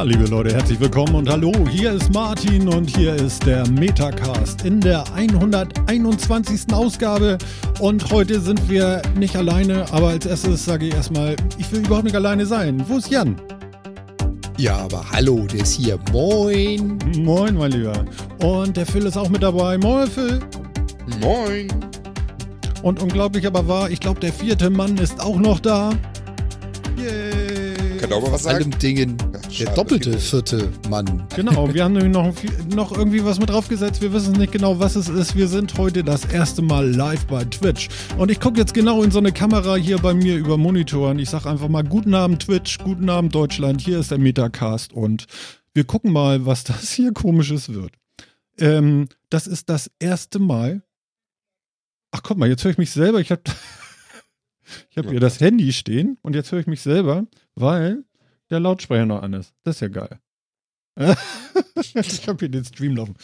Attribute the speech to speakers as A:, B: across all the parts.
A: Tja, liebe Leute, herzlich willkommen und hallo. Hier ist Martin und hier ist der Metacast in der 121. Ausgabe. Und heute sind wir nicht alleine, aber als erstes sage ich erstmal, ich will überhaupt nicht alleine sein. Wo ist Jan?
B: Ja, aber hallo, der ist hier. Moin.
A: Moin, mein Lieber. Und der Phil ist auch mit dabei. Moin, Phil.
C: Moin.
A: Und unglaublich aber wahr, ich glaube, der vierte Mann ist auch noch da.
C: Yay. Kann auch mal was
B: sagen? allem Dingen der doppelte vierte Mann.
A: Genau, wir haben nämlich noch, noch irgendwie was mit draufgesetzt. Wir wissen nicht genau, was es ist. Wir sind heute das erste Mal live bei Twitch. Und ich gucke jetzt genau in so eine Kamera hier bei mir über Monitoren. Ich sage einfach mal guten Abend Twitch, guten Abend Deutschland. Hier ist der Metacast und wir gucken mal, was das hier komisches wird. Ähm, das ist das erste Mal. Ach, guck mal, jetzt höre ich mich selber. Ich habe ich habe hier das Handy stehen und jetzt höre ich mich selber, weil der Lautsprecher noch an ist. Das ist ja geil. ich habe hier den Stream laufen.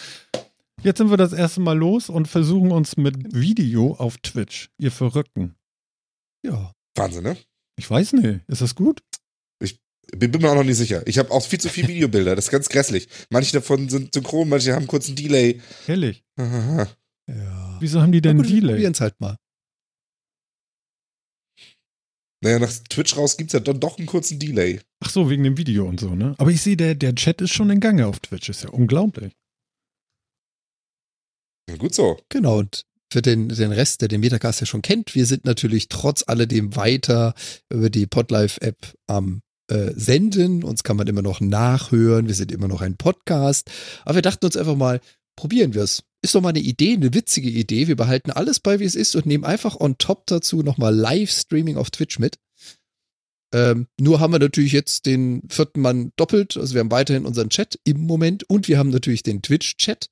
A: Jetzt sind wir das erste Mal los und versuchen uns mit Video auf Twitch. Ihr Verrückten.
C: Ja. Wahnsinn, ne?
A: Ich weiß nicht. Ist das gut?
C: Ich bin, mir auch noch nicht sicher. Ich habe auch viel zu viele Videobilder. Das ist ganz grässlich. Manche davon sind synchron, manche haben kurz einen Delay.
A: Herrlich. ja. Wieso haben die denn einen Delay?
B: Probieren es halt mal.
C: Naja, nach Twitch raus gibt es ja dann doch einen kurzen Delay.
A: Ach so, wegen dem Video und so, ne? Aber ich sehe, der, der Chat ist schon in Gange auf Twitch. Ist ja unglaublich.
C: Ja, gut so.
B: Genau, und für den, den Rest, der den Metacast ja schon kennt, wir sind natürlich trotz alledem weiter über die Podlife-App am äh, senden. Uns kann man immer noch nachhören. Wir sind immer noch ein Podcast. Aber wir dachten uns einfach mal, probieren wir es. Ist doch mal eine Idee, eine witzige Idee. Wir behalten alles bei, wie es ist und nehmen einfach on top dazu nochmal Live-Streaming auf Twitch mit. Ähm, nur haben wir natürlich jetzt den vierten Mann doppelt. Also wir haben weiterhin unseren Chat im Moment und wir haben natürlich den Twitch-Chat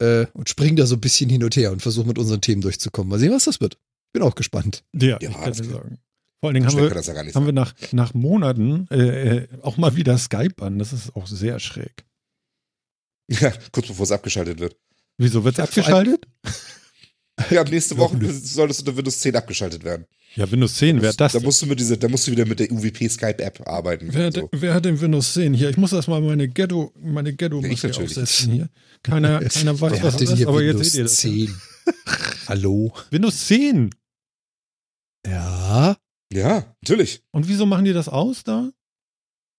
B: äh, und springen da so ein bisschen hin und her und versuchen mit unseren Themen durchzukommen. Mal sehen, was das wird. Bin auch gespannt.
A: Ja, ja ich kann sagen. Vor allen Dingen haben wir, ja haben wir nach, nach Monaten äh, äh, auch mal wieder Skype an. Das ist auch sehr schräg.
C: Ja, kurz bevor es abgeschaltet wird.
A: Wieso wird es abgeschaltet?
C: Ja, nächste Woche soll das unter Windows 10 abgeschaltet werden.
A: Ja, Windows 10, wer hat das?
C: Da musst du mit dieser, da musst du wieder mit der UWP Skype App arbeiten.
A: Wer, so. wer hat denn Windows 10 hier? Ich muss erstmal meine Ghetto, meine Ghetto ja, aufsetzen hier. Keiner, keiner weiß, was das ist, aber
B: Windows
A: jetzt seht ihr das.
B: 10. Hallo?
A: Windows 10.
B: Ja.
C: Ja, natürlich.
A: Und wieso machen die das aus da?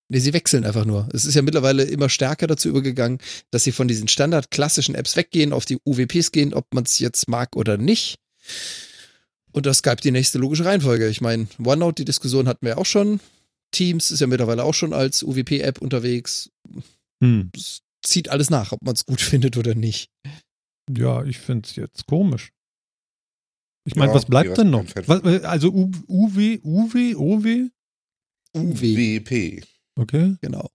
B: Nee, sie wechseln einfach nur. Es ist ja mittlerweile immer stärker dazu übergegangen, dass sie von diesen standard klassischen Apps weggehen, auf die UWPs gehen, ob man es jetzt mag oder nicht. Und das Skype die nächste logische Reihenfolge. Ich meine, OneNote, die Diskussion hatten wir auch schon. Teams ist ja mittlerweile auch schon als UWP-App unterwegs. Hm. Es zieht alles nach, ob man es gut findet oder nicht.
A: Ja, ich finde es jetzt komisch. Ich meine, ja, was bleibt denn noch? Was, also U, UW, UW, OW?
C: UWP.
A: Okay.
B: Genau.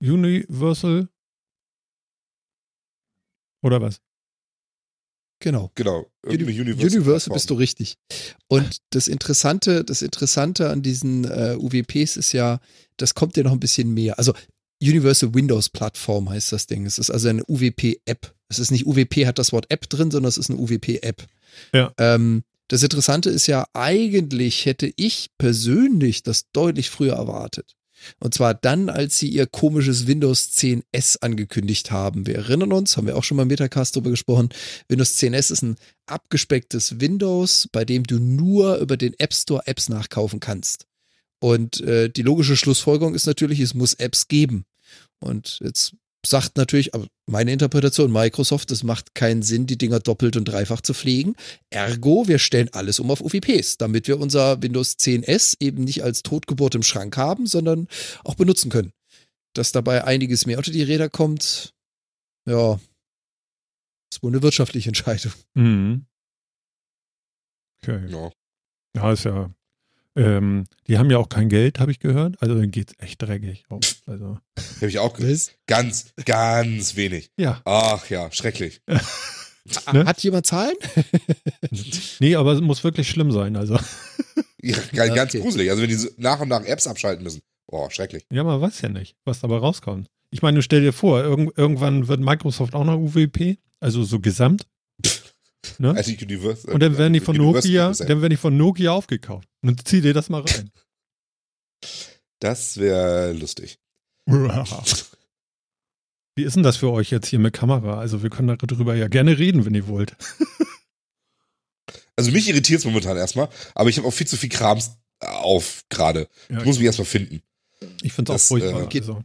A: Universal. Oder was?
B: Genau.
C: Genau.
B: Universal, Universal bist du richtig. Und das Interessante, das Interessante an diesen äh, UWPs ist ja, das kommt ja noch ein bisschen mehr. Also Universal Windows Plattform heißt das Ding. Es ist also eine UWP-App. Es ist nicht UWP hat das Wort App drin, sondern es ist eine UWP-App.
A: Ja.
B: Ähm, das Interessante ist ja, eigentlich hätte ich persönlich das deutlich früher erwartet. Und zwar dann, als sie ihr komisches Windows 10 S angekündigt haben. Wir erinnern uns, haben wir auch schon mal im Metacast darüber gesprochen. Windows 10 S ist ein abgespecktes Windows, bei dem du nur über den App Store Apps nachkaufen kannst. Und äh, die logische Schlussfolgerung ist natürlich, es muss Apps geben. Und jetzt sagt natürlich, aber meine Interpretation, Microsoft, es macht keinen Sinn, die Dinger doppelt und dreifach zu pflegen. Ergo, wir stellen alles um auf UWPs, damit wir unser Windows 10S eben nicht als Totgeburt im Schrank haben, sondern auch benutzen können. Dass dabei einiges mehr unter die Räder kommt, ja, ist wohl eine wirtschaftliche Entscheidung.
A: Mhm. Okay. Ja. ja, ist ja ähm, die haben ja auch kein Geld, habe ich gehört. Also dann geht's echt dreckig. Auf. Also.
C: Habe ich auch gehört. Ganz, ganz wenig.
A: Ja.
C: Ach ja, schrecklich.
B: ne? Hat jemand Zahlen?
A: nee, aber es muss wirklich schlimm sein. Also.
C: Ja, ganz okay. gruselig. Also wenn die nach und nach Apps abschalten müssen. Oh, schrecklich.
A: Ja, man weiß ja nicht, was dabei rauskommt. Ich meine, stell dir vor, irg irgendwann wird Microsoft auch noch UWP, also so gesamt. Ne? Also Universal, und dann werden die von Nokia, dann werden die von Nokia aufgekauft. Und dann zieh dir das mal rein.
C: Das wäre lustig.
A: Wie ist denn das für euch jetzt hier mit Kamera? Also wir können darüber ja gerne reden, wenn ihr wollt.
C: Also mich irritiert es momentan erstmal, aber ich habe auch viel zu viel Krams auf gerade.
A: Ja,
C: ich muss mich erstmal finden.
A: Ich finde es
C: das,
A: auch furchtbar.
C: äh,
B: geht-
A: also.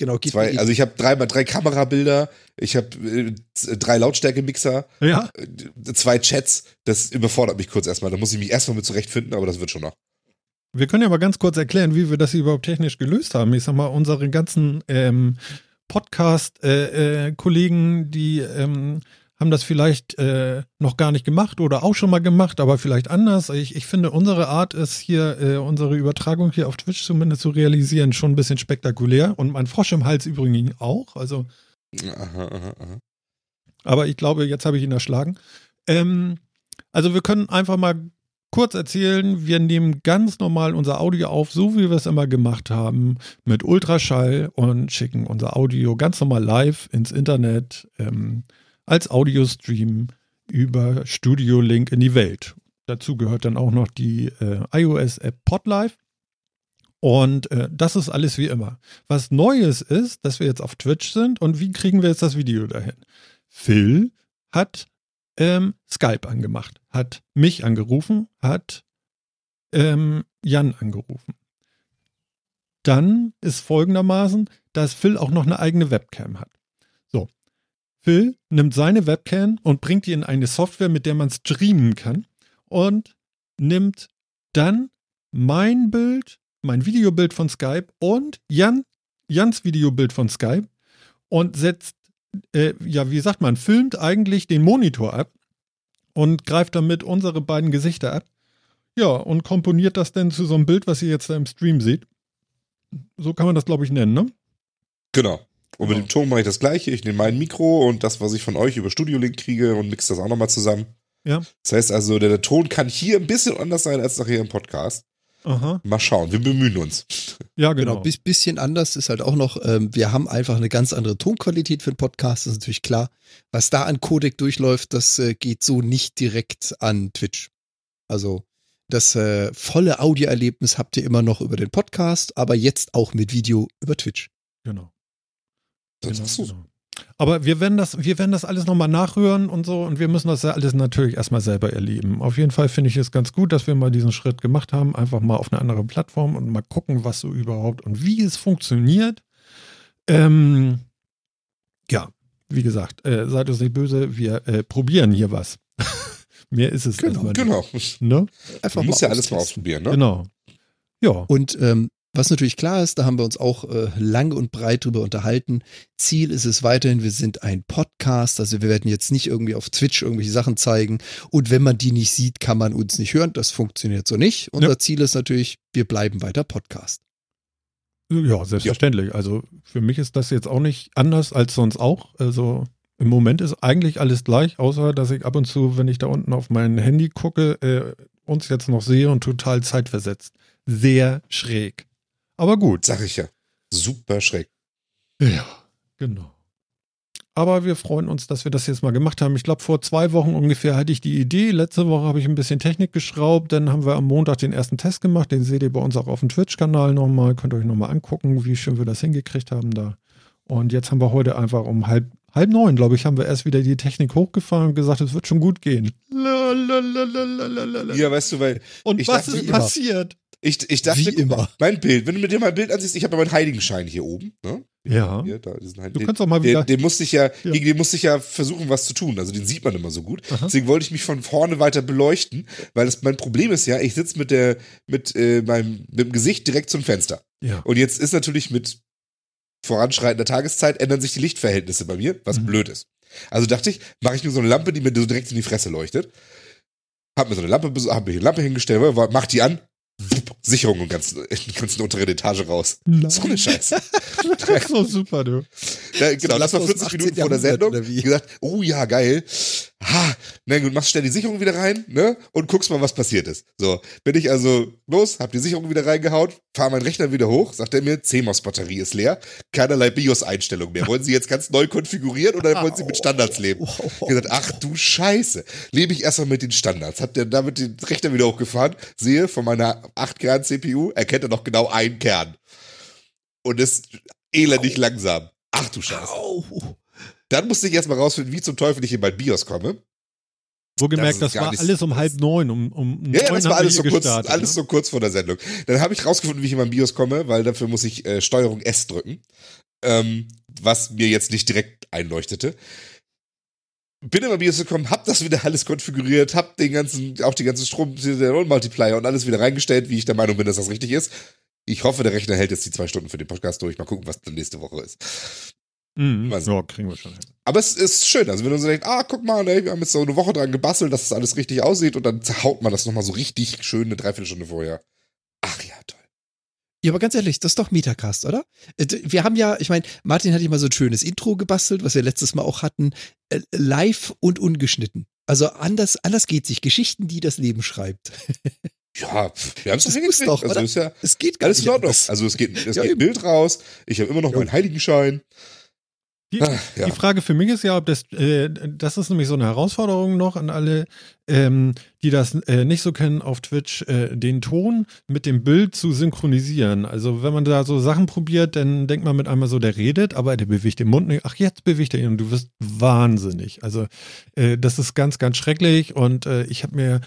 B: Genau, geht
C: Zwei, also ich habe drei mal drei Kamerabilder, ich habe äh, drei Lautstärke-Mixer,
A: Ja,
C: äh, zwei Chats. Das überfordert mich kurz erstmal. Da muss ich mich erstmal mit zurechtfinden, aber das wird schon noch.
A: wir können ja mal ganz kurz erklären, wie wir das überhaupt technisch gelöst haben. Ich sag mal, unsere ganzen ähm, Podcast-Kollegen, die ähm, haben das vielleicht äh, noch gar nicht gemacht oder auch schon mal gemacht, aber vielleicht anders. Ich, ich finde, unsere Art ist hier, äh, unsere Übertragung hier auf Twitch zumindest zu realisieren, schon ein bisschen spektakulär. Und mein Frosch im Hals übrigens auch. Also
C: Aha, aha, aha.
A: aber ich glaube, jetzt habe ich ihn erschlagen. Ähm, also wir können einfach mal kurz erzählen, wir nehmen ganz normal unser Audio auf, so wie wir es immer gemacht haben, mit Ultraschall und schicken unser Audio ganz normal live ins Internet ähm, als Audiostream über Studio Link in die Welt. Dazu gehört dann auch noch die äh, iOS-App Podlife. Und äh, das ist alles wie immer. Was Neues ist, dass wir jetzt auf Twitch sind und wie kriegen wir jetzt das Video dahin? Phil hat ähm, Skype angemacht, hat mich angerufen, hat ähm, Jan angerufen. Dann ist folgendermaßen, dass Phil auch noch eine eigene Webcam hat. Phil nimmt seine Webcam und bringt die in eine Software, mit der man streamen kann und nimmt dann mein Bild, mein Videobild von Skype und Jan, Jans Videobild von Skype und setzt äh, ja, wie sagt man, filmt eigentlich den Monitor ab und greift damit unsere beiden Gesichter ab. Ja, und komponiert das dann zu so einem Bild, was ihr jetzt da im Stream seht. So kann man das, glaube ich, nennen, ne?
C: Genau. Und mit dem Ton mache ich das gleiche. Ich nehme mein Mikro und das, was ich von euch über Studio Link kriege und mix das auch nochmal zusammen.
A: Ja.
C: Das heißt also, der, der Ton kann hier ein bisschen anders sein als nachher im Podcast.
A: Aha.
C: Mal schauen, wir bemühen uns.
A: Ja,
B: Genau,
A: genau.
B: bis, bisschen anders ist halt auch noch, ähm, wir haben einfach eine ganz andere Tonqualität für einen Podcast, das ist natürlich klar. Was da an Codec durchläuft, das äh, geht so nicht direkt an Twitch. Also das äh, volle Audioerlebnis habt ihr immer noch über den Podcast, aber jetzt auch mit Video über Twitch.
A: genau.
C: Das
A: genau,
C: ist so.
A: genau. Aber wir werden das, wir werden das alles nochmal nachhören und so und wir müssen das ja alles natürlich erstmal selber erleben. Auf jeden Fall finde ich es ganz gut, dass wir mal diesen Schritt gemacht haben, einfach mal auf eine andere Plattform und mal gucken, was so überhaupt und wie es funktioniert. Ähm, ja, wie gesagt, äh, seid uns nicht böse, wir äh, probieren hier was. Mehr ist es
B: Genau,
A: erstmal
C: Genau.
A: nicht. Ne?
B: Einfach
C: Man muss ja alles mal ausprobieren, ne?
A: Genau. Ja.
B: Und ähm, was natürlich klar ist, da haben wir uns auch äh, lang und breit drüber unterhalten. Ziel ist es weiterhin, wir sind ein Podcast, also wir werden jetzt nicht irgendwie auf Twitch irgendwelche Sachen zeigen. Und wenn man die nicht sieht, kann man uns nicht hören. Das funktioniert so nicht. Unser
A: Ja.
B: Ziel ist natürlich, wir bleiben weiter Podcast.
A: Ja, selbstverständlich. Also für mich ist das jetzt auch nicht anders als sonst auch. Also im Moment ist eigentlich alles gleich, außer dass ich ab und zu, wenn ich da unten auf mein Handy gucke, äh, uns jetzt noch sehe und total zeitversetzt. Sehr schräg. Aber gut.
C: Sag ich ja. Super schräg.
A: Ja, genau. Aber wir freuen uns, dass wir das jetzt mal gemacht haben. Ich glaube, vor zwei Wochen ungefähr hatte ich die Idee. Letzte Woche habe ich ein bisschen Technik geschraubt. Dann haben wir am Montag den ersten Test gemacht. Den seht ihr bei uns auch auf dem Twitch-Kanal nochmal. Könnt ihr euch nochmal angucken, wie schön wir das hingekriegt haben da. Und jetzt haben wir heute einfach um halb, halb neun, glaube ich, haben wir erst wieder die Technik hochgefahren und gesagt, es wird schon gut gehen.
C: Ja, weißt du, weil
A: Und was ist passiert?
C: Ich, ich dachte,
B: Wie immer.
C: mein Bild, wenn du mit dir mein Bild ansiehst, ich habe ja meinen Heiligenschein hier oben, ne?
A: Ja.
C: Hier, da, Heiligen-
A: Du kannst auch mal wieder.
C: Den, den musste ich ja,
A: Ja.
C: gegen den musste ich ja versuchen, was zu tun. Also den sieht man immer so gut.
A: Aha.
C: Deswegen wollte ich mich von vorne weiter beleuchten, weil das mein Problem ist ja, ich sitze mit der, mit äh, meinem, mit dem Gesicht direkt zum Fenster.
A: Ja.
C: Und jetzt ist natürlich mit voranschreitender Tageszeit ändern sich die Lichtverhältnisse bei mir, was
A: Mhm.
C: blöd ist. Also dachte ich, mache ich mir so eine Lampe, die mir so direkt in die Fresse leuchtet. Hab mir so eine Lampe, hab mir eine Lampe hingestellt, mach die an, Sicherung und ganz, ganzen unteren Etage raus.
A: Nein.
C: So eine Scheiße.
A: So super, du.
C: Ja, genau,
B: aus dem
C: 40
B: 18.
C: Minuten vor der Sendung. gesagt, oh ja, geil. Ha, na gut, machst schnell die Sicherung wieder rein, ne? Und guckst mal, was passiert ist. So, bin ich also los, hab die Sicherung wieder reingehaut, fahr meinen Rechner wieder hoch, sagt er mir, CMOS-Batterie ist leer, keinerlei BIOS-Einstellung mehr. Wollen Sie jetzt ganz neu konfigurieren oder wollen Sie mit Standards leben? Ich gesagt, ach du Scheiße, lebe ich erstmal mit den Standards. Hab der damit den Rechner wieder hochgefahren, sehe von meiner 8 Kern CPU, erkennt er noch genau einen Kern. und ist elendig langsam. Ach du Scheiße.
B: Au.
C: Dann musste ich erstmal rausfinden, wie zum Teufel ich in mein BIOS komme.
A: Wohlgemerkt,
C: Das
A: das, war
C: nicht-
A: alles um halb neun. Um, um
C: Ja, ja,
A: neun
C: das war alles so, kurz,
A: gestartet,
C: alles
A: ne?
C: so kurz vor der Sendung. Dann habe ich rausgefunden, wie ich in mein BIOS komme, weil dafür muss ich äh, Steuerung S drücken, ähm, was mir jetzt nicht direkt einleuchtete. Bin in mein BIOS gekommen, hab das wieder alles konfiguriert, hab den ganzen, auch die ganzen Strom, den Multiplier und alles wieder reingestellt, wie ich der Meinung bin, dass das richtig ist. Ich hoffe, der Rechner hält jetzt die zwei Stunden für den Podcast durch. Mal gucken, was dann nächste Woche ist.
A: Mhm.
C: Was?
A: Ja, kriegen wir schon hin.
C: Aber es ist schön. Also wenn du so denkst, ah, guck mal, ey, wir haben jetzt so eine Woche dran gebastelt, dass das alles richtig aussieht und dann zerhaut man das nochmal so richtig schön eine Dreiviertelstunde vorher. Ja,
B: aber ganz ehrlich, das ist doch Metacast, oder? Äh, Wir haben ja, ich meine, Martin hatte ja mal so ein schönes Intro gebastelt, was wir letztes Mal auch hatten, äh, live und ungeschnitten. Also anders, anders geht sich. Geschichten, die das Leben schreibt.
C: Ja, wir haben es hingekriegt.
B: doch,
C: also ist ja
B: Es geht gar
C: alles
B: nicht
C: in Ordnung.
B: anders.
C: Also es geht, es
B: Ja,
C: geht ein
B: eben.
C: Bild raus. Ich habe immer noch
B: Ja.
C: meinen Heiligenschein.
A: Die,
C: Ah, ja.
A: die Frage für mich ist ja, ob das, äh, das ist nämlich so eine Herausforderung noch an alle, ähm, die das äh, nicht so kennen auf Twitch, äh, den Ton mit dem Bild zu synchronisieren. Also wenn man da so Sachen probiert, dann denkt man mit einmal so, der redet, aber der bewegt den Mund nicht. Ach, jetzt bewegt er ihn und du wirst wahnsinnig. Also äh, das ist ganz, ganz schrecklich und äh, ich habe mir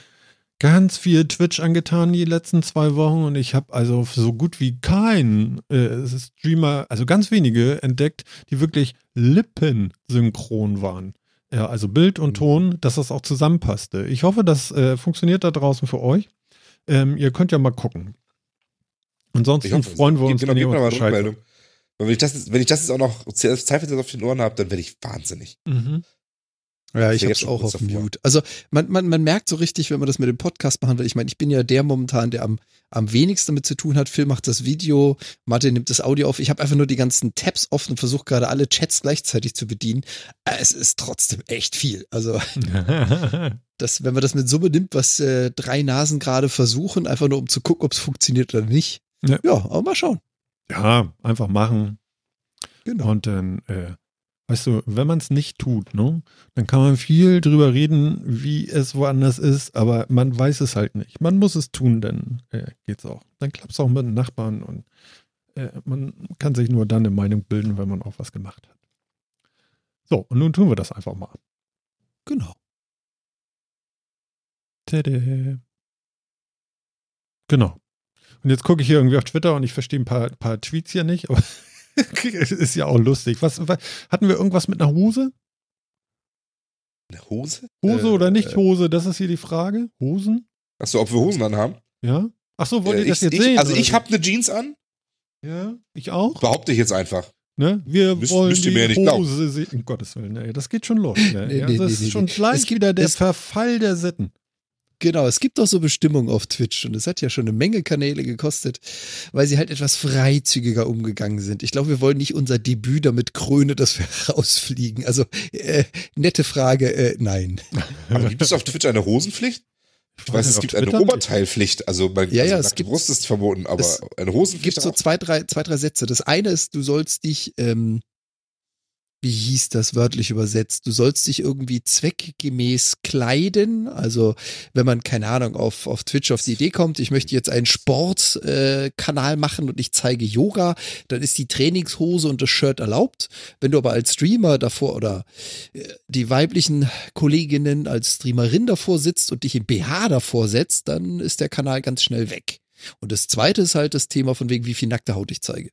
A: ganz viel Twitch angetan die letzten zwei Wochen und ich habe also so gut wie keinen äh, Streamer, also ganz wenige entdeckt, die wirklich lippensynchron waren. Ja, also Bild und Ton, dass das auch zusammenpasste. Ich hoffe, das äh, funktioniert da draußen für euch. Ähm, ihr könnt ja mal gucken. Ansonsten freuen wir uns, wenn ihr uns Bescheid
C: wenn ich das, jetzt- wenn ich das jetzt auch noch Zweifel auf den Ohren habe, dann werde ich wahnsinnig.
A: Mhm.
B: Ja, ich habe es auch auf. Mute. Also man, man, man merkt so richtig, wenn man das mit dem Podcast machen will. Ich meine, ich bin ja der momentan, der am, am wenigsten damit zu tun hat. Phil macht das Video, Martin nimmt das Audio auf. Ich habe einfach nur die ganzen Tabs offen und versuche gerade alle Chats gleichzeitig zu bedienen. Äh, Es ist trotzdem echt viel. Also das, wenn man das mit Summe nimmt, was äh, drei Nasen gerade versuchen, einfach nur um zu gucken, ob es funktioniert oder nicht.
A: Ja.
B: ja, aber mal schauen.
A: ja, einfach machen.
B: Genau.
A: Und dann, äh, weißt du, wenn man es nicht tut, ne, dann kann man viel drüber reden, wie es woanders ist, aber man weiß es halt nicht. Man muss es tun, dann äh, geht's auch. Dann klappt es auch mit den Nachbarn und äh, man kann sich nur dann eine Meinung bilden, wenn man auch was gemacht hat. So, und nun tun wir das einfach mal.
B: Genau.
A: Tada. Genau. Und jetzt gucke ich hier irgendwie auf Twitter und ich verstehe ein paar, paar Tweets hier nicht, aber ist ja auch lustig. Was, was, hatten wir irgendwas mit einer Hose?
C: Eine Hose?
A: Hose
C: Äh,
A: oder nicht
C: äh,
A: Hose? Das ist hier die Frage. Hosen?
C: Achso, ob wir Hosen anhaben?
A: Ja? Ach so, wollt
C: Äh,
A: ihr das
C: ich,
A: jetzt
C: ich,
A: sehen?
C: also ich habe eine Jeans an,
A: Ja, ich auch.
C: behaupte ich jetzt einfach.
A: Ne? Wir
C: Müsst-
A: wollen
C: müsst ihr
A: die
C: mir ja nicht glauben.
A: Hose sehen. Um Gottes Willen, ey, das geht schon los. Ne?
B: Nee,
A: ja,
B: nee,
A: das
B: nee,
A: ist
B: nee,
A: schon
B: nee.
A: gleich
B: Es gibt-
A: wieder der Verfall der Sitten.
B: Genau, es gibt auch so Bestimmungen auf Twitch und es hat ja schon eine Menge Kanäle gekostet, weil sie halt etwas freizügiger umgegangen sind. Ich glaube, wir wollen nicht unser Debüt damit krönen, dass wir rausfliegen. Also, äh, nette Frage, äh, nein.
C: Aber gibt es auf Twitch eine Hosenpflicht? Ich weiß, es gibt eine
A: Twitter nicht.
C: Oberteilpflicht. Also, mein,
B: Ja,
C: also
B: ja, es gibt-
C: Brust ist verboten, aber
B: es
C: eine
B: Es
C: Hosenpflicht
B: gibt so zwei drei, zwei, drei Sätze. Das eine ist, du sollst dich, ähm, wie hieß das wörtlich übersetzt? Du sollst dich irgendwie zweckgemäß kleiden. Also, wenn man, keine Ahnung, auf, auf Twitch auf die Idee kommt, ich möchte jetzt einen Sportkanal äh, machen und ich zeige Yoga, dann ist die Trainingshose und das Shirt erlaubt. Wenn du aber als Streamer davor oder äh, die weiblichen Kolleginnen als Streamerin davor sitzt und dich im BH davor setzt, dann ist der Kanal ganz schnell weg. Und das zweite ist halt das Thema von wegen, wie viel nackte Haut ich zeige.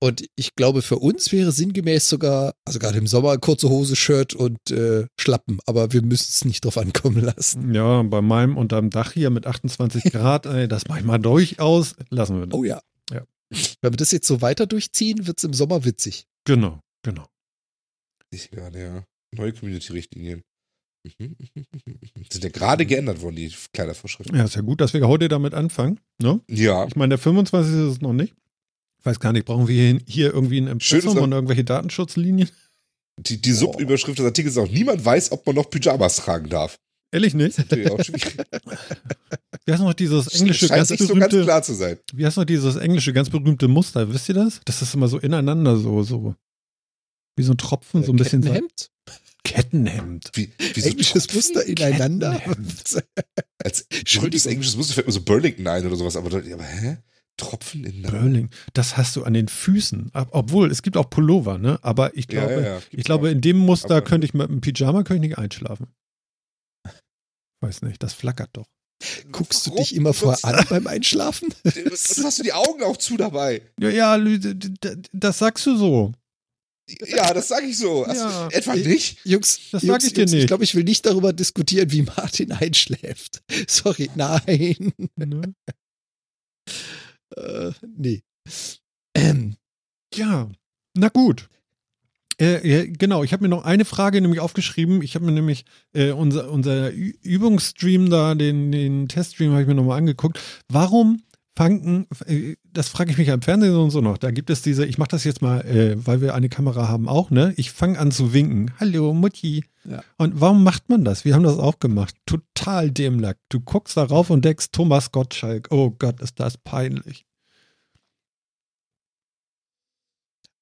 B: Und ich glaube, für uns wäre sinngemäß sogar, also gerade im Sommer, kurze Hose, Shirt und äh, Schlappen, aber wir müssen es nicht drauf ankommen lassen.
A: Ja, bei meinem unterm Dach hier mit 28 Grad, ey, das mach ich mal durchaus. Lassen wir das.
B: Oh ja.
A: Ja.
B: Wenn wir das jetzt so weiter durchziehen, wird es im Sommer witzig.
A: Genau, genau.
C: Ich gerade, ja. Neue Community-Richtlinien. Sind ja gerade geändert worden, die Kleidervorschriften.
A: Ja, ist ja gut, dass wir heute damit anfangen. Ne?
C: Ja.
A: Ich meine, der 25. ist es noch nicht. Ich weiß gar nicht, brauchen wir hier, irgendwie ein Impressum und irgendwelche Datenschutzlinien?
C: Die, die Subüberschrift des Artikels ist auch, niemand weiß, ob man noch Pyjamas tragen darf.
A: Ehrlich nicht?
C: Natürlich auch schwierig.
A: Wie heißt noch dieses englische
C: Scheint
A: ganz
C: nicht so ganz
A: berühmte,
C: klar zu sein.
A: wie heißt noch dieses englische ganz berühmte Muster? Wisst ihr das? Das ist immer so ineinander so, so. Wie so ein Tropfen, so ein bisschen so.
B: Kettenhemd?
A: Kettenhemd.
C: Wie, wie so
B: Englisches
C: Tropfen?
B: Muster ineinander?
C: Als berühmtes englisches Muster fällt mir so Burlington ein oder sowas, aber, da- aber hä? Tropfen in der
A: Burling. Das hast du an den Füßen. Ob- Obwohl, es gibt auch Pullover, ne? Aber ich
C: Ja,
A: glaube,
C: ja, ja.
A: ich
C: Gibt's
A: glaube,
C: auch.
A: in dem Muster
C: Aber-
A: könnte ich mit einem Pyjama könnte ich nicht einschlafen. Weiß nicht, das flackert doch.
B: Guckst du
C: Warum?
B: dich immer vor
C: Was-
B: an beim Einschlafen?
C: Was hast du die Augen auch zu dabei?
A: Ja, ja, das sagst du so.
C: Ja, das sage ich so. Hast
A: Ja.
C: du etwa nicht?
B: Jungs,
A: Das
B: Jungs,
A: sag ich dir
B: Jungs,
A: nicht.
B: Ich glaube, ich will nicht darüber diskutieren, wie Martin einschläft. Sorry, nein.
A: Ne?
B: Äh, nee. Ähm,
A: Ja, na gut. Äh, genau, ich habe mir noch eine Frage nämlich aufgeschrieben. Ich habe mir nämlich äh, unser, unser Übungsstream da, den, den Teststream habe ich mir nochmal angeguckt. Warum fangen, äh, das frage ich mich ja im Fernsehen und so noch, da gibt es diese, ich mache das jetzt mal, äh, weil wir eine Kamera haben auch, ne? Ich fange an zu winken. Hallo, Mutti.
B: Ja.
A: Und warum macht man das? Wir haben das auch gemacht. Total dämlack. Du guckst darauf und denkst, Thomas Gottschalk, oh Gott, ist das peinlich.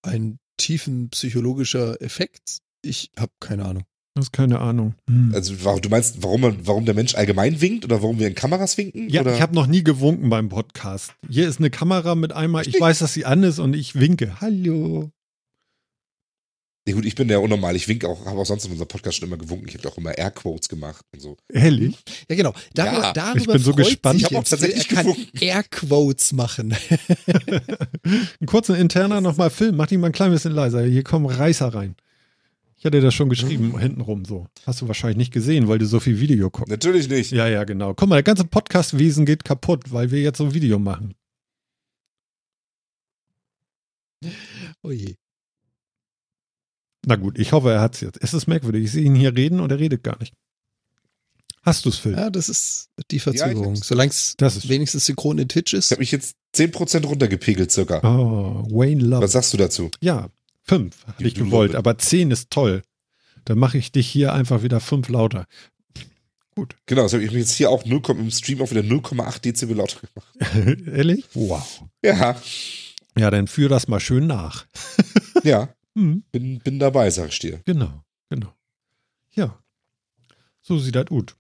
B: ein tiefen psychologischer Effekt. Ich habe keine Ahnung.
A: Das ist keine Ahnung. Hm.
C: Also, warum- du meinst, warum, man, warum der Mensch allgemein winkt oder warum wir in Kameras winken?
A: Ja,
C: oder?
A: ich habe noch nie gewunken beim Podcast. Hier ist eine Kamera mit einmal, ich weiß, dass sie an ist und ich winke. Hallo.
C: Ja, gut, ich bin ja unnormal. Ich winke auch, habe auch sonst in unserem Podcast schon immer gewunken. Ich habe auch immer Airquotes gemacht und so.
A: Ehrlich?
B: Ja, genau. Darüber,
C: Ja,
B: darüber
A: ich bin so gespannt.
B: Sich
C: Ich hab auch tatsächlich
B: er
C: gewunken.
B: Airquotes machen.
A: Ein kurzer interner nochmal Film. Mach die mal ein klein bisschen leiser. Hier kommen Reißer rein. Ich hatte das schon geschrieben, hintenrum so. Hast du wahrscheinlich nicht gesehen, weil du so viel Video guckst.
C: Natürlich nicht.
A: Ja, ja, genau. Guck mal, der ganze Podcastwesen geht kaputt, weil wir jetzt so ein Video machen.
B: Oh je.
A: Na gut, ich hoffe, er hat's jetzt. Es ist merkwürdig. Ich sehe ihn hier reden und er redet gar nicht. Hast du's, Phil?
B: Ja, das ist die Verzögerung.
C: hab's.
B: Solange es
A: Das ist-
B: wenigstens synchron in Twitch
C: Ich
B: ist.
C: habe mich jetzt 10% runtergepegelt circa.
A: Oh, Wayne Love.
C: Was sagst du dazu?
A: Ja, fünf
C: You
A: ich gewollt, aber zehn ist toll. Dann mache ich dich hier einfach wieder fünf lauter.
C: Genau, das habe ich mir jetzt hier auch 0, im Stream auch wieder 0,8 Dezibel lauter gemacht.
A: Ehrlich? Wow.
C: Ja,
A: Ja, dann führ das mal schön nach.
C: ja,
A: Hm,
C: bin, bin dabei, sag ich dir.
A: genau, genau. Ja, so sieht das gut.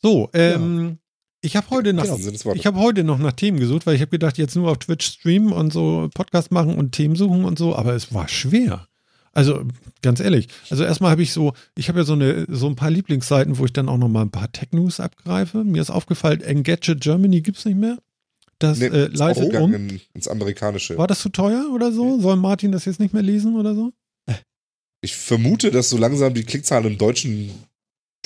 A: So, ähm, ich habe heute nach,
C: Genau,
A: ich habe heute noch nach Themen gesucht, weil ich habe gedacht, jetzt nur auf Twitch streamen und so Podcast machen und Themen suchen und so, aber es war schwer. Also ganz ehrlich, also erstmal habe ich so, ich habe ja so eine so ein paar Lieblingsseiten, wo ich dann auch noch mal ein paar Tech News abgreife. Mir ist aufgefallen, Engadget Germany gibt's nicht mehr. Das
C: Nee,
A: äh, leitet um.
C: ins Amerikanische.
A: War das zu teuer oder so? Soll Martin das jetzt nicht mehr lesen oder so?
C: Ich vermute, dass so langsam die Klickzahlen im Deutschen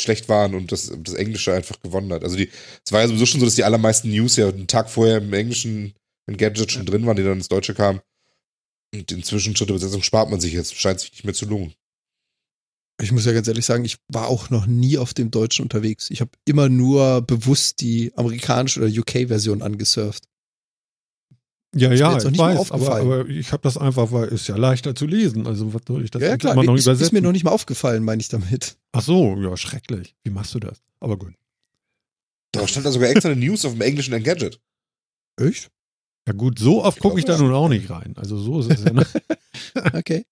C: schlecht waren und das, das Englische einfach gewonnen hat. Also die, es war ja sowieso schon so, dass die allermeisten News ja einen Tag vorher im Englischen in Gadget schon drin waren, die dann ins Deutsche kamen. Und inzwischen Schritt der Übersetzung spart man sich jetzt, scheint sich nicht mehr zu lohnen.
B: Ich muss ja ganz ehrlich sagen, ich war auch noch nie auf dem Deutschen unterwegs. Ich habe immer nur bewusst die amerikanische oder UK-Version angesurft.
A: Ja,
B: Ist mir
A: ja,
B: jetzt noch
A: ich weiß, aber,
B: aufgefallen.
A: aber ich habe das einfach, weil es ja leichter zu lesen. Also was soll ich das
B: ja,
A: jetzt
B: klar,
A: immer noch
B: ist,
A: übersetzen?
B: ist mir noch nicht mal aufgefallen, meine ich damit.
A: Ach so, ja, schrecklich. Wie machst du das? Aber gut.
C: Da stand da sogar extra eine News auf dem englischen Engadget.
B: Echt?
A: Ja gut, so oft
C: Ich
A: gucke ich da nun auch nicht rein. Also so ist es ja. Ne?
B: Okay.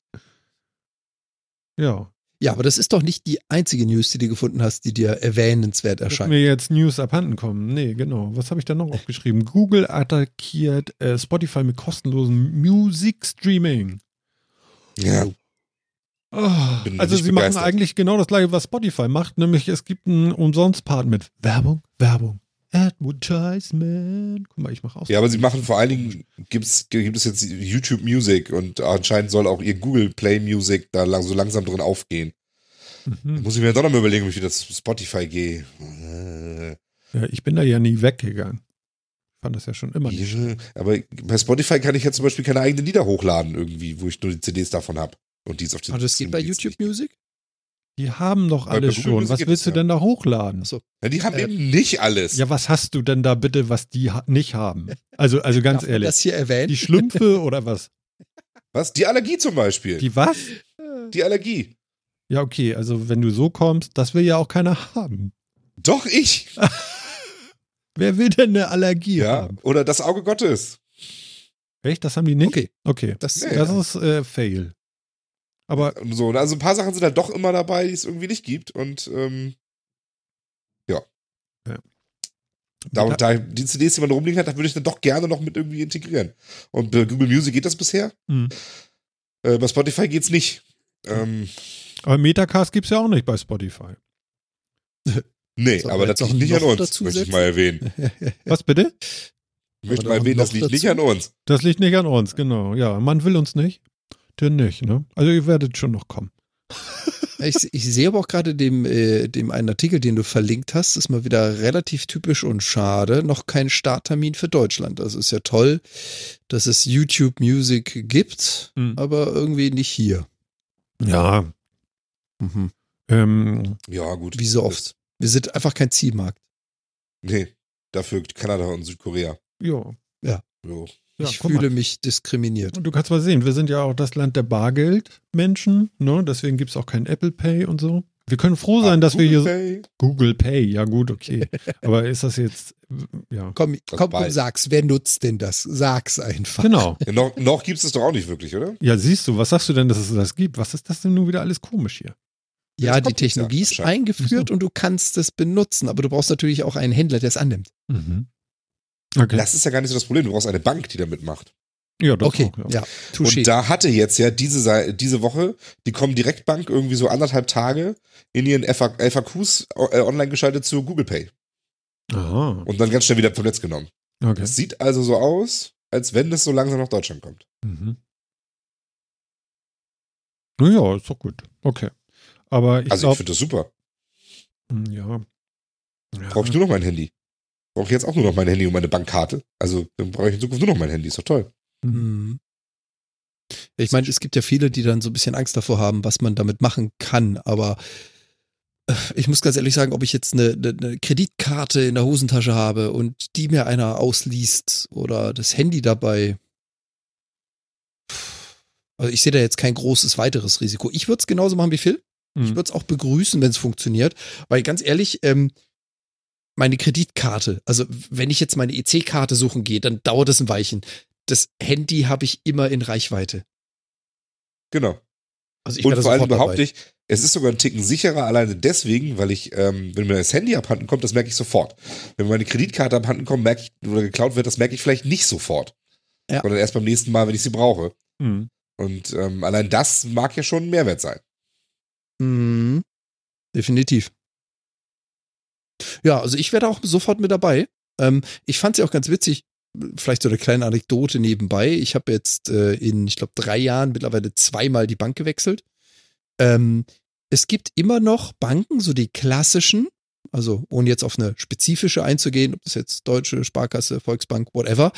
A: ja.
B: Ja, aber das ist doch nicht die einzige News, die du gefunden hast, die dir erwähnenswert
A: Dass
B: erscheint.
A: mir jetzt News abhanden kommen. Nee, genau. Was habe ich da noch aufgeschrieben? Google attackiert äh, Spotify mit kostenlosem Musikstreaming.
C: Ja.
A: Oh, also sie machen
C: begeistert.
A: eigentlich genau das gleiche, was Spotify macht, nämlich es gibt einen Umsonst-Part mit Werbung, Werbung, Advertisement. Guck mal, ich mache aus.
C: Ja, aber sie machen vor allen Dingen, gibt's, gibt es jetzt YouTube Music und anscheinend soll auch ihr Google Play Music da lang, so langsam drin aufgehen.
A: Mhm.
C: muss ich mir doch noch mal überlegen, ob ich wieder zu Spotify gehe.
A: Ja, ich bin da ja nie weggegangen. Fand das ja schon immer nicht.
C: ja, aber bei Spotify kann ich jetzt zum Beispiel keine eigenen Lieder hochladen irgendwie, wo ich nur die CDs davon habe. Und die ist auf den
B: Aber das geht bei YouTube. Music?
A: Die haben doch alles schon. Was willst
C: es,
A: du
C: ja.
A: denn da hochladen?
B: Achso.
C: Ja, die haben
B: Äh,
C: eben nicht alles.
A: Ja, was hast du denn da bitte, was die ha nicht haben? Also, also ganz
B: Darf
A: ehrlich.
B: das hier erwähnen?
A: Die Schlümpfe oder was?
C: Was? Die Allergie zum Beispiel. Die,
A: Die was?
C: Allergie.
A: Ja, okay, also wenn du so kommst, das will ja auch keiner haben.
C: Doch ich.
A: Wer will denn eine Allergie
C: Ja.
A: haben?
C: Oder das Auge Gottes.
A: Echt? Das haben die nicht?
B: Okay,
A: Okay.
B: das,
C: Nee.
A: Das ist äh, Fail. Aber
C: Und So, also ein paar Sachen sind halt doch immer dabei, die es irgendwie nicht gibt. Und ähm, Da, da die CDs, die man rumliegen hat, da würde ich dann doch gerne noch mit irgendwie integrieren. Und bei Google Music geht das bisher.
A: Hm.
C: Äh, bei Spotify geht's nicht. Ähm,
A: Aber Metacast gibt's ja auch nicht bei Spotify.
C: nee,
B: Sollen
C: aber das liegt nicht an uns, möchte ich mal erwähnen.
A: Was bitte?
C: Ich möchte
B: da
C: mal erwähnen, das liegt nicht
B: dazu?
C: an uns.
A: Das liegt nicht an uns, genau. Ja, man will uns nicht. Denn nicht, ne? Also ihr werdet schon noch kommen.
B: Ich, ich sehe aber auch gerade dem, äh, dem einen Artikel, den du verlinkt hast, ist mal wieder relativ typisch und schade. Noch kein Starttermin für Deutschland. Das ist ja toll, dass es YouTube Music gibt,
A: Mhm.
B: aber irgendwie nicht hier.
A: Ja.
B: Mhm.
A: Ähm,
C: Ja, gut.
B: Wie so oft. Wir sind einfach kein Zielmarkt.
C: Nee, dafür Kanada und Südkorea.
A: ja.
C: Jo.
A: Ja
B: ich fühle
A: mal.
B: mich diskriminiert.
A: Und du kannst mal sehen, wir sind ja auch das Land der Bargeldmenschen, ne? Deswegen gibt's auch kein Apple Pay und so. Wir können froh sein, dass wir hier so,
C: Pay.
A: Google Pay, ja gut, okay. Aber ist das jetzt, ja.
B: Komm, komm, komm,
C: bald.
B: sag's. Wer nutzt denn das? Sag's einfach.
A: Genau.
C: Ja, noch noch gibt es doch auch nicht wirklich, oder?
A: Ja, siehst du, was sagst du denn, dass es das gibt? Was ist das denn nun wieder alles komisch hier?
B: Ja, die Technologie ist eingeführt und du kannst es benutzen, aber du brauchst natürlich auch einen Händler, der es annimmt.
A: Mhm. Okay.
C: Das ist ja gar nicht so das Problem. Du brauchst eine Bank, die da mitmacht.
A: ja, das
B: okay,
A: auch,
B: ja. Touché.
C: Und da hatte jetzt ja diese, diese Woche die Comdirect-Bank irgendwie so anderthalb Tage in ihren FA FAQs äh, online geschaltet zu Google Pay
A: Aha.
C: und dann ganz schnell wieder vom Netz genommen.
A: Okay.
C: Das sieht also so aus, als wenn es so langsam nach Deutschland kommt.
A: Mhm. Naja, ist doch gut. Okay. Aber ich
C: also ich
A: glaube,
C: finde das super.
A: ja. ja.
C: Brauche ich nur noch mein Handy. Brauche ich jetzt auch nur noch mein Handy und meine Bankkarte. Also dann brauche ich in Zukunft nur noch mein Handy. Ist doch toll.
B: Mhm. Ich meine, es gibt ja viele, die dann so ein bisschen Angst davor haben, was man damit machen kann, aber äh, ich muss ganz ehrlich sagen, ob ich jetzt eine, eine, Kreditkarte in der Hosentasche habe und die mir einer ausliest oder das Handy dabei. Also ich sehe da jetzt kein großes weiteres Risiko. Ich würde es genauso machen wie Phil. Ich
A: Mhm.
B: würde es auch begrüßen, wenn es funktioniert. Weil ganz ehrlich, ähm, meine Kreditkarte, also wenn ich jetzt meine EC-Karte suchen gehe, dann dauert es ein Weichen. Das Handy habe ich immer in Reichweite.
C: Genau.
B: Also
C: und vor allem behaupte
B: dabei.
C: ich, es ist sogar ein Ticken sicherer, alleine deswegen, weil ich, ähm, wenn mir das Handy abhanden kommt, das merke ich sofort. Wenn mir meine Kreditkarte abhanden kommt, merke ich, oder geklaut wird, das merke ich vielleicht nicht sofort.
B: Ja.
C: Sondern erst beim nächsten Mal, wenn ich sie brauche.
A: Mhm.
C: Und ähm, allein das mag ja schon ein Mehrwert sein.
B: Mhm. Definitiv. Ja, also ich werde auch sofort mit dabei. Ähm, ich fand sie auch ganz witzig. Vielleicht so eine kleine Anekdote nebenbei. Ich habe jetzt äh, in, ich glaube, drei Jahren mittlerweile zweimal die Bank gewechselt. Ähm, es gibt immer noch Banken, so die klassischen, also ohne jetzt auf eine spezifische einzugehen, ob das jetzt Deutsche, Sparkasse, Volksbank, whatever,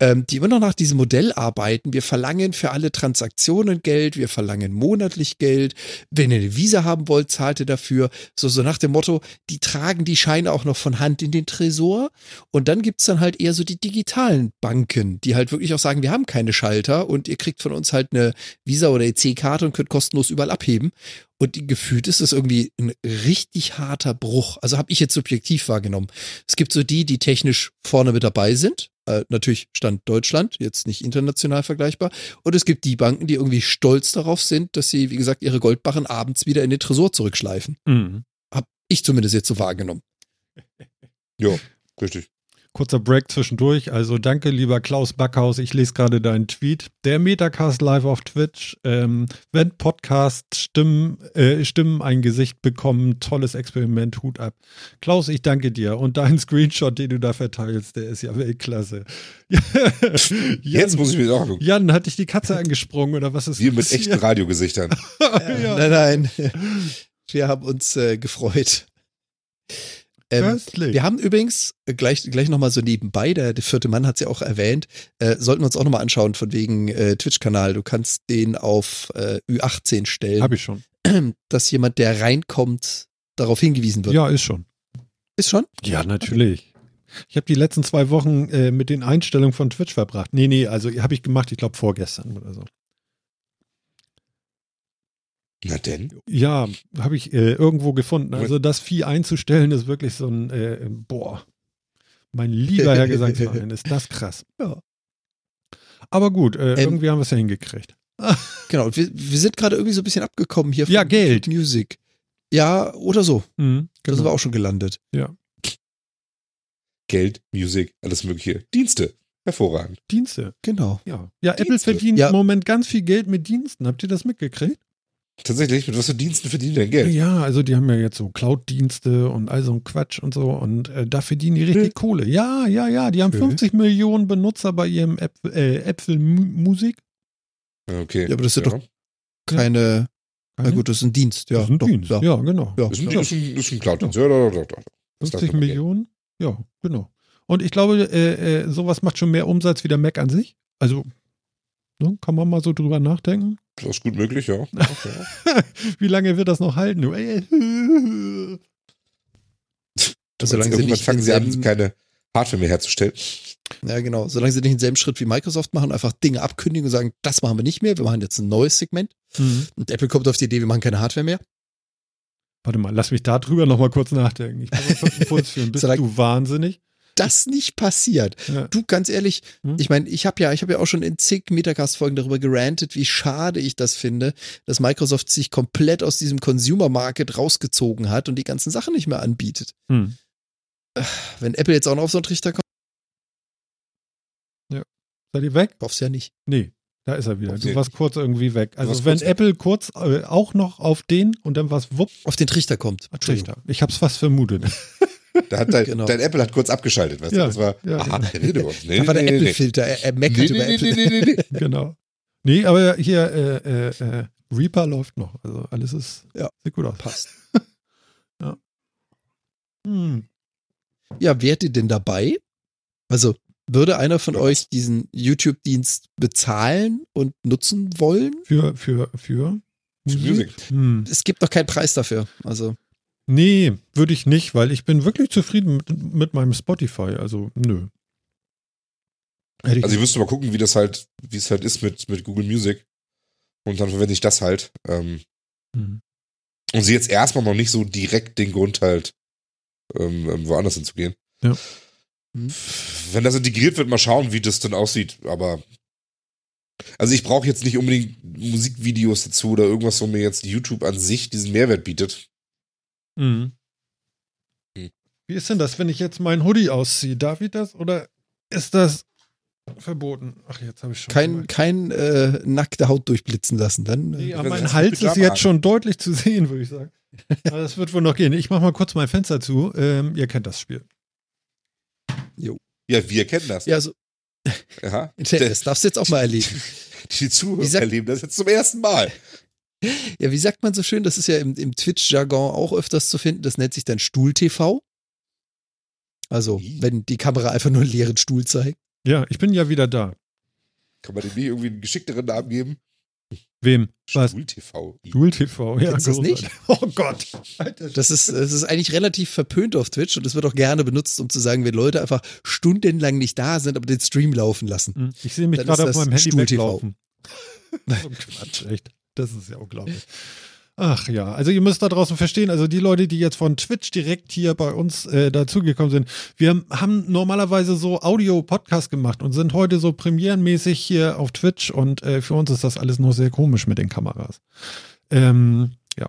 B: ähm, die immer noch nach diesem Modell arbeiten. Wir verlangen für alle Transaktionen Geld, wir verlangen monatlich Geld. Wenn ihr eine Visa haben wollt, zahlt ihr dafür. So, so nach dem Motto, die tragen die Scheine auch noch von Hand in den Tresor. Und dann gibt's dann halt eher so die digitalen Banken, die halt wirklich auch sagen, wir haben keine Schalter und ihr kriegt von uns halt eine Visa- oder EC-Karte und könnt kostenlos überall abheben. Und gefühlt ist es irgendwie ein richtig harter Bruch. Also habe ich jetzt subjektiv wahrgenommen. Es gibt so die, die technisch vorne mit dabei sind. Äh, natürlich Stand Deutschland, jetzt nicht international vergleichbar. Und es gibt die Banken, die irgendwie stolz darauf sind, dass sie, wie gesagt, ihre Goldbarren abends wieder in den Tresor zurückschleifen.
A: Mhm.
B: Hab ich zumindest jetzt so wahrgenommen.
C: Jo, richtig.
A: Kurzer Break zwischendurch. Also danke, lieber Klaus Backhaus. Ich lese gerade deinen Tweet. Der Metacast live auf Twitch. Ähm, wenn Podcast Stimmen, äh, Stimmen ein Gesicht bekommen, tolles Experiment, Hut ab. Klaus, ich danke dir. Und dein Screenshot, den du da verteilst, der ist ja Weltklasse. Jan,
C: Jetzt muss ich mir das auch angucken.
A: Jan, hat dich die Katze angesprungen oder was ist
C: Wir mit echten Radiogesichtern.
A: ja.
B: Nein, nein. Wir haben uns äh, gefreut. Ähm, wir haben übrigens äh, gleich, gleich nochmal so nebenbei, der, der vierte Mann hat es ja auch erwähnt, äh, sollten wir uns auch nochmal anschauen von wegen äh, Twitch-Kanal. Du kannst den auf äh, Ü18 stellen,
A: Hab ich schon.
B: dass jemand, der reinkommt, darauf hingewiesen wird.
A: Ja, ist schon.
B: Ist schon?
A: Ja, natürlich. Ich habe die letzten zwei Wochen äh, mit den Einstellungen von Twitch verbracht. Nee, nee, also habe ich gemacht, ich glaube vorgestern oder so.
C: Na denn?
A: Ja, habe ich äh, irgendwo gefunden. Also das Vieh einzustellen ist wirklich so ein, äh, boah, mein lieber Herr Gesangsverein, ist das krass.
B: Ja.
A: Aber gut, äh,
B: Ähm,
A: irgendwie haben wir es ja hingekriegt.
B: Genau. Wir, wir sind gerade irgendwie so ein bisschen abgekommen hier
A: Ja, Geld.
B: Music. Ja, oder so.
A: Mhm,
B: Da sind wir
A: genau.
B: auch schon gelandet.
A: Ja.
C: Geld, Musik, alles mögliche. Dienste. Hervorragend.
A: Dienste.
B: Genau.
A: Ja. Ja, Apple
C: Dienste.
A: verdient
B: Ja.
A: im Moment ganz viel Geld mit Diensten. Habt ihr das mitgekriegt?
C: Tatsächlich, mit was für Diensten verdienen die denn Geld?
A: Ja, also die haben ja jetzt so Cloud-Dienste und all so ein Quatsch und so und äh, da verdienen die richtig
C: Hm.
A: Kohle. Ja, ja, ja, die haben
B: Okay.
A: 50 Millionen Benutzer bei ihrem äh, Äpfel Mu- Musik.
C: Okay.
B: Ja, aber das ist ja doch keine, na gut, das ist ein Dienst, ja.
A: das ist ein
B: doch,
A: Dienst.
B: Ja.
A: Ja, genau.
B: Ja.
C: Das ist ein,
B: Ja.
C: ist ein, ein Cloud-Dienst. Ja, doch, doch. Darf
A: 50
C: man mal
A: Millionen? Ja, genau. Und ich glaube, äh, äh, sowas macht schon mehr Umsatz wie der Mac an sich. Also, ne, kann man mal so drüber nachdenken.
C: Das ist gut möglich, ja. Okay.
A: Wie lange wird das noch halten? du? Äh,
B: Solange sie
C: Irgendwann
B: nicht
C: fangen sie an, keine Hardware mehr herzustellen.
B: Ja, genau. Solange sie nicht denselben Schritt wie Microsoft machen, einfach Dinge abkündigen und sagen, das machen wir nicht mehr, wir machen jetzt ein neues Segment.
A: Mhm.
B: Und Apple kommt auf die Idee, wir machen keine Hardware mehr.
A: Warte mal, lass mich da drüber noch mal kurz nachdenken. Ich muss mal Puls führen. Bist
B: Solange-
A: du wahnsinnig?
B: Das nicht passiert.
A: Ja.
B: Du, ganz ehrlich,
A: Hm?
B: ich meine, ich habe ja, ich habe ja auch schon in zig Metacast-Folgen darüber gerantet, wie schade ich das finde, dass Microsoft sich komplett aus diesem Consumer-Market rausgezogen hat und die ganzen Sachen nicht mehr anbietet.
A: Hm.
B: Wenn Apple jetzt auch noch auf so einen Trichter kommt,
A: Seid ihr weg?
B: hoff's ja nicht.
A: Nee, da ist er wieder. Du warst kurz irgendwie weg. Also wenn
C: weg.
A: Apple kurz äh, auch noch auf den und dann war es wupp,
B: Auf den Trichter kommt.
A: Trichter. Ich hab's fast vermutet.
C: Da hat dein,
B: Genau.
C: dein Apple hat kurz abgeschaltet, weißt
A: Ja,
C: du? Das war,
A: ja,
C: aha,
A: genau.
C: der redet über uns. Nee,
B: Da war der
C: nee.
B: Apple-Filter, er, er meckert
C: Nee,
B: über
C: nee,
B: Apple.
C: nee, nee, nee,
A: genau. Nee, aber hier äh, äh, äh, Reaper läuft noch. Also alles ist
B: Ja.
A: sieht gut aus.
B: Passt.
A: Hm.
B: Ja, wärt ihr denn dabei? Also, würde einer von
C: Ja.
B: euch diesen YouTube-Dienst bezahlen und nutzen wollen?
A: Für, für, für
C: Music.
A: Hm.
B: Es gibt noch keinen Preis dafür. Also,
A: Nee, würde ich nicht, weil ich bin wirklich zufrieden mit, mit meinem Spotify. Also, nö. Hätte ich
C: Also ich müsste mal gucken, wie das halt, wie es halt ist mit, mit Google Music. Und dann verwende ich das halt. Ähm,
A: Hm.
C: und sehe jetzt erstmal noch nicht so direkt den Grund halt, ähm, ähm, woanders hinzugehen.
A: Ja.
B: Hm.
C: Wenn das integriert wird, mal schauen, wie das dann aussieht. Aber also ich brauche jetzt nicht unbedingt Musikvideos dazu oder irgendwas, wo mir jetzt YouTube an sich diesen Mehrwert bietet.
A: Mhm.
C: Hm.
A: Wie ist denn das, wenn ich jetzt meinen Hoodie ausziehe? Darf ich das oder ist das verboten? Ach, jetzt habe ich schon.
B: kein, kein äh, nackte Haut durchblitzen lassen. Dann,
A: Nee,
B: äh,
A: aber
C: Wenn
A: mein Hals ist jetzt
C: an.
A: schon deutlich zu sehen, würde ich sagen. Aber das wird wohl noch gehen. Ich mache mal kurz mein Fenster zu. Ähm, ihr kennt das Spiel.
C: Ja, wir kennen das.
B: ja, also,
C: Aha.
B: das darfst du jetzt auch mal erleben.
C: Die Zuhörer erleben das jetzt zum ersten Mal.
B: Ja, wie sagt man so schön? Das ist ja im, im Twitch-Jargon auch öfters zu finden. Das nennt sich dann Stuhl-TV. Also, wenn die Kamera einfach nur einen leeren Stuhl zeigt.
A: Ja, ich bin ja wieder da.
C: Kann man dem nicht irgendwie einen geschickteren Namen geben?
A: Wem? Was?
C: Stuhl TV.
A: Dual TV. Ja,
B: Kennst das nicht?
A: Oh Gott. Alter.
B: Das ist, das ist eigentlich relativ verpönt auf Twitch und es wird auch gerne benutzt, um zu sagen, wenn Leute einfach stundenlang nicht da sind, aber den Stream laufen lassen.
A: Hm, Ich sehe mich gerade auf meinem Handy
B: Stuhl-TV.
A: weglaufen. so Quatsch, echt. Das ist ja unglaublich. Ach ja, also ihr müsst da draußen verstehen, also die Leute, die jetzt von Twitch direkt hier bei uns äh, dazugekommen sind, wir haben normalerweise so Audio-Podcast gemacht und sind heute so premierenmäßig hier auf Twitch und äh, für uns ist das alles noch sehr komisch mit den Kameras. Ähm, ja.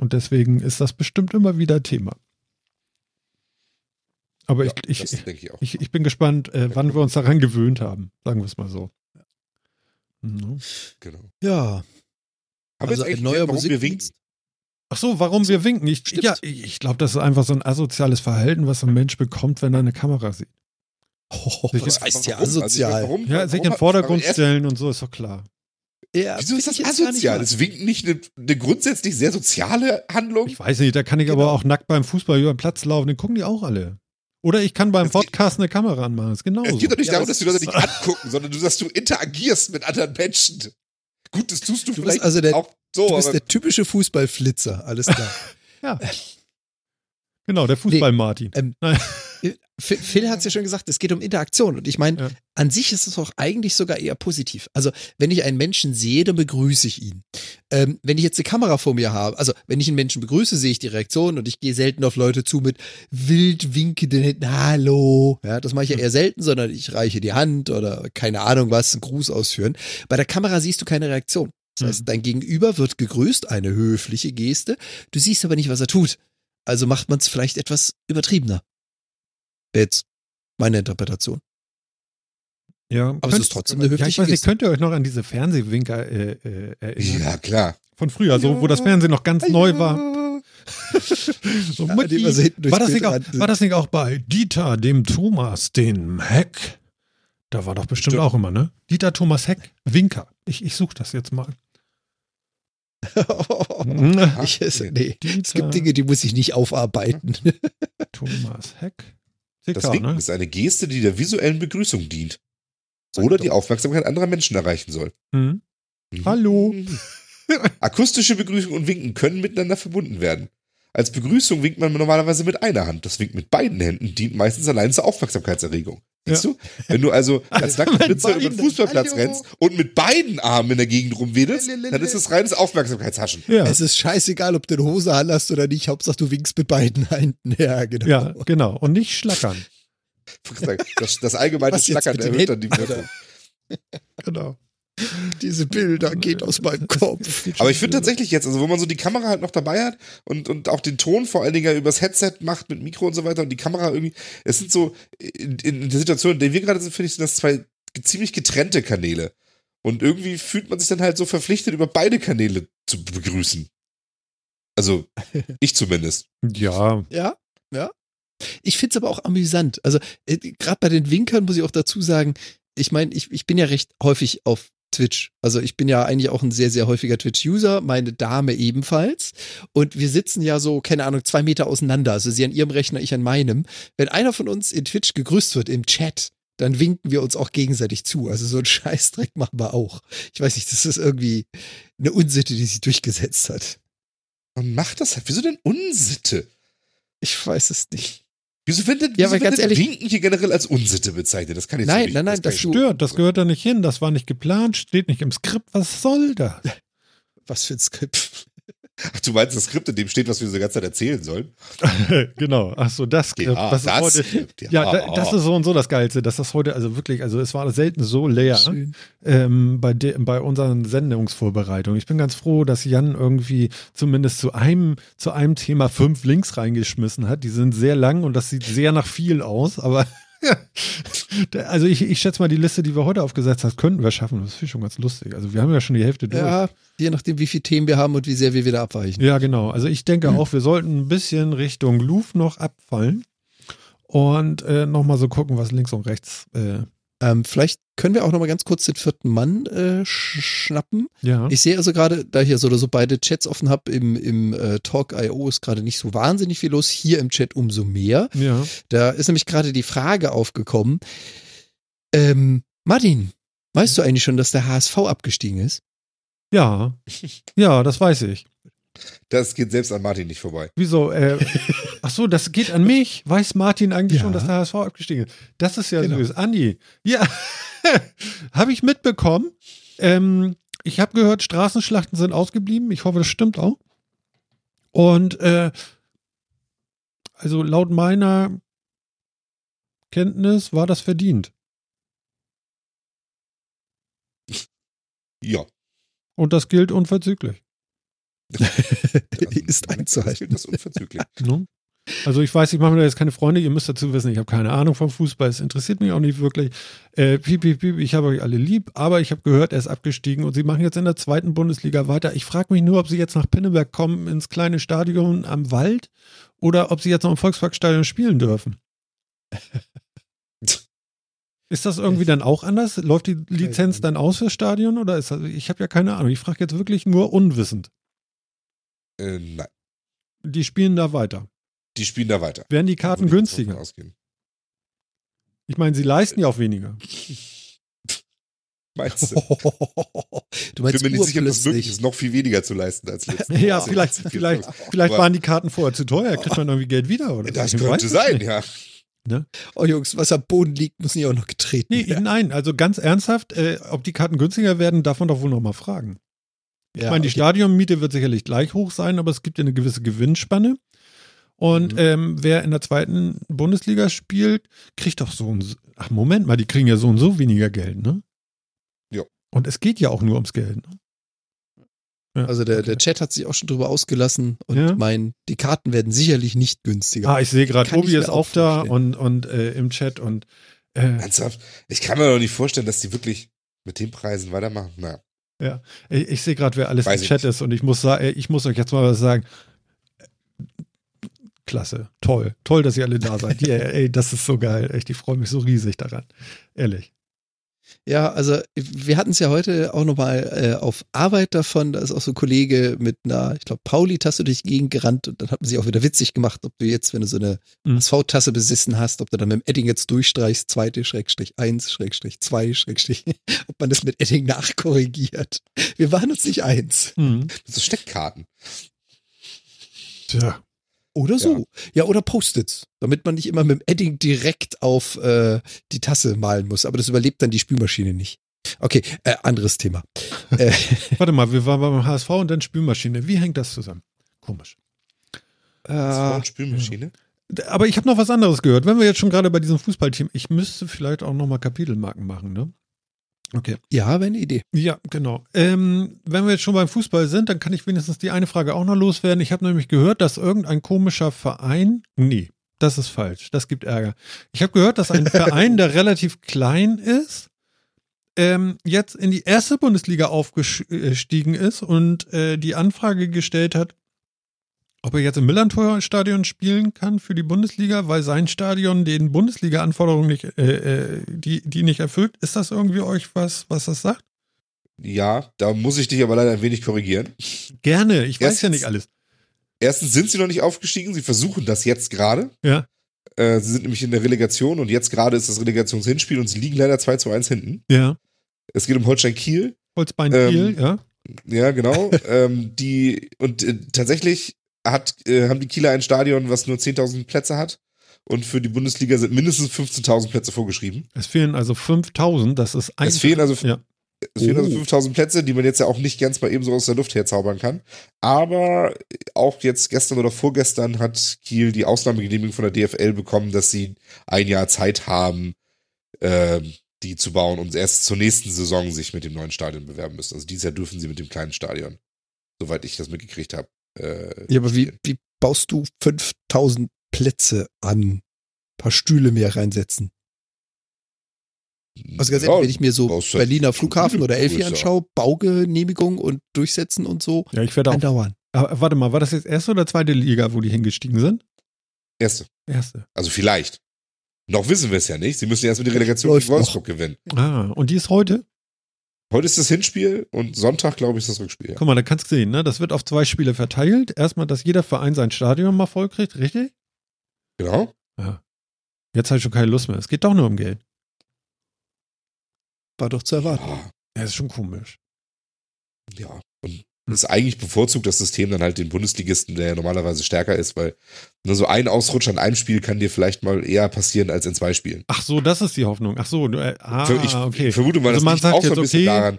A: Und deswegen ist das bestimmt immer wieder Thema. Aber
C: Ja,
A: ich, ich,
C: denke ich auch.
A: ich, ich bin gespannt, äh, wann wir uns daran gewöhnt haben. Sagen wir es mal so. Mhm.
C: Genau.
B: Ja.
C: Haben
B: Also
C: wir jetzt
B: neuer
C: warum wir
B: Musikdienst?
C: winken?
A: Ach so, warum wir winken? Ich, ja, ich glaube, das ist einfach so ein asoziales Verhalten, was ein Mensch bekommt, wenn er eine Kamera sieht.
B: Oh, das heißt ja?
C: Also
B: asozial.
C: meine, warum-
A: Ja, sich in den Vordergrund
C: aber
A: stellen und so ist doch klar.
B: Ja,
C: Wieso ist das asozial? Ist Winken nicht eine, eine grundsätzlich sehr soziale Handlung?
A: Ich weiß nicht, da kann ich aber
B: Genau.
A: auch nackt beim Fußball über den Platz laufen, den gucken die auch alle. Oder ich kann beim Podcast eine Kamera anmachen, ist genauso.
C: Es geht doch nicht
B: Ja,
C: darum,
B: das
C: dass die Leute dich angucken, sondern du, dass du interagierst mit anderen Menschen. Gut, das tust du,
B: Du bist
C: vielleicht
B: also der-
C: auch so,
B: Du bist der typische Fußballflitzer, alles klar.
A: Ja. Genau, der Fußball-Martin.
B: Ähm, Phil, Phil hat es ja schon gesagt, es geht um Interaktion. Und ich meine,
A: Ja.
B: an sich ist es auch eigentlich sogar eher positiv. Also, wenn ich einen Menschen sehe, dann begrüße ich ihn. Ähm, wenn ich jetzt eine Kamera vor mir habe, also wenn ich einen Menschen begrüße, sehe ich die Reaktion und ich gehe selten auf Leute zu mit wild winkenden Händen, Hallo. Ja, das mache ich ja eher selten, sondern ich reiche die Hand oder keine Ahnung was, einen Gruß ausführen. Bei der Kamera siehst du keine Reaktion. Das heißt,
A: Mhm.
B: dein Gegenüber wird gegrüßt, eine höfliche Geste. Du siehst aber nicht, was er tut. Also macht man es vielleicht etwas übertriebener. Wäre jetzt meine Interpretation.
A: Ja,
B: Aber es ist trotzdem eine
A: ja, ich
B: höfliche
A: weiß nicht, könnt ihr euch noch an diese Fernsehwinker äh, äh, erinnern?
C: Ja, klar.
A: Von früher, so, wo das Fernsehen noch ganz neu war. So,
B: Ja,
A: Mutti. war, das nicht auch, war das nicht auch bei Dieter, dem Thomas, dem Heck? Da war doch bestimmt
C: Stimmt.
A: auch immer, ne? Dieter Thomas Heck, Winker. Ich, ich suche das jetzt mal.
B: ich, es,
C: nee.
B: Es gibt Dinge, die muss ich nicht aufarbeiten.
A: Thomas Heck.
C: Das Winken
A: ne?
C: ist eine Geste, die der visuellen Begrüßung dient. Oder die Aufmerksamkeit anderer Menschen erreichen soll.
A: Hm.
C: Mhm.
A: Hallo.
C: Akustische Begrüßung und Winken können miteinander verbunden werden. Als Begrüßung winkt man normalerweise mit einer Hand. Das Winken mit beiden Händen dient meistens allein zur Aufmerksamkeitserregung. Siehst du? Wenn du also als nackter Blitzer über den. Fußballplatz
B: Hallo.
C: rennst und mit beiden Armen in der Gegend rumwedelst, dann ist das reines Aufmerksamkeitshaschen.
A: Ja.
B: Es ist scheißegal, ob du eine Hose anhast oder nicht. Hauptsache, du winkst mit beiden Händen. Ja, genau.
A: ja, genau. Und nicht schlackern.
C: Das, das allgemeine Schlackern erhöht dann die Wirkung.
A: Genau.
B: Diese Bilder geht aus meinem Kopf.
C: Aber ich finde tatsächlich jetzt, also wo man so die Kamera halt noch dabei hat und, und auch den Ton vor allen Dingen ja übers Headset macht mit Mikro und so weiter und die Kamera irgendwie, es sind so, in, in der Situation, in der wir gerade sind, finde ich, sind das zwei ziemlich getrennte Kanäle. Und irgendwie fühlt man sich dann halt so verpflichtet, über beide Kanäle zu begrüßen. Also, ich zumindest.
A: Ja,
B: Ja, ja. Ich finde es aber auch amüsant. Also, äh, gerade bei den Winkern muss ich auch dazu sagen, ich meine, ich, ich bin ja recht häufig auf Twitch. Also ich bin ja eigentlich auch ein sehr, sehr häufiger Twitch-User, meine Dame ebenfalls. Und wir sitzen ja so, keine Ahnung, zwei Meter auseinander. Also sie an ihrem Rechner, ich an meinem. Wenn einer von uns in Twitch gegrüßt wird im Chat, dann winken wir uns auch gegenseitig zu. Also so einen Scheißdreck machen wir auch. Ich weiß nicht, das ist irgendwie eine Unsitte, die sich durchgesetzt hat.
C: Man macht das halt. Wieso denn Unsitte?
B: Ich weiß es nicht.
C: Wieso denn,
B: Ja,
C: wieso
B: ganz ehrlich-
C: Winken hier generell als Unsitte bezeichnet? Das kann ich
B: Nein,
C: so nicht.
B: nein, nein,
C: ich
B: du-
A: stört. Das gehört da nicht hin. Das war nicht geplant, steht nicht im Skript. Was soll das?
B: Was für ein Skript.
C: Ach, du meinst das Skript, in dem steht, was wir so die ganze Zeit erzählen sollen?
A: genau. Ach so, das Skript.
C: Ja,
A: das,
C: das
A: ist heute,
C: Skript, ja.
A: ja, da, das ist so und so das Geilste, dass das heute, also wirklich, also es war selten so leer ähm, bei, de, bei unseren Sendungsvorbereitungen. Ich bin ganz froh, dass Jan irgendwie zumindest zu einem, zu einem Thema fünf Links reingeschmissen hat. Die sind sehr lang und das sieht sehr nach viel aus, aber also ich, ich schätze mal, die Liste, die wir heute aufgesetzt haben, könnten wir schaffen. Das ist schon ganz lustig. Also wir haben ja schon die Hälfte durch.
B: Ja, je nachdem, wie viele Themen wir haben und wie sehr wir wieder abweichen.
A: Ja, genau. Also ich denke auch, wir sollten ein bisschen Richtung Louvre noch abfallen und äh, nochmal so gucken, was links und rechts. Äh,
B: Ähm, vielleicht können wir auch noch mal ganz kurz den vierten Mann äh, sch schnappen.
A: ja.
B: Ich sehe also gerade, da ich ja so oder so beide Chats offen habe, im, im äh, Talk.io ist gerade nicht so wahnsinnig viel los. Hier im Chat umso mehr.
A: ja.
B: Da ist nämlich gerade die Frage aufgekommen. Ähm, Martin, weißt du eigentlich schon, dass der HSV abgestiegen ist?
A: Ja. Ja, das weiß ich.
C: Das geht selbst an Martin nicht vorbei.
A: Wieso? Äh, ach so, das geht an mich. Weiß Martin eigentlich
B: Ja.
A: schon, dass der HSV abgestiegen ist? Das ist ja
B: Genau.
A: süß. Andi, ja, habe ich mitbekommen. Ähm, ich habe gehört, Straßenschlachten sind ausgeblieben. Ich hoffe, das stimmt auch. Und äh, also laut meiner Kenntnis war das verdient.
C: Ja.
A: Und das gilt unverzüglich.
B: Ist einzuhalten.
C: Das ist unverzüglich.
A: Also ich weiß, ich mache mir da jetzt keine Freunde, ihr müsst dazu wissen, ich habe keine Ahnung vom Fußball, es interessiert mich auch nicht wirklich. Äh, piep, piep, piep, ich habe euch alle lieb, aber ich habe gehört, er ist abgestiegen und sie machen jetzt in der zweiten Bundesliga weiter. Ich frage mich nur, ob sie jetzt nach Pinneberg kommen, ins kleine Stadion am Wald oder ob sie jetzt noch im Volksparkstadion spielen dürfen. Ist das irgendwie dann auch anders? Läuft die Lizenz dann aus fürs Stadion oder ist das, ich habe ja keine Ahnung. Ich frage jetzt wirklich nur unwissend.
C: Äh, nein.
A: Die spielen da weiter.
C: Die spielen da weiter.
A: Werden die Karten
C: ich jetzt
A: günstiger?
C: ausgehen.
A: Ich meine, sie leisten ja auch weniger.
C: Meinst du?
B: du
C: Ich
B: meinst
C: bin mir nicht sicher, ob das möglich ist, noch viel weniger zu leisten als letztes
A: Ja,
C: Jahr.
A: vielleicht, vielleicht, vielleicht
C: Aber
A: waren die Karten vorher zu teuer, kriegt man irgendwie Geld wieder oder so.
C: Das
A: Ich weiß
C: könnte
A: es
C: sein, ja.
B: Oh Jungs, was am Boden liegt, muss nicht auch noch getreten
A: Nee,
B: werden.
A: nein, also ganz ernsthaft, äh, ob die Karten günstiger werden, darf man doch wohl noch mal fragen. Ich
B: Ja,
A: meine, die
B: okay.
A: Stadionmiete wird sicherlich gleich hoch sein, aber es gibt ja eine gewisse Gewinnspanne. Und
B: Mhm.
A: ähm, wer in der zweiten Bundesliga spielt, kriegt doch so ein. Ach, Moment mal, die kriegen ja so und so weniger Geld, ne?
C: Ja.
A: Und es geht ja auch nur ums Geld. Ne? Ja,
B: Also der,
A: okay.
B: der Chat hat sich auch schon drüber ausgelassen und
A: Ja.
B: mein, die Karten werden sicherlich nicht günstiger.
A: Ah, ich sehe gerade,
B: Kann ich
A: Obi
B: mir
A: ist
B: auch
A: auch da und, und äh, im Chat und äh,
C: Ernsthaft? Ich kann mir doch nicht vorstellen, dass die wirklich mit den Preisen weitermachen. Naja.
A: ich, ich sehe gerade, wer alles
C: Weiß
A: im Chat
C: nicht.
A: ist und ich muss sagen, ich muss euch jetzt mal was sagen. Klasse, toll, toll, dass ihr alle da seid. Yeah, ey, das ist so geil, echt, ich freue mich so riesig daran. Ehrlich.
B: Ja, also wir hatten es ja heute auch nochmal äh, auf Arbeit davon. Da ist auch so ein Kollege mit einer, ich glaube, Pauli-Tasse durch die Gegend gerannt und dann hat man sich auch wieder witzig gemacht, ob du jetzt, wenn du so eine
A: Mhm.
B: SV-Tasse besessen hast, ob du dann mit dem Edding jetzt durchstreichst, zweite, Schrägstrich eins, Schrägstrich zwei, Schrägstrich, ob man das mit Edding nachkorrigiert. Wir waren uns nicht eins.
A: Mhm.
C: So Steckkarten.
A: Tja.
B: Oder so. Ja, oder Post-its, damit man nicht immer mit dem Edding direkt auf äh, die Tasse malen muss. Aber das überlebt dann die Spülmaschine nicht. Okay, äh, anderes Thema. äh,
A: Warte mal, wir waren beim HSV und dann Spülmaschine. Wie hängt das zusammen? Komisch.
C: War
B: äh,
C: eine Spülmaschine.
A: Aber ich habe noch was anderes gehört. Wenn wir jetzt schon gerade bei diesem Fußballteam, ich müsste vielleicht auch noch mal Kapitelmarken machen, ne? Okay.
B: ja, wäre eine Idee.
A: Ja, genau. Ähm, wenn wir jetzt schon beim Fußball sind, dann kann ich wenigstens die eine Frage auch noch loswerden. Ich habe nämlich gehört, dass irgendein komischer Verein, nee, das ist falsch, das gibt Ärger. Ich habe gehört, dass ein Verein, der relativ klein ist, ähm, jetzt in die erste Bundesliga aufgestiegen ist und äh, die Anfrage gestellt hat, ob er jetzt im Millantor-Stadion spielen kann für die Bundesliga, weil sein Stadion den Bundesliga-Anforderungen nicht, äh, äh, die, die nicht erfüllt. Ist das irgendwie euch was, was das sagt?
C: Ja, da muss ich dich aber leider ein wenig korrigieren.
A: Gerne, ich weiß ja nicht alles.
C: Erstens sind sie noch nicht aufgestiegen, sie versuchen das jetzt gerade.
A: Ja,
C: Äh, sie sind nämlich in der Relegation und jetzt gerade ist das Relegationshinspiel und sie liegen leider 2 zu 1 hinten.
A: ja.
C: Es geht um Holstein Kiel.
A: Holzbein
C: Ähm,
A: Kiel, ja.
C: Ja, genau. ähm, die, und äh, tatsächlich hat, äh, haben die Kieler ein Stadion, was nur 10.000 Plätze hat. Und für die Bundesliga sind mindestens 15.000 Plätze vorgeschrieben.
A: Es fehlen also 5000, das ist ein.
C: Es fehlen also,
A: Ja.
C: es fehlen also
B: Oh.
C: 5.000 Plätze, die man jetzt ja auch nicht ganz mal eben so aus der Luft herzaubern kann. Aber auch jetzt gestern oder vorgestern hat Kiel die Ausnahmegenehmigung von der DFL bekommen, dass sie ein Jahr Zeit haben, ähm, die zu bauen und erst zur nächsten Saison sich mit dem neuen Stadion bewerben müssen. Also dieses Jahr dürfen sie mit dem kleinen Stadion, soweit ich das mitgekriegt habe. Äh,
B: Ja, aber wie, wie baust du 5000 Plätze an? Ein paar Stühle mehr reinsetzen. Also ganz
C: Ja,
B: ehrlich, wenn ich mir so
C: halt
B: Berliner Flughafen oder Elfi anschaue, Baugenehmigung und durchsetzen und so,
A: Ja, ich werde auch.
B: andauern.
A: Aber, warte mal, war das jetzt erste oder zweite Liga, wo die hingestiegen sind?
C: Erste.
A: Erste.
C: Also vielleicht. Noch wissen wir es ja nicht. Sie müssen erst mit der Relegation gegen Wolfsburg gewinnen.
A: Ah, und die ist heute?
C: Heute ist das Hinspiel und Sonntag, glaube ich, ist das Rückspiel. Ja.
A: Guck mal, da kannst du sehen, ne? Das wird auf zwei Spiele verteilt. Erstmal, dass jeder Verein sein Stadion mal voll kriegt, richtig?
C: Genau.
A: Ja. Jetzt habe ich schon keine Lust mehr. Es geht doch nur um Geld.
B: War doch zu erwarten.
C: Ja,
A: Das ist schon komisch.
C: ja. Und das ist eigentlich bevorzugt das System dann halt den Bundesligisten, der ja normalerweise stärker ist, weil nur so ein Ausrutscher in einem Spiel kann dir vielleicht mal eher passieren als in zwei Spielen.
A: Ach so, das ist die Hoffnung. Ach so, du, äh, ah,
C: ich,
A: okay.
C: ich vermute mal,
A: Also
C: das liegt auch so ein bisschen
A: okay-
C: daran,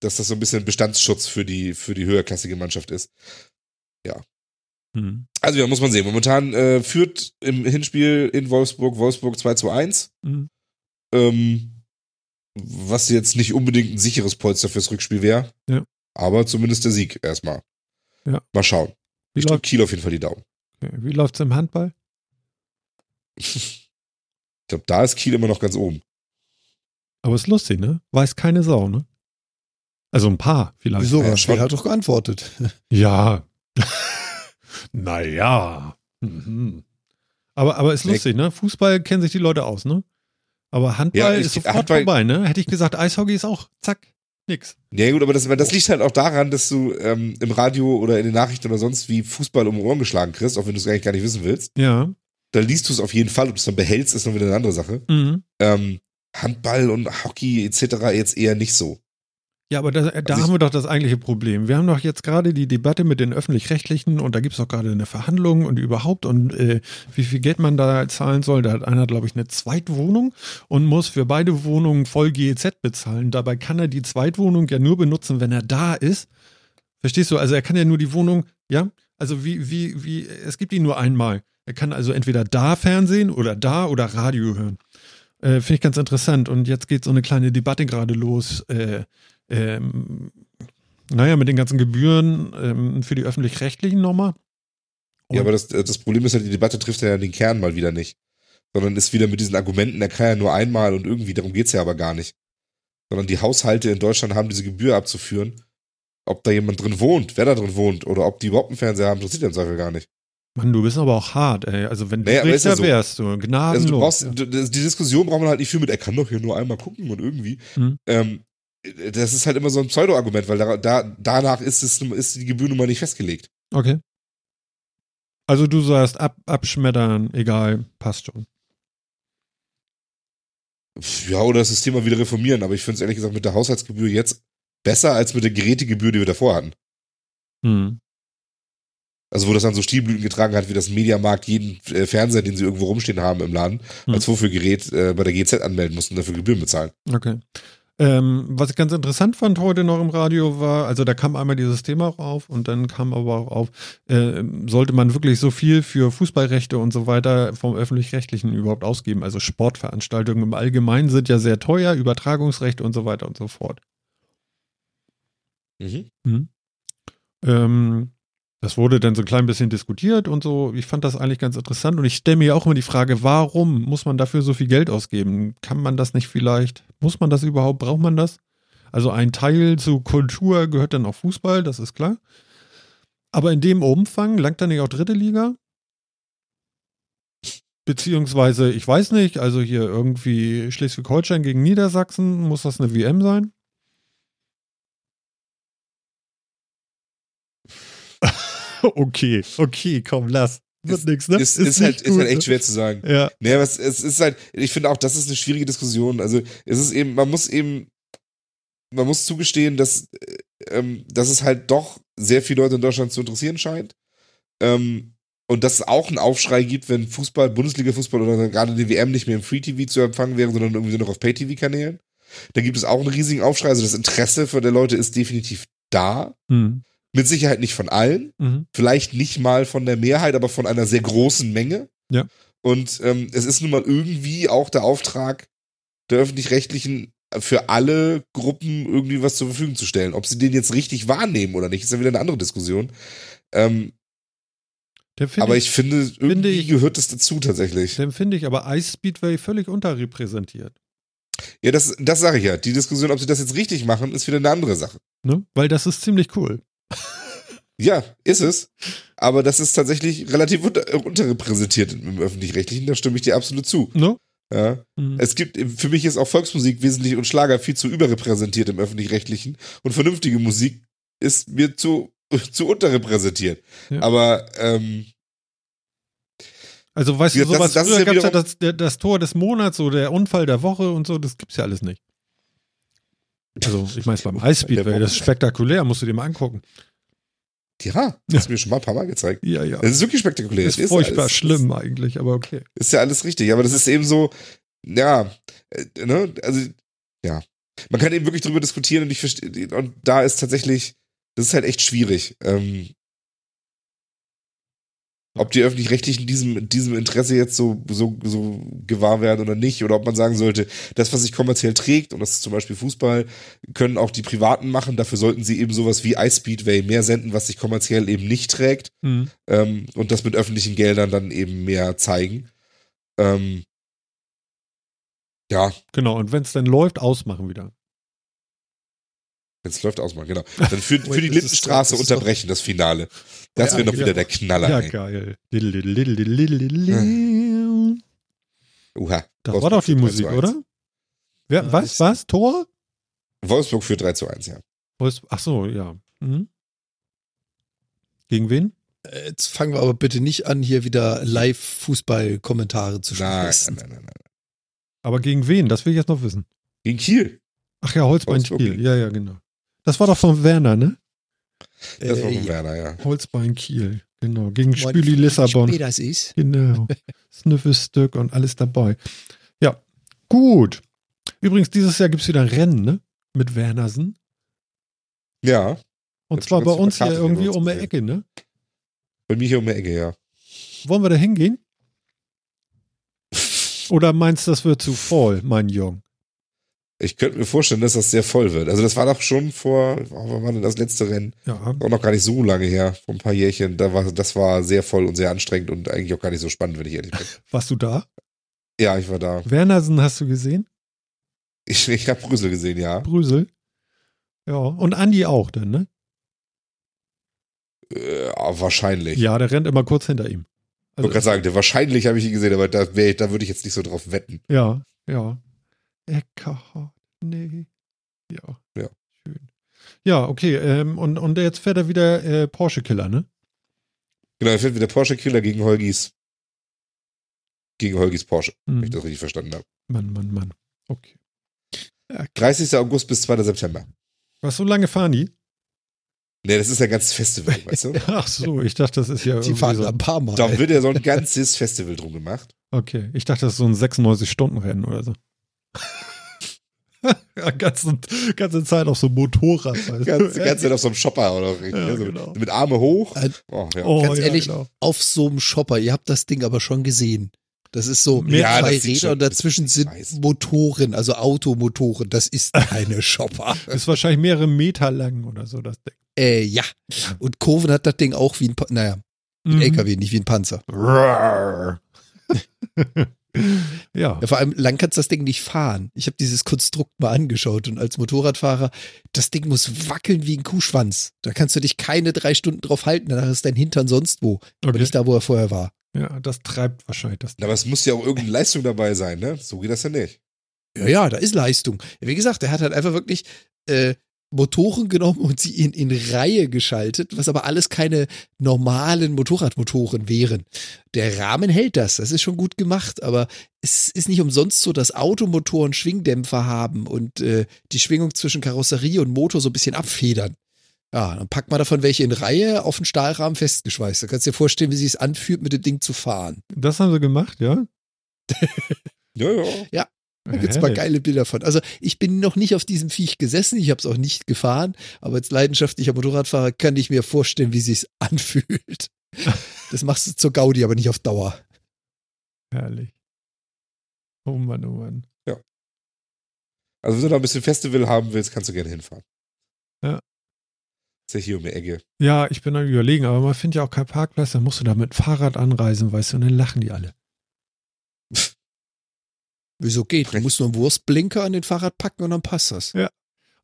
C: dass das so ein bisschen Bestandsschutz für die, für die höherklassige Mannschaft ist.
A: Hm.
C: Also ja, muss man sehen. Momentan äh, führt im Hinspiel in Wolfsburg Wolfsburg 2 zu 1.
A: Hm.
C: Ähm, was jetzt nicht unbedingt ein sicheres Polster fürs Rückspiel wäre.
A: Ja.
C: Aber zumindest der Sieg erstmal.
A: Ja.
C: Mal schauen.
A: Wie,
C: Ich drücke
A: läuft,
C: Kiel auf jeden Fall die Daumen.
A: okay. Wie läuft's im Handball?
C: Ich glaube, da ist Kiel immer noch ganz oben.
A: Aber ist lustig, ne? Weiß keine Sau, ne? Also ein paar vielleicht.
B: Wieso?
C: Ja.
B: Wer hat doch geantwortet?
A: Ja. naja. Mhm. Aber, aber ist lustig, ne? Fußball kennen sich die Leute aus, ne? Aber Handball
C: Ja, ich-
A: ist sofort
C: Handball-
A: vorbei, ne? Hätte ich gesagt, Eishockey ist auch zack, nix.
C: Ja gut, aber das, das liegt halt auch daran, dass du ähm, im Radio oder in den Nachrichten oder sonst wie Fußball um Ohren geschlagen kriegst, auch wenn du es eigentlich gar nicht wissen willst.
A: Ja.
C: Da liest du es auf jeden Fall. Ob du es dann behältst, ist noch wieder eine andere Sache.
A: Mhm.
C: Ähm, Handball und Hockey etc. jetzt eher nicht so.
A: Ja, aber da, da
C: Also
A: haben wir doch das eigentliche Problem. Wir haben doch jetzt gerade die Debatte mit den Öffentlich-Rechtlichen und da gibt es doch gerade eine Verhandlung und überhaupt und äh, wie viel Geld man da zahlen soll. Da hat einer, glaube ich, eine Zweitwohnung und muss für beide Wohnungen voll GEZ bezahlen. Dabei kann er die Zweitwohnung ja nur benutzen, wenn er da ist. Verstehst du? Also er kann ja nur die Wohnung, ja? Also wie, wie, wie, es gibt ihn nur einmal. Er kann also entweder da Fernsehen oder da oder Radio hören. Äh, Finde ich ganz interessant. Und jetzt geht so eine kleine Debatte gerade los. Äh, ähm, Naja, mit den ganzen Gebühren ähm, für die öffentlich-rechtlichen nochmal.
C: Ja, aber das, das Problem ist ja, die Debatte trifft ja den Kern mal wieder nicht. Sondern ist wieder mit diesen Argumenten, er kann ja nur einmal und irgendwie, darum geht's ja aber gar nicht. Sondern die Haushalte in Deutschland haben diese Gebühr abzuführen. Ob da jemand drin wohnt, wer da drin wohnt, oder ob die überhaupt einen Fernseher haben, interessiert ja im Zweifel gar nicht.
A: Mann, du bist aber auch hart, ey. Also wenn du
C: Naja,
A: Richter
C: ja so.
A: wärst, du gnadenlos.
C: Also du brauchst, du- die Diskussion braucht man halt nicht für mit, er kann doch hier nur einmal gucken und irgendwie.
A: Mhm.
C: Ähm, das ist halt immer so ein Pseudo-Argument, weil da, da, danach ist, es, ist die Gebühr nun mal nicht festgelegt.
A: Okay. Also du sagst ab, abschmettern, egal, passt schon.
C: Ja, oder das System mal wieder reformieren, aber ich finde es ehrlich gesagt mit der Haushaltsgebühr jetzt besser als mit der Gerätegebühr, die wir davor hatten.
A: Hm.
C: Also wo das dann so Stilblüten getragen hat, wie das Mediamarkt jeden äh, Fernseher, den sie irgendwo rumstehen haben im Laden,
A: Hm.
C: als Vorführgerät äh, bei der GZ anmelden mussten, dafür Gebühren bezahlen.
A: Okay. Ähm, was ich ganz interessant fand heute noch im Radio war, also da kam einmal dieses Thema auf und dann kam aber auch auf, äh, sollte man wirklich so viel für Fußballrechte und so weiter vom öffentlich-rechtlichen überhaupt ausgeben? Also Sportveranstaltungen im Allgemeinen sind ja sehr teuer, Übertragungsrechte und so weiter und so fort.
C: Mhm.
A: Ähm, das wurde dann so ein klein bisschen diskutiert und so. Ich fand das eigentlich ganz interessant und ich stelle mir auch immer die Frage, warum muss man dafür so viel Geld ausgeben? Kann man das nicht vielleicht? Muss man das überhaupt? Braucht man das? Also ein Teil zu Kultur gehört dann auch Fußball, das ist klar. Aber in dem Umfang langt dann nicht auch dritte Liga? Beziehungsweise, ich weiß nicht, also hier irgendwie Schleswig-Holstein gegen Niedersachsen, muss das eine WM sein? okay, okay, komm, lass. Wird
C: Ist-
A: nix, ne?
C: Ist, ist, halt,
A: nicht
C: ist halt echt
A: ne?
C: schwer zu sagen.
A: Ja,
C: Nee, aber es, ist halt, ich finde auch, das ist eine schwierige Diskussion. Also es ist eben, man muss eben, man muss zugestehen, dass, äh, ähm, dass es halt doch sehr viele Leute in Deutschland zu interessieren scheint. Ähm, und dass es auch einen Aufschrei gibt, wenn Fußball, Bundesliga-Fußball oder gerade die WM nicht mehr im Free-TV zu empfangen wäre, sondern irgendwie nur noch auf Pay-TV-Kanälen. Da gibt es auch einen riesigen Aufschrei. Also das Interesse von der Leute ist definitiv da.
A: hm.
C: Mit Sicherheit nicht von allen
A: Mhm.
C: vielleicht nicht mal von der Mehrheit, aber von einer sehr großen Menge.
A: Ja.
C: Und ähm, es ist nun mal irgendwie auch der Auftrag der öffentlich-rechtlichen für alle Gruppen irgendwie was zur Verfügung zu stellen. Ob sie den jetzt richtig wahrnehmen oder nicht, ist ja wieder eine andere Diskussion. Ähm, aber ich finde, irgendwie
A: finde ich-
C: gehört es dazu tatsächlich.
A: Den finde ich aber Ice Speedway völlig unterrepräsentiert.
C: Ja, das, das sage ich ja. Die Diskussion, ob sie das jetzt richtig machen, ist wieder eine andere Sache.
A: Ne? Weil das ist ziemlich cool.
C: Ja, ist es. Aber das ist tatsächlich relativ unter, unterrepräsentiert im öffentlich-rechtlichen. Da stimme ich dir absolut zu.
A: Ne?
C: Ja.
A: Mhm.
C: Es gibt, für mich ist auch Volksmusik wesentlich und Schlager viel zu überrepräsentiert im Öffentlich-Rechtlichen und vernünftige Musik ist mir zu, zu unterrepräsentiert.
A: Ja.
C: Aber, ähm,
A: Also weißt du,
C: das-
A: sowas,
C: das ist
A: früher
C: ja
A: gab es ja das, das Tor des Monats, so der Unfall der Woche und so, das gibt's ja alles nicht. Also, ich meine es beim Speedway, das ist spektakulär, musst du dir mal angucken.
C: ja, das hast du mir schon mal ein paar Mal gezeigt.
A: Ja, ja.
C: Das ist wirklich spektakulär.
A: ist
C: Es
A: furchtbar
C: alles-
A: schlimm eigentlich, aber okay.
C: Ist ja alles richtig. Aber das ist eben so, ja, äh, ne, also, ja. Man kann eben wirklich drüber diskutieren und ich verstehe, und da ist tatsächlich, das ist halt echt schwierig. Ähm, ob die öffentlich-rechtlichen diesem, diesem Interesse jetzt so, so, so gewahr werden oder nicht, oder ob man sagen sollte, das, was sich kommerziell trägt, und das ist zum Beispiel Fußball, können auch die Privaten machen, dafür sollten sie eben sowas wie Ice Speedway mehr senden, was sich kommerziell eben nicht trägt,
A: Hm.
C: ähm, und das mit öffentlichen Geldern dann eben mehr zeigen. Ähm, ja,
A: Genau, und wenn es dann läuft, ausmachen wieder.
C: Jetzt läuft aus mal, genau. Dann für, für die Lindenstraße
B: doch- doch-
C: unterbrechen, das Finale. Das
A: Ja,
C: wäre noch
A: ja.
C: wieder der Knaller.
A: Ja,
C: ey.
A: geil.
C: Uha.
A: Das
C: Wolfsburg
A: war doch die
C: führt 3
A: Musik,
C: zu 1.
A: oder? Wer, was, was? Tor?
C: Wolfsburg führt 3 zu 1, ja.
A: Wolfs- Ach so, ja. Mhm. Gegen wen?
B: Jetzt fangen wir aber bitte nicht an, hier wieder Live-Fußball-Kommentare zu schmeißen.
C: nein, nein, nein, nein.
A: Aber gegen wen? Das will ich jetzt noch wissen.
C: Gegen Kiel.
A: Ach ja, Holzbein
C: Wolfsburg
A: Kiel. Ja, ja, genau. Das war doch von Werner, ne?
C: Das war
B: Äh,
C: von
B: ja.
C: Werner, ja.
A: Holzbein Kiel. Genau. Gegen Spüli
B: wie
A: Lissabon.
B: spät das ist.
A: Genau. Sniffestück und alles dabei. Ja, gut. Übrigens, dieses Jahr gibt es wieder ein Rennen, ne? Mit Wernersen.
C: Ja,
A: Und zwar bei uns hier irgendwie
C: uns
A: um die. Ecke, ne?
C: bei mir hier um die Ecke, ja.
A: Wollen wir da hingehen? Oder meinst du, das wird zu voll, mein Jung?
C: Ich könnte mir vorstellen, dass das sehr voll wird. Also das war doch schon vor, wann war denn das letzte Rennen?
A: Ja.
C: Auch noch gar nicht so lange her, vor ein paar Jährchen. Da war, das war sehr voll und sehr anstrengend und eigentlich auch gar nicht so spannend, wenn ich ehrlich bin.
A: Warst du da?
C: Ja, ich war da.
A: Wernersen hast du gesehen?
C: Ich, ich habe Brüssel gesehen, ja.
A: Brüsel. Ja. Und Andi auch dann, ne?
C: Äh, wahrscheinlich.
A: Ja, der rennt immer kurz hinter ihm.
C: Ich wollte gerade sagen, der wahrscheinlich habe ich ihn gesehen, aber da, da würde ich jetzt nicht so drauf wetten.
A: Ja, ja. Nee. Ja.
C: Ja.
A: Schön. Ja, okay. Ähm, und, und jetzt fährt er wieder äh, Porsche-Killer, ne?
C: Genau, er fährt wieder Porsche Killer gegen Holgis gegen Holgis Porsche,
A: Hm.
C: wenn ich das richtig verstanden habe.
A: Mann, Mann, Mann. Okay.
C: 30. August bis 2. September.
A: Was, so lange fahren die?
C: Nee, das ist ja ein ganzes Festival, weißt du?
A: Ach so, ich dachte, das ist ja
B: Die
A: irgendwie
B: fahren
A: so.
B: ein paar Mal.
C: Da wird ja so ein ganzes Festival drum gemacht.
A: Okay, ich dachte, das ist so ein 96-Stunden-Rennen oder so. Ja, ganze, ganze Zeit auf so einem Motorrad. weißt du?
C: Ganz, ganz Zeit auf so einem Shopper oder.
A: Ja,
C: so
A: genau.
C: Mit Arme hoch. Oh, ja.
A: Oh,
B: Ganz
A: ja,
B: ehrlich,
A: genau.
B: auf so einem Shopper, ihr habt das Ding aber schon gesehen. Das ist so
A: Ja,
B: zwei
C: das sieht
B: Räder
C: schon-
B: und dazwischen sind
C: weiß.
B: Motoren, also Automotoren. Das ist keine Shopper.
A: Ist wahrscheinlich mehrere Meter lang oder so, das Ding.
B: Äh, ja. Und Kurven hat das Ding auch wie ein, Pa- naja, wie ein
A: Mhm.
B: LKW, nicht wie ein Panzer.
A: Ja.
B: Ja, vor allem lang kannst du das Ding nicht fahren. Ich habe dieses Konstrukt mal angeschaut und als Motorradfahrer, das Ding muss wackeln wie ein Kuhschwanz. Da kannst du dich keine drei Stunden drauf halten, danach ist dein Hintern sonst wo. Aber
A: Okay.
B: nicht da, wo er vorher war.
A: ja, das treibt wahrscheinlich das.
C: Aber es muss ja auch irgendeine Leistung dabei sein, ne? So geht das ja nicht.
B: Ja, ja, da ist Leistung. Wie gesagt, er hat halt einfach wirklich äh, Motoren genommen und sie in, in Reihe geschaltet, was aber alles keine normalen Motorradmotoren wären. Der Rahmen hält das, das ist schon gut gemacht, aber es ist nicht umsonst so, dass Automotoren Schwingdämpfer haben und äh, die Schwingung zwischen Karosserie und Motor so ein bisschen abfedern. Ja, dann packt man davon welche in Reihe auf den Stahlrahmen festgeschweißt. Da kannst du dir vorstellen, wie sich es anfühlt, mit dem Ding zu fahren.
A: Das haben sie gemacht, ja?
C: Ja, ja.
B: Da gibt's mal
A: Hey.
B: geile Bilder von. Also ich bin noch nicht auf diesem Viech gesessen, ich habe es auch nicht gefahren, aber als leidenschaftlicher Motorradfahrer kann ich mir vorstellen, wie sich's anfühlt. Das machst du zur Gaudi, aber nicht auf Dauer.
A: Herrlich. Oh Mann, oh Mann.
C: Also wenn du da ein bisschen Festival haben willst, kannst du gerne hinfahren.
A: Ja.
C: Ist ja hier um die Ecke.
A: Ja, ich bin am überlegen, aber man findet ja auch keinen Parkplatz, dann musst du da mit Fahrrad anreisen, weißt du, und dann lachen die alle.
B: Wieso geht? Du musst nur einen Wurstblinker an den Fahrrad packen und dann passt das.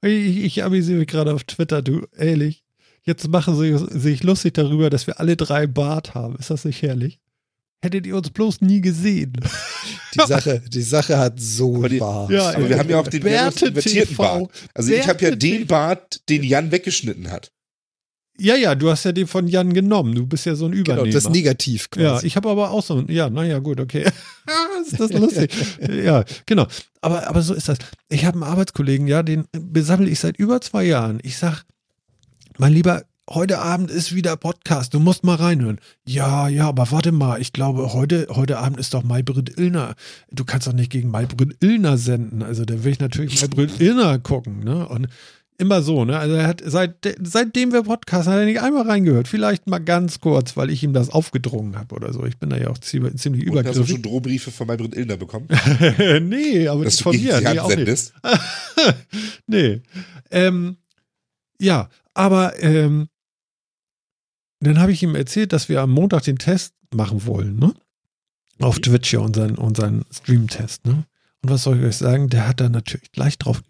A: Ich, ich amüsiere mich gerade auf Twitter, du, ehrlich. Jetzt machen sie sich lustig darüber, dass wir alle drei Bart haben. Ist das nicht herrlich? Hättet ihr uns bloß nie gesehen.
B: Die Sache, die Sache hat so
C: Aber die-
B: Bart.
A: Ja,
C: Aber wir haben ja auch den invertierten. Bart. Also ich habe ja den
A: TV.
C: Bart, den Jan weggeschnitten hat.
A: Ja, ja, du hast ja den von Jan genommen. Du bist ja so ein
B: genau,
A: Übernehmer.
B: das Negativ
A: Ja,
B: quasi.
A: ich habe aber auch so ein, ja, naja, gut, okay. ist das lustig? ja, genau. Aber, aber so ist das. Ich habe einen Arbeitskollegen, ja, den besammle ich seit über zwei Jahren. Ich sag, mein Lieber, heute Abend ist wieder Podcast, du musst mal reinhören. Ja, ja, aber warte mal, ich glaube, heute, heute Abend ist doch Maybrit Illner. Du kannst doch nicht gegen Maybrit Illner senden. Also da will ich natürlich Maybrit Illner gucken, ne? Und immer so, ne? Also er hat seit, seitdem wir Podcast hat er nicht einmal reingehört. Vielleicht mal ganz kurz, weil ich ihm das aufgedrungen habe oder so. Ich bin da ja auch ziemlich, ziemlich
C: Und hast du schon Drohbriefe von Maybrit Illner bekommen?
A: nee, aber
C: dass
A: von mir. Nee, auch nicht. nee. Ähm, ja, aber ähm, dann habe ich ihm erzählt, dass wir am Montag den Test machen wollen, ne? Auf Twitch ja unseren, unseren Stream-Test, ne? Und was soll ich euch sagen? Der hat da natürlich gleich drauf?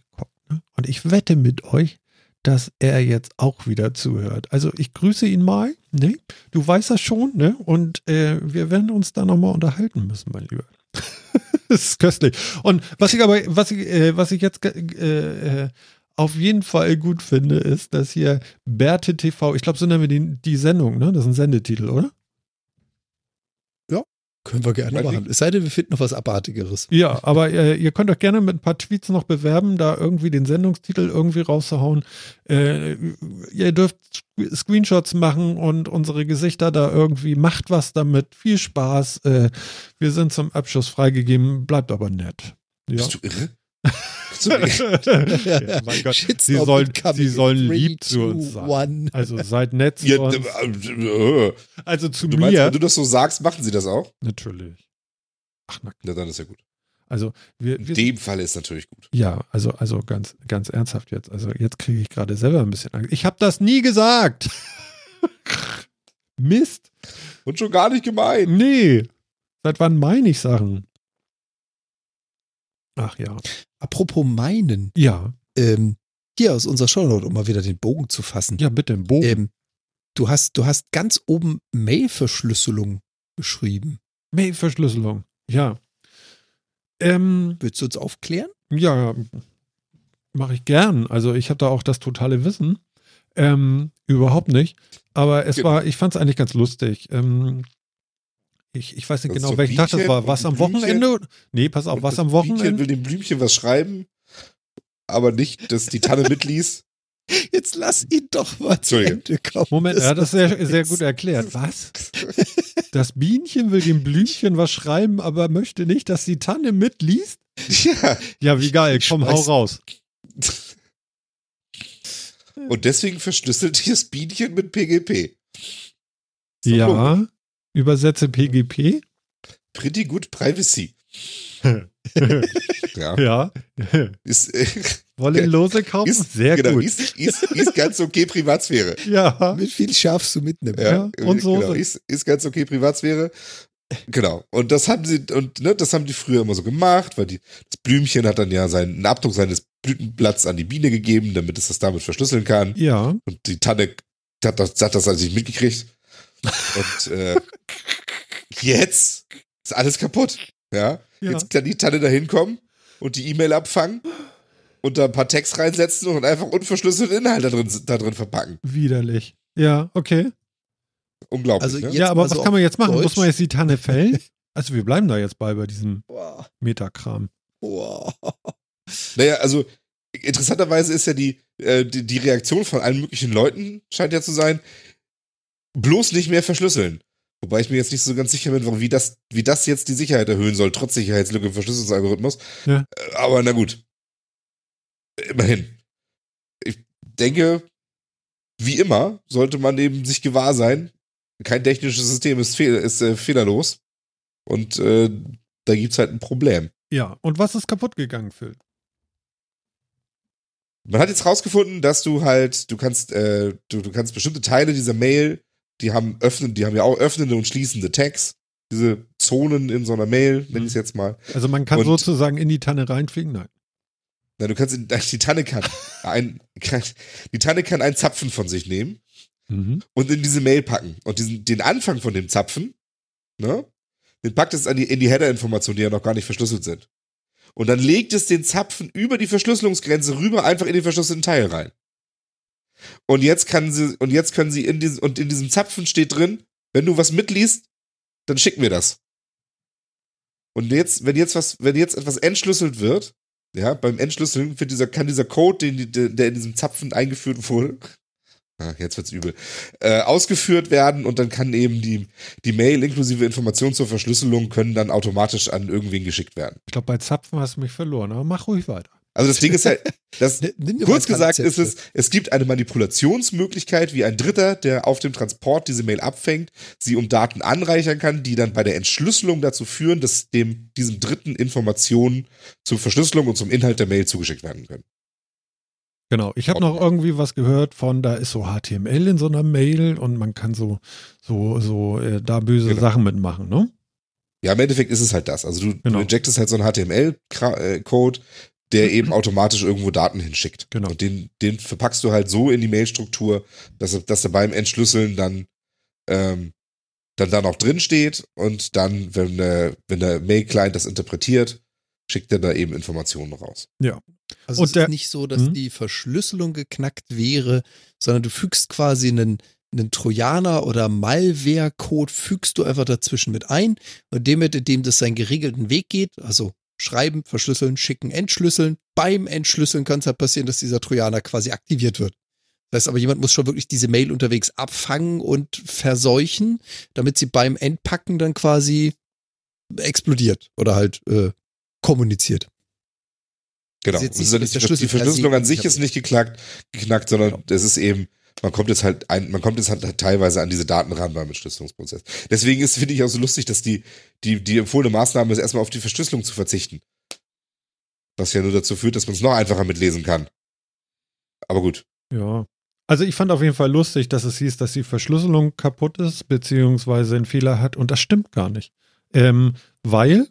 A: Und ich wette mit euch, dass er jetzt auch wieder zuhört. Also ich grüße ihn mal, ne? Du weißt das schon, ne? Und äh, wir werden uns da nochmal unterhalten müssen, mein Lieber. das ist köstlich. Und was ich aber, was ich, äh, was ich jetzt äh, äh, auf jeden Fall gut finde, ist, dass hier Bärte TV, ich glaube, so nennen wir die, die Sendung, ne? Das ist ein Sendetitel, oder?
B: Können wir gerne machen. Es sei denn, wir finden noch was Abartigeres.
A: Ja, aber äh, ihr könnt euch gerne mit ein paar Tweets noch bewerben, da irgendwie den Sendungstitel irgendwie rauszuhauen. Äh, ihr dürft Sc- Screenshots machen und unsere Gesichter da irgendwie macht was damit. Viel Spaß. Äh, wir sind zum Abschluss freigegeben, bleibt aber nett. Ja.
C: Bist du irre? Irre?
A: ja, mein Gott.
B: Shitstorm
A: Sie sollen, sie sollen
B: in three,
A: lieb zu uns sein.
B: one.
A: Also seid nett zu
C: Ja,
A: uns.
C: äh, äh,
A: Also zu
C: du meinst,
A: mir.
C: wenn du das so sagst, machen sie das auch?
A: Natürlich. Ach, na
C: Na, dann ist ja gut.
A: Also wir,
C: In
A: wir
C: dem Fall ist natürlich gut.
A: ja, also also ganz ganz ernsthaft jetzt. Also jetzt kriege ich gerade selber ein bisschen Angst. Ich habe das nie gesagt. Mist.
C: Und schon gar nicht gemeint.
A: Nee. Seit wann meine ich Sachen? Ach ja.
B: Apropos meinen,
A: Ja.
B: ähm, hier aus unserer Shownote, um mal wieder den Bogen zu fassen.
A: Ja, bitte im Bogen.
B: Ähm, du hast, du hast ganz oben Mail-Verschlüsselung beschrieben.
A: Mail-Verschlüsselung. Ja. Ähm,
B: Willst du uns aufklären?
A: ja, mache ich gern. Also ich habe da auch das totale Wissen. Ähm, überhaupt nicht. Aber es
C: Genau.
A: war, ich fand es eigentlich ganz lustig. Ähm, ich, ich weiß nicht
C: Das
A: genau, welchen Tag das war. Was am
C: Blümchen.
A: Wochenende? Nee, pass auf, was
C: das
A: am
C: Bienchen
A: Wochenende?
C: will dem Blümchen was schreiben, aber nicht, dass die Tanne mitließ.
B: Jetzt lass ihn doch mal zu. Ende kommen.
A: Moment, ja, das ist sehr, sehr gut erklärt. Was? Das Bienchen will dem Blümchen was schreiben, aber möchte nicht, dass die Tanne mitliest?
C: Ja.
A: Ja, wie geil. Komm, hau raus.
C: Und deswegen verschlüsselt das Bienchen mit PGP. So
A: Ja. Übersetze PGP.
C: Pretty good privacy. Ja.
A: ja.
C: Ist, äh,
A: Wollen Lose kaufen?
C: ist,
A: Sehr
C: genau,
A: gut.
C: Ist, ist, ist ganz okay Privatsphäre.
A: Ja.
B: Mit viel Schaf zu mitnehmen.
A: Ja, und Soße.
C: Genau, ist, ist ganz okay Privatsphäre. Genau. Und das haben sie, und ne, das haben die früher immer so gemacht, weil die, das Blümchen hat dann ja seinen einen Abdruck seines Blütenblatts an die Biene gegeben, damit es das damit verschlüsseln kann.
A: Ja.
C: Und die Tanne hat das, hat das also nicht mitgekriegt. Und äh, jetzt ist alles kaputt. Ja?
A: Ja.
C: Jetzt kann die Tanne da hinkommen und die E-Mail abfangen und da ein paar Text reinsetzen und einfach unverschlüsselte Inhalte da drin, da drin verpacken.
A: Widerlich. Ja, okay.
C: Unglaublich.
B: Also
C: ne?
B: jetzt-
A: ja, aber
B: also
A: was kann man jetzt machen?
B: auf
A: Muss man
B: Deutsch.
A: jetzt die Tanne fällen? Also wir bleiben da jetzt bei, bei diesem. Metakram.
B: Boah.
C: Naja, also interessanterweise ist ja die, äh, die, die Reaktion von allen möglichen Leuten, scheint ja zu sein, bloß nicht mehr verschlüsseln. Wobei ich mir jetzt nicht so ganz sicher bin, warum- wie das, wie das jetzt die Sicherheit erhöhen soll, trotz Sicherheitslücke im Verschlüsselungsalgorithmus.
A: Ja.
C: Äh, Aber na gut. Immerhin. Ich denke, wie immer, sollte man eben sich gewahr sein, kein technisches System ist, fehl, ist äh, fehlerlos. Und äh, da gibt's halt ein Problem.
A: Ja, und was ist kaputt gegangen, Phil?
C: Man hat jetzt rausgefunden, dass du halt, du kannst, äh, du, du kannst bestimmte Teile dieser Mail, die haben öffnen, die haben ja auch öffnende und schließende Tags. Diese Zonen in so einer Mail, nenne ich es jetzt mal.
A: Also man kann
C: Und-
A: sozusagen in die Tanne reinfliegen? Nein.
C: Na, du kannst in, die Tanne kann, ein, kann, die Tanne kann einen Zapfen von sich nehmen
A: Mhm.
C: und in diese Mail packen. Und diesen, den Anfang von dem Zapfen, ne, den packt es an die, in die Header-Informationen, die ja noch gar nicht verschlüsselt sind. Und dann legt es den Zapfen über die Verschlüsselungsgrenze rüber einfach in den verschlüsselten Teil rein. Und jetzt kann sie, und jetzt können sie in diesem, und in diesem Zapfen steht drin, wenn du was mitliest, dann schick mir das. Und jetzt, wenn jetzt was, wenn jetzt etwas entschlüsselt wird, ja, beim Entschlüsseln dieser, kann dieser Code, den, der in diesem Zapfen eingeführt wurde, ah, jetzt wird's übel, äh, ausgeführt werden und dann kann eben die, die Mail inklusive Informationen zur Verschlüsselung können dann automatisch an irgendwen geschickt werden.
A: Ich glaube, bei Zapfen hast du mich verloren, aber mach ruhig weiter.
C: Also das Ding ist halt, das, kurz gesagt ist es, es gibt eine Manipulationsmöglichkeit, wie ein Dritter, der auf dem Transport diese Mail abfängt, sie um Daten anreichern kann, die dann bei der Entschlüsselung dazu führen, dass dem, diesem Dritten Informationen zur Verschlüsselung und zum Inhalt der Mail zugeschickt werden können.
A: Genau. Ich habe noch irgendwie was gehört von, da ist so HTML in so einer Mail und man kann so, so, so äh, da böse
C: Genau.
A: Sachen mitmachen, ne?
C: Ja, im Endeffekt ist es halt das. Also du,
A: Genau.
C: du injectest halt so einen HTML-Code, der eben automatisch irgendwo Daten hinschickt.
A: Genau.
C: Und den, den verpackst du halt so in die Mailstruktur, dass, er- dass er beim Entschlüsseln dann, ähm, dann da noch drin steht und dann, wenn, äh, wenn der Mail-Client das interpretiert, schickt er da eben Informationen raus.
B: Also
A: Und
B: es
A: der-
B: ist nicht so, dass
A: Mhm.
B: die Verschlüsselung geknackt wäre, sondern du fügst quasi einen, einen Trojaner oder Malware-Code fügst du einfach dazwischen mit ein und dem, mit dem das seinen geregelten Weg geht, also schreiben, verschlüsseln, schicken, entschlüsseln. Beim Entschlüsseln kann es halt passieren, dass dieser Trojaner quasi aktiviert wird. Das heißt aber, jemand muss schon wirklich diese Mail unterwegs abfangen und verseuchen, damit sie beim Entpacken dann quasi explodiert oder halt äh, kommuniziert.
C: Genau.
B: Ist nicht
C: ist
B: so,
C: ja
B: dass
C: nicht,
B: der
C: die
B: Schlüssel per
C: Verschlüsselung
B: se
C: an sich ist nicht geknackt, geknackt sondern
B: Genau.
C: es ist eben, man kommt jetzt halt ein, man kommt jetzt halt teilweise an diese Daten ran beim Entschlüsselungsprozess. Deswegen ist, finde ich auch so lustig, dass die, die, die empfohlene Maßnahme ist, erstmal auf die Verschlüsselung zu verzichten. Was ja nur dazu führt, dass man es noch einfacher mitlesen kann. Aber gut.
A: Ja. Also ich fand auf jeden Fall lustig, dass es hieß, dass die Verschlüsselung kaputt ist, beziehungsweise einen Fehler hat. Und das stimmt gar nicht. Ähm, weil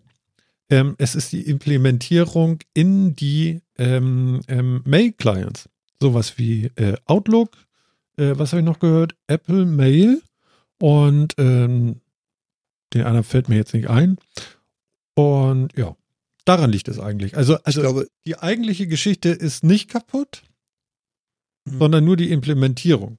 A: ähm, es ist die Implementierung in die ähm, ähm, Mail-Clients. Sowas wie äh, Outlook, äh, was habe ich noch gehört? Apple Mail und ähm, den anderen fällt mir jetzt nicht ein. Und ja, daran liegt es eigentlich. Also, also
B: glaube,
A: die eigentliche Geschichte ist nicht kaputt,
B: Mhm.
A: sondern nur die Implementierung.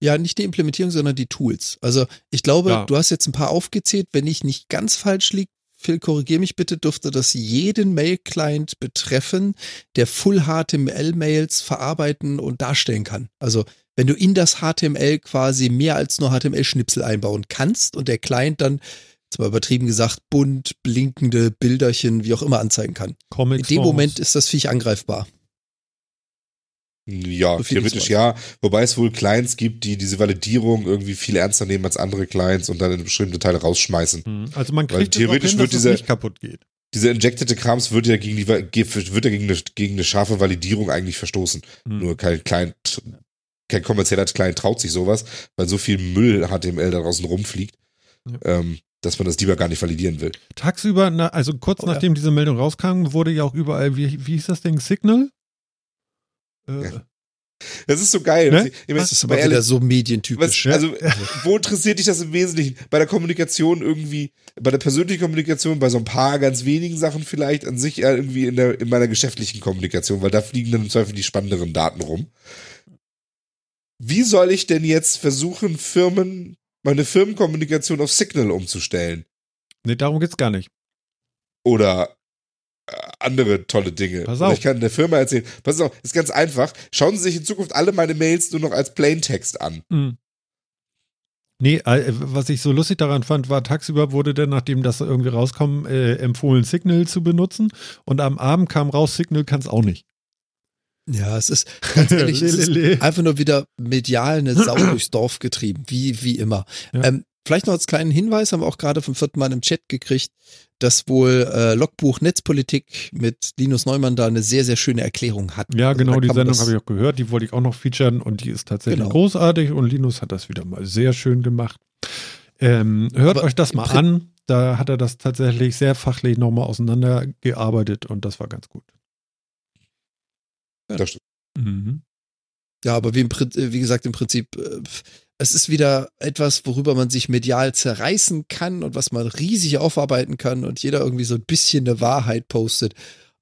B: Ja, nicht die Implementierung, sondern die Tools. Also ich glaube,
A: Ja.
B: du hast jetzt ein paar aufgezählt. Wenn ich nicht ganz falsch liege, Phil, korrigier mich bitte, dürfte das jeden Mail-Client betreffen, der Full HTML-Mails verarbeiten und darstellen kann. Also wenn du in das HTML quasi mehr als nur HTML-Schnipsel einbauen kannst und der Client dann, mal übertrieben gesagt, bunt, blinkende Bilderchen, wie auch immer anzeigen kann. In
A: Comics.
B: dem Moment ist das Viech angreifbar.
C: Ja,
B: So
C: theoretisch ja. Wobei es wohl Clients gibt, die diese Validierung irgendwie viel ernster nehmen als andere Clients und dann in bestimmte Teile rausschmeißen.
A: Hm, Also man kriegt
C: theoretisch
A: hin,
C: wird
A: dass es
C: dieser-
A: nicht kaputt geht.
C: Dieser injectete Krams wird ja gegen die wird ja gegen eine, gegen eine scharfe Validierung eigentlich verstoßen.
A: Hm.
C: Nur kein Client, kein kommerzieller Client traut sich sowas, weil so viel Müll HTML da draußen rumfliegt,
A: Ja.
C: ähm, dass man das lieber gar nicht validieren will.
A: Tagsüber, na, also kurz
B: Oh, ja.
A: nachdem diese Meldung rauskam, wurde ja auch überall, wie, wie hieß das Ding, Signal? Äh,
C: Ja. Das ist so geil.
A: Ne?
C: Ich meine,
B: Das ist aber
C: ehrlich,
B: wieder so
C: Was,
B: medientypisch.
C: also, wo interessiert dich das im Wesentlichen? Bei der Kommunikation irgendwie, bei der persönlichen Kommunikation, bei so ein paar ganz wenigen Sachen vielleicht, an sich eher irgendwie in, der, in meiner geschäftlichen Kommunikation, weil da fliegen dann im Zweifel die spannenderen Daten rum. Wie soll ich denn jetzt versuchen, Firmen, meine Firmenkommunikation auf Signal umzustellen?
A: nee, darum geht's gar nicht.
C: Oder äh, andere tolle Dinge.
A: Pass
C: Oder
A: auf.
C: Ich kann der Firma erzählen, pass auf, ist ganz einfach. Schauen Sie sich in Zukunft alle meine Mails nur noch als Plaintext an.
A: Hm. Nee, äh, was ich so lustig daran fand, war, tagsüber wurde dann, nachdem das irgendwie rauskam, äh, empfohlen, Signal zu benutzen. Und am Abend kam raus, Signal kann es auch nicht.
B: Ja, es ist ganz ehrlich, es ist einfach nur wieder medial eine Sau durchs Dorf getrieben, wie, wie immer.
A: Ja.
B: Ähm, vielleicht noch als kleinen Hinweis, haben wir auch gerade vom vierten Mal im Chat gekriegt, dass wohl äh, Logbuch Netzpolitik mit Linus Neumann da eine sehr, sehr schöne Erklärung hat.
A: Ja,
B: Also
A: genau, die Sendung habe ich auch gehört. Die wollte ich auch noch featuren und die ist tatsächlich
B: Genau.
A: großartig und Linus hat das wieder mal sehr schön gemacht. Ähm, hört
B: Aber
A: euch das mal an. Da hat er das tatsächlich sehr fachlich nochmal auseinandergearbeitet und das war ganz gut.
C: Das stimmt.
A: Mhm.
B: Ja, aber wie, im, äh, wie gesagt, im Prinzip, äh, es ist wieder etwas, worüber man sich medial zerreißen kann und was man riesig aufarbeiten kann und jeder irgendwie so ein bisschen eine Wahrheit postet.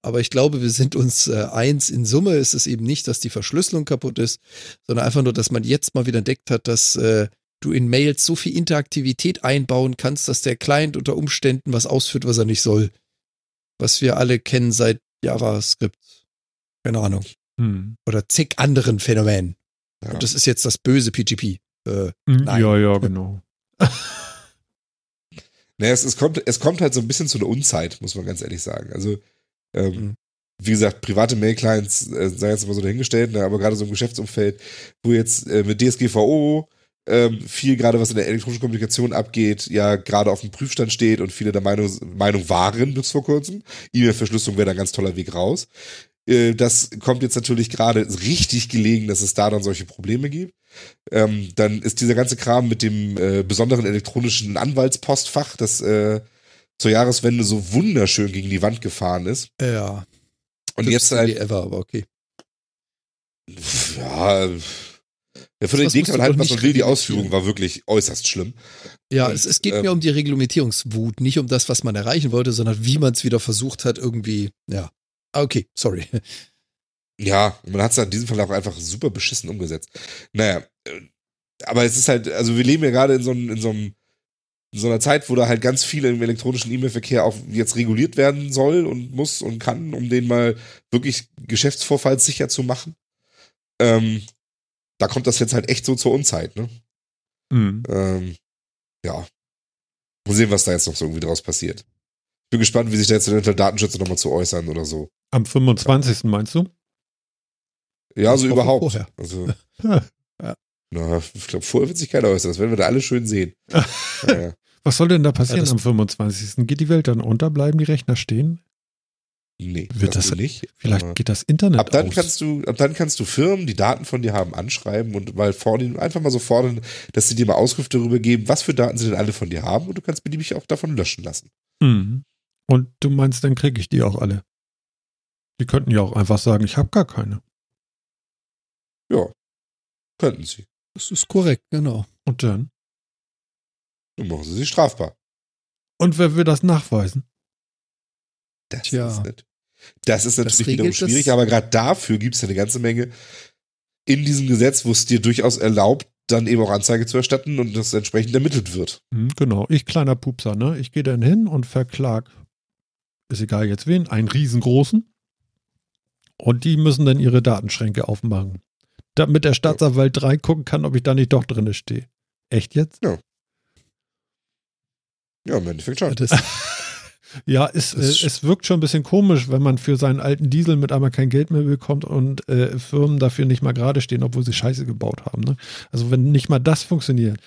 B: Aber ich glaube, wir sind uns äh, eins. In Summe ist es eben nicht, dass die Verschlüsselung kaputt ist, sondern einfach nur, dass man jetzt mal wieder entdeckt hat, dass äh, du in Mails so viel Interaktivität einbauen kannst, dass der Client unter Umständen was ausführt, was er nicht soll. Was wir alle kennen seit JavaScript. Keine Ahnung.
A: Mhm.
B: Oder zig anderen Phänomenen.
C: Ja.
B: Und das ist jetzt das böse PGP. Äh, Nein.
A: Ja, ja, genau.
C: Naja, es, es, kommt, es kommt halt so ein bisschen zu einer Unzeit, muss man ganz ehrlich sagen. Also, ähm,
B: Mhm.
C: wie gesagt, private Mail-Clients, äh, sei jetzt immer so dahingestellt, ne, aber gerade so im Geschäftsumfeld, wo jetzt äh, mit DSGVO ähm, viel gerade was in der elektronischen Kommunikation abgeht, ja gerade auf dem Prüfstand steht und viele der Meinung, Meinung waren bis vor kurzem. E-Mail-Verschlüsselung wäre da ein ganz toller Weg raus. Äh, das kommt jetzt natürlich gerade richtig gelegen, dass es da dann solche Probleme gibt. Ähm, dann ist dieser ganze Kram mit dem äh, besonderen elektronischen Anwaltspostfach, das äh, zur Jahreswende so wunderschön gegen die Wand gefahren ist.
B: ja.
C: Und jetzt halt,
B: ever, aber okay.
C: ja, ja, für den kann man halt, was man will, die. Ausführung war wirklich äußerst schlimm.
B: Ja,
C: Und,
B: es, es geht
C: ähm,
B: mir um die Reglementierungswut, nicht um das, was man erreichen wollte, sondern wie man es wieder versucht hat, irgendwie, ja. Ah, Okay, sorry.
C: Ja, man hat es in diesem Fall auch einfach super beschissen umgesetzt. Naja, äh, aber es ist halt, also wir leben ja gerade in so, einem- in so einem in so einer Zeit, wo da halt ganz viel im elektronischen E-Mail-Verkehr auch jetzt reguliert werden soll und muss und kann, um den mal wirklich geschäftsvorfallssicher zu machen. Ähm, da kommt das jetzt halt echt so zur Unzeit, ne?
A: Mhm.
C: Ähm, ja. Mal sehen, was da jetzt noch so irgendwie draus passiert. Ich bin gespannt, wie sich da jetzt eventuell Datenschützer nochmal zu äußern oder so.
A: Am 25. meinst du?
C: Ja, so
B: Woche
C: überhaupt.
B: vorher.
C: Also,
A: Ja.
C: na, ich glaube, vorher wird sich keiner äußern. Das werden wir da alle schön sehen. ja, ja.
A: Was soll denn da passieren
B: Ja,
A: am 25.? Geht die Welt dann unter? Bleiben die Rechner stehen?
C: Nee,
A: Wird
C: das, nicht.
A: Vielleicht
C: Aber
A: geht das Internet
C: ab dann
A: aus.
C: kannst du, ab dann kannst du Firmen, die Daten von dir haben, anschreiben und mal fordern, einfach mal so fordern, dass sie dir mal Auskunft darüber geben, was für Daten sie denn alle von dir haben und du kannst beliebig auch davon löschen lassen.
A: Mhm. Und du meinst, dann kriege ich die auch alle. Die könnten ja auch einfach sagen, ich habe gar keine.
C: Ja, könnten sie.
B: Das ist korrekt, genau.
A: Und dann?
C: Dann machen sie sie strafbar.
A: Und wer will das nachweisen?
C: Das
B: Tja.
C: ist nicht. Das ist natürlich
B: Das
C: wiederum schwierig, aber gerade dafür gibt es ja eine ganze Menge in diesem Gesetz, wo es dir durchaus erlaubt, dann eben auch Anzeige zu erstatten und das entsprechend ermittelt wird.
A: Hm, genau, ich kleiner Pupser, ne? Ich gehe dann hin und verklag, ist egal jetzt wen, einen riesengroßen. Und die müssen dann ihre Datenschränke aufmachen. Damit der Staatsanwalt reingucken kann, ob ich da nicht doch drinne stehe. Echt jetzt?
C: Ja, im Endeffekt schon.
B: Das,
A: Ja, es, äh, es wirkt schon ein bisschen komisch, wenn man für seinen alten Diesel mit einmal kein Geld mehr bekommt und äh, Firmen dafür nicht mal gerade stehen, obwohl sie Scheiße gebaut haben. Ne? Also wenn nicht mal das funktioniert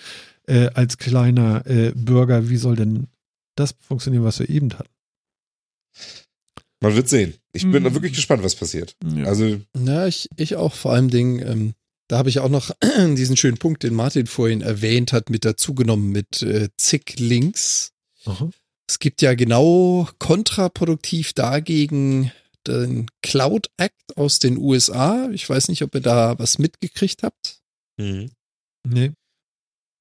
A: äh, als kleiner äh, Bürger, wie soll denn das funktionieren, was wir eben hatten?
C: Man wird sehen. Ich bin
A: Mhm.
C: wirklich gespannt, was passiert.
A: Ja.
C: Also,
B: Ja, ich, ich auch vor allem Dingen, ähm, da habe ich auch noch diesen schönen Punkt, den Martin vorhin erwähnt hat, mit dazugenommen mit äh, zig Links.
A: Aha.
B: Es gibt ja genau kontraproduktiv dagegen den Cloud Act aus den USA. Ich weiß nicht, ob ihr da was mitgekriegt habt.
A: Nee.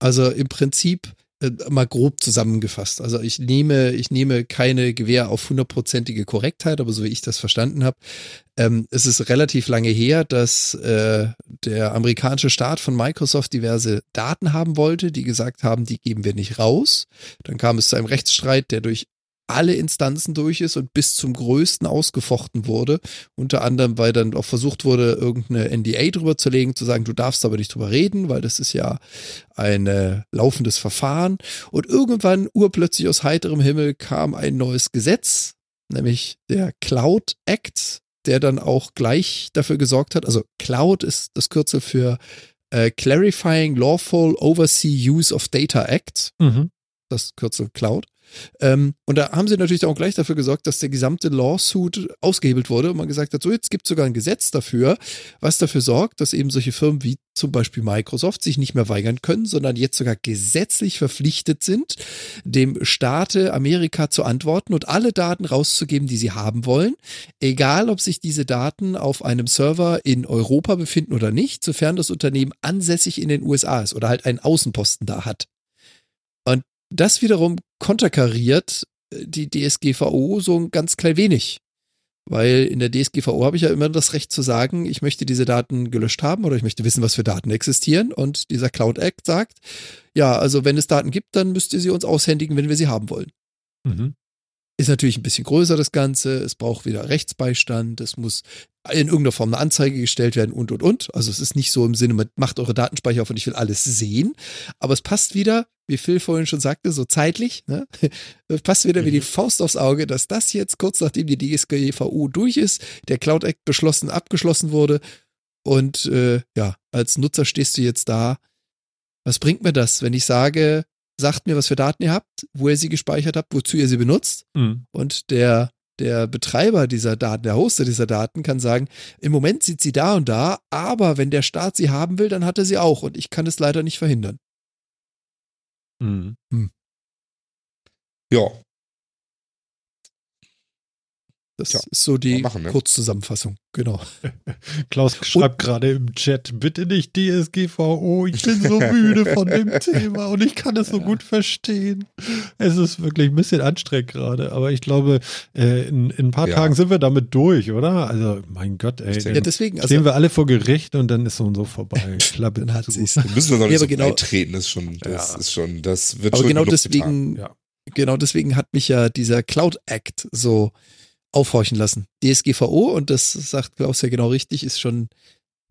B: Also im Prinzip äh, mal grob zusammengefasst. Also ich nehme, ich nehme keine Gewähr auf hundertprozentige Korrektheit, aber so wie ich das verstanden habe, ähm, es ist relativ lange her, dass äh, der amerikanische Staat von Microsoft diverse Daten haben wollte, die gesagt haben, die geben wir nicht raus. Dann kam es zu einem Rechtsstreit, der durch alle Instanzen durch ist und bis zum größten ausgefochten wurde. Unter anderem, weil dann auch versucht wurde, irgendeine NDA drüber zu legen, zu sagen, du darfst aber nicht drüber reden, weil das ist ja ein äh, laufendes Verfahren. Und irgendwann, urplötzlich aus heiterem Himmel, kam ein neues Gesetz, nämlich der Cloud Act, der dann auch gleich dafür gesorgt hat, also Cloud ist das Kürzel für äh, Clarifying Lawful Oversee Use of Data Act
A: Mhm.
B: das Kürzel Cloud. Ähm, und da haben sie natürlich auch gleich dafür gesorgt, dass der gesamte Lawsuit ausgehebelt wurde und man gesagt hat, so jetzt gibt es sogar ein Gesetz dafür, was dafür sorgt, dass eben solche Firmen wie zum Beispiel Microsoft sich nicht mehr weigern können, sondern jetzt sogar gesetzlich verpflichtet sind, dem Staate Amerika zu antworten und alle Daten rauszugeben, die sie haben wollen, egal ob sich diese Daten auf einem Server in Europa befinden oder nicht, sofern das Unternehmen ansässig in den USA ist oder halt einen Außenposten da hat. Das wiederum konterkariert äh, die DSGVO so ein ganz klein wenig. Weil in der DSGVO habe ich ja immer das Recht zu sagen, ich möchte diese Daten gelöscht haben oder ich möchte wissen, was für Daten existieren. Und dieser Cloud Act sagt, ja, also wenn es Daten gibt, dann müsst ihr sie uns aushändigen, wenn wir sie haben wollen.
A: Mhm.
B: Ist natürlich ein bisschen größer das Ganze. Es braucht wieder Rechtsbeistand. Es muss in irgendeiner Form eine Anzeige gestellt werden und, und, und. Also es ist nicht so im Sinne, mit, macht eure Datenspeicher auf und ich will alles sehen. Aber es passt wieder, wie Phil vorhin schon sagte, so zeitlich. Ne? Es passt wieder wie die Faust aufs Auge, dass das jetzt kurz nachdem die DSGVO durch ist, der Cloud Act beschlossen, abgeschlossen wurde. Und äh, ja, als Nutzer stehst du jetzt da. Was bringt mir das, wenn ich sage, sagt mir, was für Daten ihr habt, wo ihr sie gespeichert habt, wozu ihr sie benutzt?
A: Mhm.
B: Und der, der Betreiber dieser Daten, der Hoster dieser Daten kann sagen, im Moment sieht sie da und da, aber wenn der Staat sie haben will, dann hat er sie auch und ich kann es leider nicht verhindern.
A: Mhm.
C: ja,
B: Das
C: Tja,
B: ist so die
C: machen, ne?
B: Kurzzusammenfassung. Genau.
A: Klaus schreibt gerade im Chat, bitte nicht DSGVO, ich bin so müde von dem Thema und ich kann es so gut verstehen. Es ist wirklich ein bisschen anstrengend gerade, aber ich glaube, äh, in, in ein paar
C: Ja.
A: Tagen sind wir damit durch, oder? Also, mein Gott, ey.
B: Ja,
A: Dann
B: deswegen,
A: stehen
B: also,
A: wir alle vor Gericht und dann ist so und so vorbei. Klappe
B: dann hat
A: zu.
B: sie's.
C: wir müssen wir noch nicht
B: Ja,
C: so
B: aber genau-
C: treten, ist schon, das
A: Ja.
C: ist schon, das wird
B: Aber
C: schon
B: genau
C: getan.
B: deswegen,
A: Ja.
B: genau deswegen hat mich ja dieser Cloud Act so aufhorchen lassen. DSGVO, und das sagt Klaus ja genau richtig, ist schon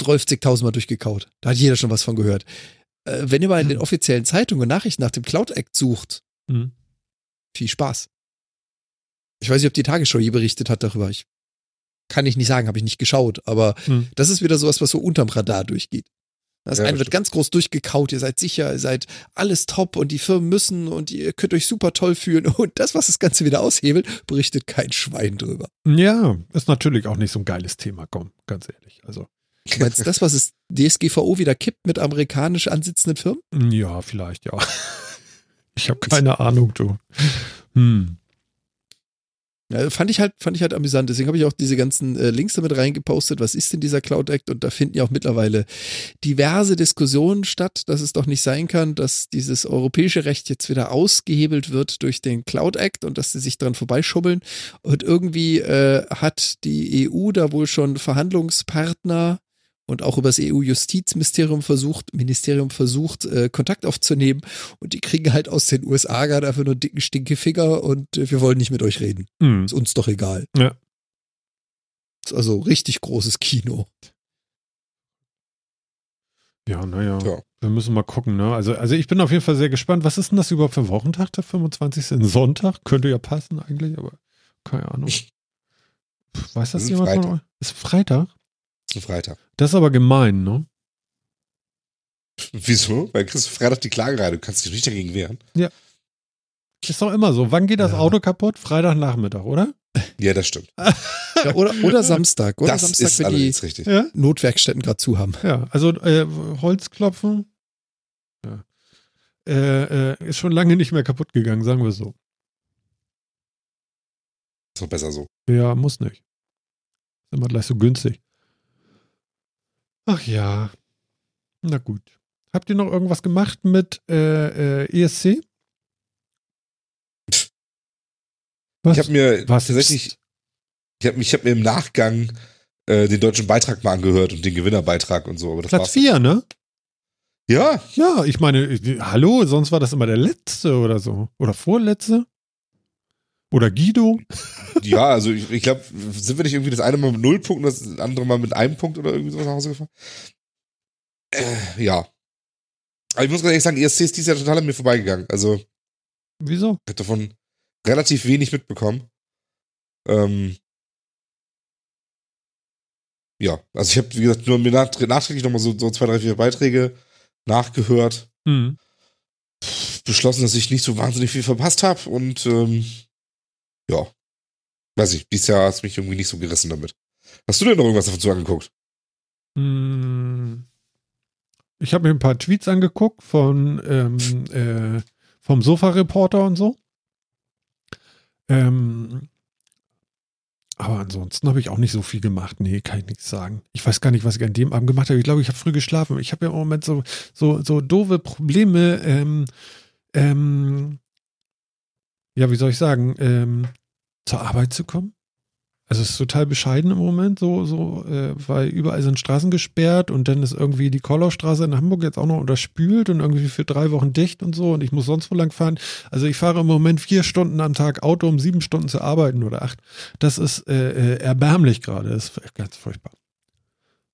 B: 30.000 Mal durchgekaut. Da hat jeder schon was von gehört. Äh, wenn ihr mal in den offiziellen Zeitungen Nachrichten nach dem Cloud Act sucht,
A: Mhm.
B: viel Spaß. Ich weiß nicht, ob die Tagesschau je berichtet hat darüber. Ich kann ich nicht sagen, habe ich nicht geschaut, aber
A: Mhm.
B: das ist wieder sowas, was so unterm Radar durchgeht. Das
C: Ja,
B: eine wird ganz groß durchgekaut, ihr seid sicher, ihr seid alles top und die Firmen müssen und ihr könnt euch super toll fühlen. Und das, was das Ganze wieder aushebelt, berichtet kein Schwein drüber.
A: Ja, ist natürlich auch nicht so ein geiles Thema, komm, ganz ehrlich. Also,
B: Du meinst das, was es DSGVO wieder kippt mit amerikanisch ansitzenden Firmen?
A: ja, vielleicht, ja. Ich habe keine Ahnung, du. Hm.
B: Ja, fand ich halt, fand ich halt amüsant. Deswegen habe ich auch diese ganzen äh, Links damit reingepostet. Was ist denn dieser Cloud Act? Und da finden ja auch mittlerweile diverse Diskussionen statt, dass es doch nicht sein kann, dass dieses europäische Recht jetzt wieder ausgehebelt wird durch den Cloud Act und dass sie sich dran vorbeischubbeln. Und irgendwie äh, hat die EU da wohl schon Verhandlungspartner und auch über das EU-Justizministerium versucht, Ministerium versucht, äh, Kontakt aufzunehmen. Und die kriegen halt aus den USA gerade einfach nur einen dicken Stinkefinger und äh, wir wollen nicht mit euch reden.
A: Hm.
B: Ist uns doch egal.
A: Ja.
B: Ist also richtig großes Kino.
A: Ja, naja.
C: Tja.
A: Wir müssen mal gucken, ne? Also, also ich bin auf jeden Fall sehr gespannt. Was ist denn das überhaupt für Wochentag, der 25. Ein Sonntag? Könnte ja passen eigentlich, aber keine Ahnung. Weiß das
C: ein
A: jemand von
C: Freitag.
A: euch? Ist Freitag?
C: Ein Freitag.
A: Das ist aber gemein, ne?
C: Wieso? Weil kriegst du Freitag die Klage rein. Du kannst dich nicht dagegen wehren.
A: Ist doch immer so. Wann geht das
B: Ja.
A: Auto kaputt? Freitagnachmittag, oder?
C: Ja, das stimmt.
B: Ja, oder, oder Samstag. Oder
C: das
B: Samstag,
C: ist
B: wenn die
C: richtig.
A: Ja.
B: Notwerkstätten gerade zu haben.
A: Ja, also äh, Holz klopfen. Ja. Äh, äh, ist schon lange nicht mehr kaputt gegangen, sagen wir so.
C: Ist doch besser so.
A: Ja, muss nicht. Ist immer gleich so günstig. Ach ja. Na gut. Habt ihr noch irgendwas gemacht mit äh, äh, ESC? Was?
C: Ich habe mir
A: Was?
C: tatsächlich, ich habe hab mir im Nachgang äh, den deutschen Beitrag mal angehört und den Gewinnerbeitrag und so. Aber das
A: Platz
C: war's
A: 4, ne?
C: Ja,
A: Ja, ich meine, hallo, sonst war das immer der letzte oder so. Oder vorletzte? Oder Guido?
C: ja, also ich, ich glaube, sind wir nicht irgendwie das eine Mal mit null Punkten, das andere Mal mit einem Punkt oder irgendwie sowas nach Hause gefahren? Äh, ja. Aber ich muss ganz ehrlich sagen, ESC ist dieses Jahr total an mir vorbeigegangen. Also ich
A: Wieso?
C: habe davon relativ wenig mitbekommen. Ähm, ja, also ich habe, wie gesagt, nur mir nach, nachträglich nochmal so, so zwei, drei, vier Beiträge nachgehört.
A: Hm.
C: beschlossen, dass ich nicht so wahnsinnig viel verpasst habe und ähm, ja, weiß ich, dieses Jahr hat mich irgendwie nicht so gerissen damit. Hast du denn noch irgendwas dazu angeguckt?
A: Hm. Ich habe mir ein paar Tweets angeguckt von ähm, äh, vom Sofa-Reporter und so. Ähm, aber ansonsten habe ich auch nicht so viel gemacht. Nee, kann ich nichts sagen. Ich weiß gar nicht, was ich an dem Abend gemacht habe. Ich glaube, ich habe früh geschlafen. Ich habe ja im Moment so, so, so doofe Probleme. Ähm, ähm, ja, wie soll ich sagen, ähm, zur Arbeit zu kommen. Also es ist total bescheiden im Moment, so, so, äh, weil überall sind Straßen gesperrt und dann ist irgendwie die Kollaustraße in Hamburg jetzt auch noch unterspült und irgendwie für drei Wochen dicht und so und ich muss sonst wo lang fahren. Also ich fahre im Moment vier Stunden am Tag Auto, um sieben Stunden zu arbeiten oder acht. Das ist äh, äh, erbärmlich gerade, das ist ganz furchtbar.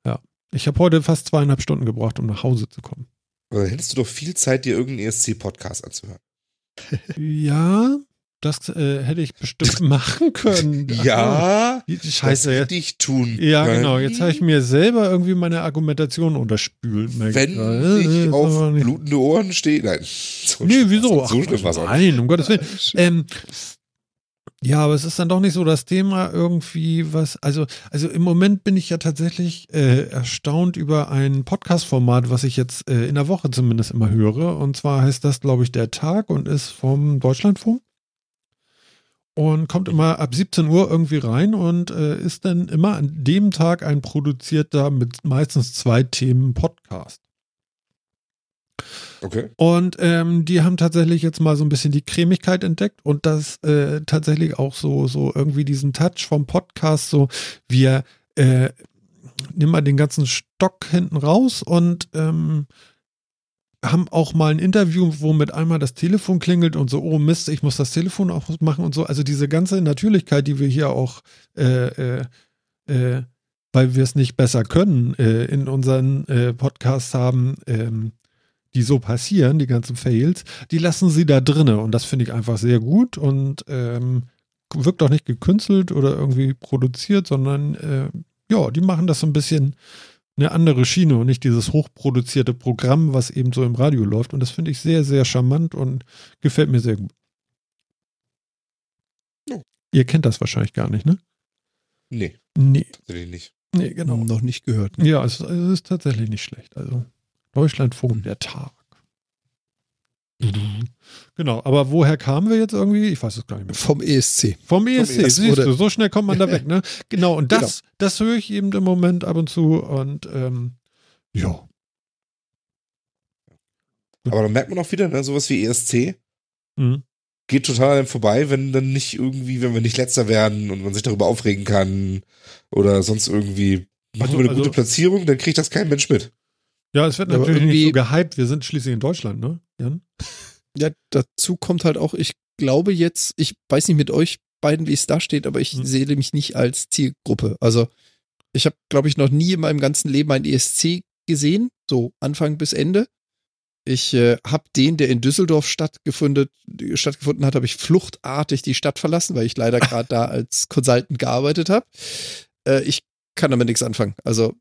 A: Ja, ich habe heute fast zweieinhalb Stunden gebraucht, um nach Hause zu kommen.
C: Oder hättest du doch viel Zeit, dir irgendeinen ESC-Podcast anzuhören?
A: Ja, das äh, hätte ich bestimmt machen können.
C: Ja,
A: Ach,
C: das
A: Scheiße, jetzt.
C: hätte ich tun
A: Ja,
C: können.
A: genau. Jetzt habe ich mir selber irgendwie meine Argumentation unterspült.
C: Wenn
A: ich
C: auf blutende Ohren stehe. Nein. So
A: Nee, wieso?
C: So schlimm auch.
A: nein, um Gottes Willen. Ähm, ja, aber es ist dann doch nicht so das Thema irgendwie was, also, also im Moment bin ich ja tatsächlich äh, erstaunt über ein Podcast-Format, was ich jetzt äh, in der Woche zumindest immer höre. Und zwar heißt das, glaube ich, Der Tag und ist vom Deutschlandfunk. Und kommt immer ab 17 Uhr irgendwie rein und äh, ist dann immer an dem Tag ein produzierter mit meistens zwei Themen Podcast.
C: Okay.
A: Und ähm, die haben tatsächlich jetzt mal so ein bisschen die Cremigkeit entdeckt und das äh, tatsächlich auch so, so irgendwie diesen Touch vom Podcast, so wir äh, nehmen mal den ganzen Stock hinten raus und ähm, haben auch mal ein Interview, wo mit einmal das Telefon klingelt und so, oh Mist, ich muss das Telefon auch machen und so. Also diese ganze Natürlichkeit, die wir hier auch, äh, äh, äh, weil wir es nicht besser können, äh, in unseren äh, Podcasts haben, ähm, die so passieren, die ganzen Fails, die lassen sie da drinne und das finde ich einfach sehr gut und ähm, wirkt auch nicht gekünstelt oder irgendwie produziert, sondern äh, ja, die machen das so ein bisschen eine andere Schiene und nicht dieses hochproduzierte Programm, was eben so im Radio läuft. Und das finde ich sehr, sehr charmant und gefällt mir sehr gut.
C: Ja.
A: Ihr kennt das wahrscheinlich gar nicht, ne?
C: Nee,
A: Nee,
C: tatsächlich nicht.
A: nee genau.
B: Noch nicht gehört.
A: Ja, es, es ist tatsächlich nicht schlecht. Also Deutschlandfunk, der Tag. Genau, aber woher kamen wir jetzt irgendwie? Ich weiß es gar nicht mehr.
B: Vom ESC.
A: Vom ESC,
C: ESC,
A: siehst du, so schnell kommt man da weg, ne? Genau, und das, das höre ich eben im Moment ab und zu und ähm, ja.
C: Aber dann merkt man auch wieder, ne, sowas wie ESC
A: Mhm.
C: geht total an einem vorbei, wenn dann nicht irgendwie, wenn wir nicht letzter werden und man sich darüber aufregen kann oder sonst irgendwie machen
A: Also-
C: wir eine
A: also-
C: gute Platzierung, dann kriegt das kein Mensch mit.
A: Ja, es wird natürlich nicht so
B: irgendwie-
A: gehypt. Wir sind schließlich in Deutschland, ne? Jan?
B: Ja, dazu kommt halt auch, ich glaube jetzt, ich weiß nicht mit euch beiden, wie es da steht, aber ich
A: Hm.
B: sehe mich nicht als Zielgruppe. Also ich habe, glaube ich, noch nie in meinem ganzen Leben ein ESC gesehen, so Anfang bis Ende. Ich äh, habe den, der in Düsseldorf stattgefunden, stattgefunden hat, habe ich fluchtartig die Stadt verlassen, weil ich leider gerade da als Consultant gearbeitet habe. Äh, ich kann damit nichts anfangen. Also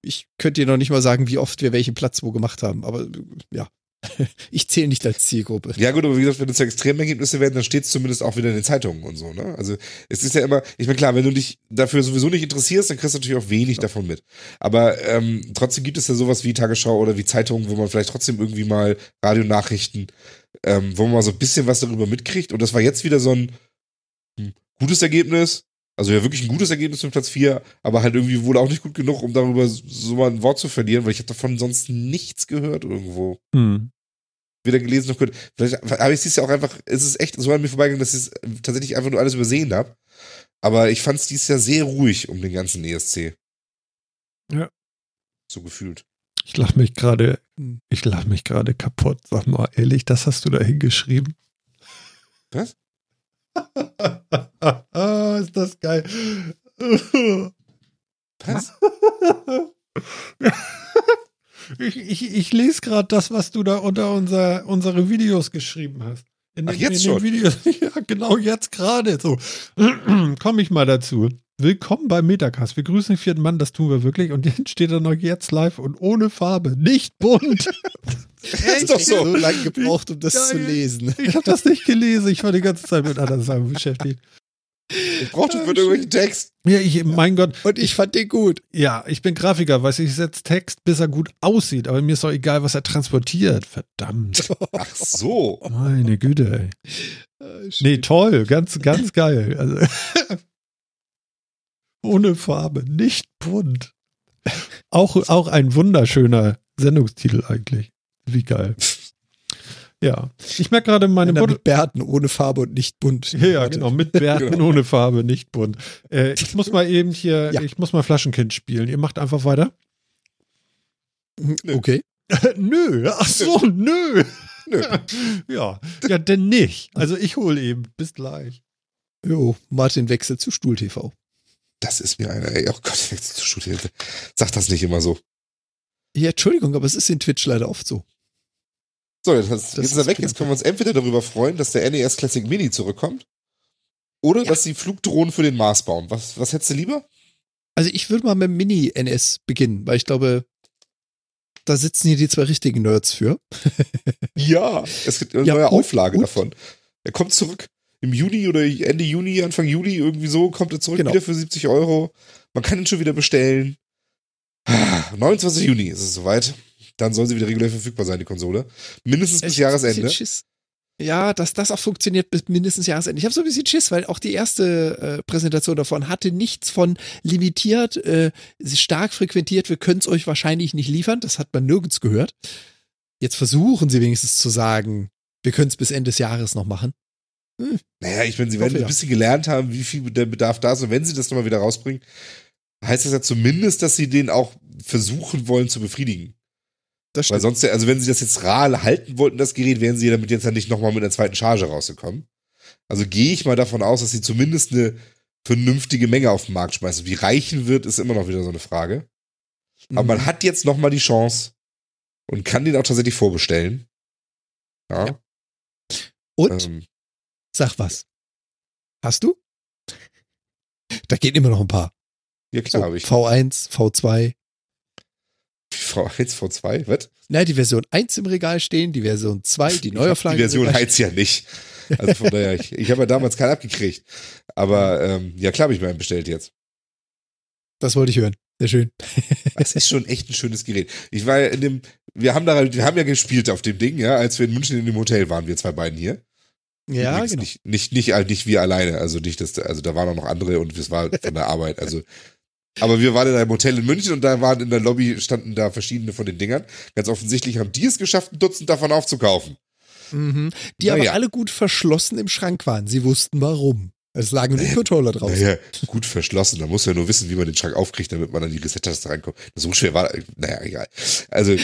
B: ich könnte dir noch nicht mal sagen, wie oft wir welchen Platz wo gemacht haben, aber äh, ja. Ich zähle nicht als Zielgruppe.
C: Ja gut, aber wie gesagt, wenn es zu Extremergebnisse werden, dann steht es zumindest auch wieder in den Zeitungen und so, ne? Also es ist ja immer, ich meine klar, wenn du dich dafür sowieso nicht interessierst, dann kriegst du natürlich auch wenig davon mit. Aber ähm, trotzdem gibt es ja sowas wie Tagesschau oder wie Zeitungen, wo man vielleicht trotzdem irgendwie mal Radionachrichten, ähm, wo man mal so ein bisschen was darüber mitkriegt. Und das war jetzt wieder so ein hm, gutes Ergebnis. Also ja, wirklich ein gutes Ergebnis mit Platz 4, aber halt irgendwie wohl auch nicht gut genug, um darüber so mal ein Wort zu verlieren, weil ich habe davon sonst nichts gehört irgendwo
A: Hm.
C: weder gelesen noch gehört. Vielleicht habe ich es ja auch einfach, es ist echt so an mir vorbeigegangen, dass ich es tatsächlich einfach nur alles übersehen habe. Aber ich fand es dieses Jahr sehr ruhig um den ganzen ESC.
A: Ja.
C: So gefühlt.
A: Ich lache mich gerade, ich lache mich gerade kaputt. Sag mal ehrlich, das hast du da hingeschrieben?
C: Was?
A: ist das geil.
C: Was?
A: ich, ich, ich lese gerade das, was du da unter unser, unsere Videos geschrieben hast. In
C: Ach, jetzt
A: in
C: schon?
A: Videos. Ja, genau jetzt gerade. So, komme ich mal dazu. Willkommen bei Metacast. Wir grüßen den vierten Mann, das tun wir wirklich. Und jetzt steht er noch jetzt live und ohne Farbe, nicht bunt.
C: ist doch so.
B: so lange gebraucht, um das
A: Geil.
B: zu lesen.
A: Ich habe das nicht gelesen. Ich war die ganze Zeit mit anderen Sachen beschäftigt.
C: Ich brauchte für irgendwelchen Text.
A: Ja, ich, mein Gott.
B: Und ich fand den gut.
A: Ja, ich bin Grafiker, weiß ich, ich setze Text, bis er gut aussieht. Aber mir ist doch egal, was er transportiert. Verdammt.
C: Ach so.
A: Meine Güte, ey.
B: Äh,
A: Nee, toll. Ganz, ganz geil. Also, ohne Farbe, nicht bunt. Auch, auch ein wunderschöner Sendungstitel eigentlich. Wie geil. Ja. Ich merke gerade meine Mutter.
B: mit Bärten ohne Farbe und nicht bunt.
A: Ja, ja, genau, mit Bärten
C: Genau.
A: ohne Farbe, nicht bunt. Äh, ich muss mal eben hier,
B: Ja.
A: ich muss mal Flaschenkind spielen. Ihr macht einfach weiter.
B: Okay.
A: nö, ach so, nö.
C: Nö.
A: Ja, ja, denn nicht. Also ich hole eben. Bis gleich.
B: Jo, Martin wechselt zu Stuhl TV.
C: Das ist mir einer, ey, oh Gott, jetzt zur Schulhilfe. Sag das nicht immer so.
B: Ja, Entschuldigung, aber es ist in Twitch leider oft so.
C: So, jetzt,
B: Das
C: jetzt ist er weg.
B: klar.
C: Jetzt können wir uns entweder darüber freuen, dass der NES Classic Mini zurückkommt oder dass sie Flugdrohnen für den Mars bauen. Was, was hättest du lieber?
B: Also ich würde mal mit dem Mini-NS beginnen, weil ich glaube, da sitzen hier die zwei richtigen Nerds für.
C: Ja, es gibt eine
B: Ja,
C: neue
B: und-
C: Auflage
B: und?
C: davon. Er kommt zurück. Im Juni oder Ende Juni, Anfang Juli, irgendwie so, kommt er zurück
B: Genau.
C: wieder für 70 Euro. Man kann ihn schon wieder bestellen. Ah, 29 Juni ist es soweit. Dann soll sie wieder regulär verfügbar sein, die Konsole. Mindestens bis
B: Ich
C: Jahresende.
B: Schiss. Ja, dass das auch funktioniert bis mindestens Jahresende. Ich habe so ein bisschen Schiss, weil auch die erste äh, Präsentation davon hatte nichts von limitiert, äh, stark frequentiert, wir können es euch wahrscheinlich nicht liefern. Das hat man nirgends gehört. Jetzt versuchen sie wenigstens zu sagen, wir können es bis Ende des Jahres noch machen.
C: Naja, ich meine, sie
B: Ich
C: werden ein
B: ja.
C: bisschen gelernt haben, wie viel der Bedarf da ist. Und wenn sie das nochmal wieder rausbringen, heißt das ja zumindest, dass sie den auch versuchen wollen zu befriedigen.
B: Das
C: Weil
B: stimmt.
C: sonst, also wenn sie das jetzt rar halten wollten, das Gerät, wären sie damit jetzt ja nicht nochmal mit einer zweiten Charge rausgekommen. Also gehe ich mal davon aus, dass sie zumindest eine vernünftige Menge auf den Markt schmeißen. Wie reichen wird, ist immer noch wieder so eine Frage. Aber
B: Mhm.
C: man hat jetzt nochmal die Chance und kann den auch tatsächlich vorbestellen. Ja.
B: Ja. Und
C: Ähm,
B: sag was. Hast du? Da gehen immer noch ein paar.
C: ja
B: So,
C: klar, habe ich.
B: V1, V2.
C: V1, V2, was?
B: Na, die Version 1 im Regal stehen, die Version 2, die Neuauflage.
C: Die Version heizt ja nicht. Also von daher, ich, ich habe ja damals keinen abgekriegt. Aber ähm, ja, klar habe ich mir einen bestellt jetzt.
B: Das wollte ich hören. Sehr schön.
C: Es ist schon echt ein schönes Gerät. Ich war ja in dem, wir haben da, wir haben ja gespielt auf dem Ding, ja, als wir in München in dem Hotel waren, wir zwei beiden hier.
B: Ja,
C: Übrigens
B: genau.
C: Nicht, nicht, nicht, nicht wir alleine, also nicht, dass, also da waren auch noch andere und es war von der Arbeit, also. Aber wir waren in einem Hotel in München und da waren in der Lobby, standen da verschiedene von den Dingern. Ganz offensichtlich haben die es geschafft, ein Dutzend davon aufzukaufen.
B: Mhm. Die
C: Naja.
B: aber alle gut verschlossen im Schrank waren. Sie wussten warum. Es lagen nur Controller draußen.
C: Naja, gut verschlossen. Da muss ja nur wissen, wie man den Schrank aufkriegt, damit man an die Reset-Taste reinkommt. So schwer war, naja, egal. Also,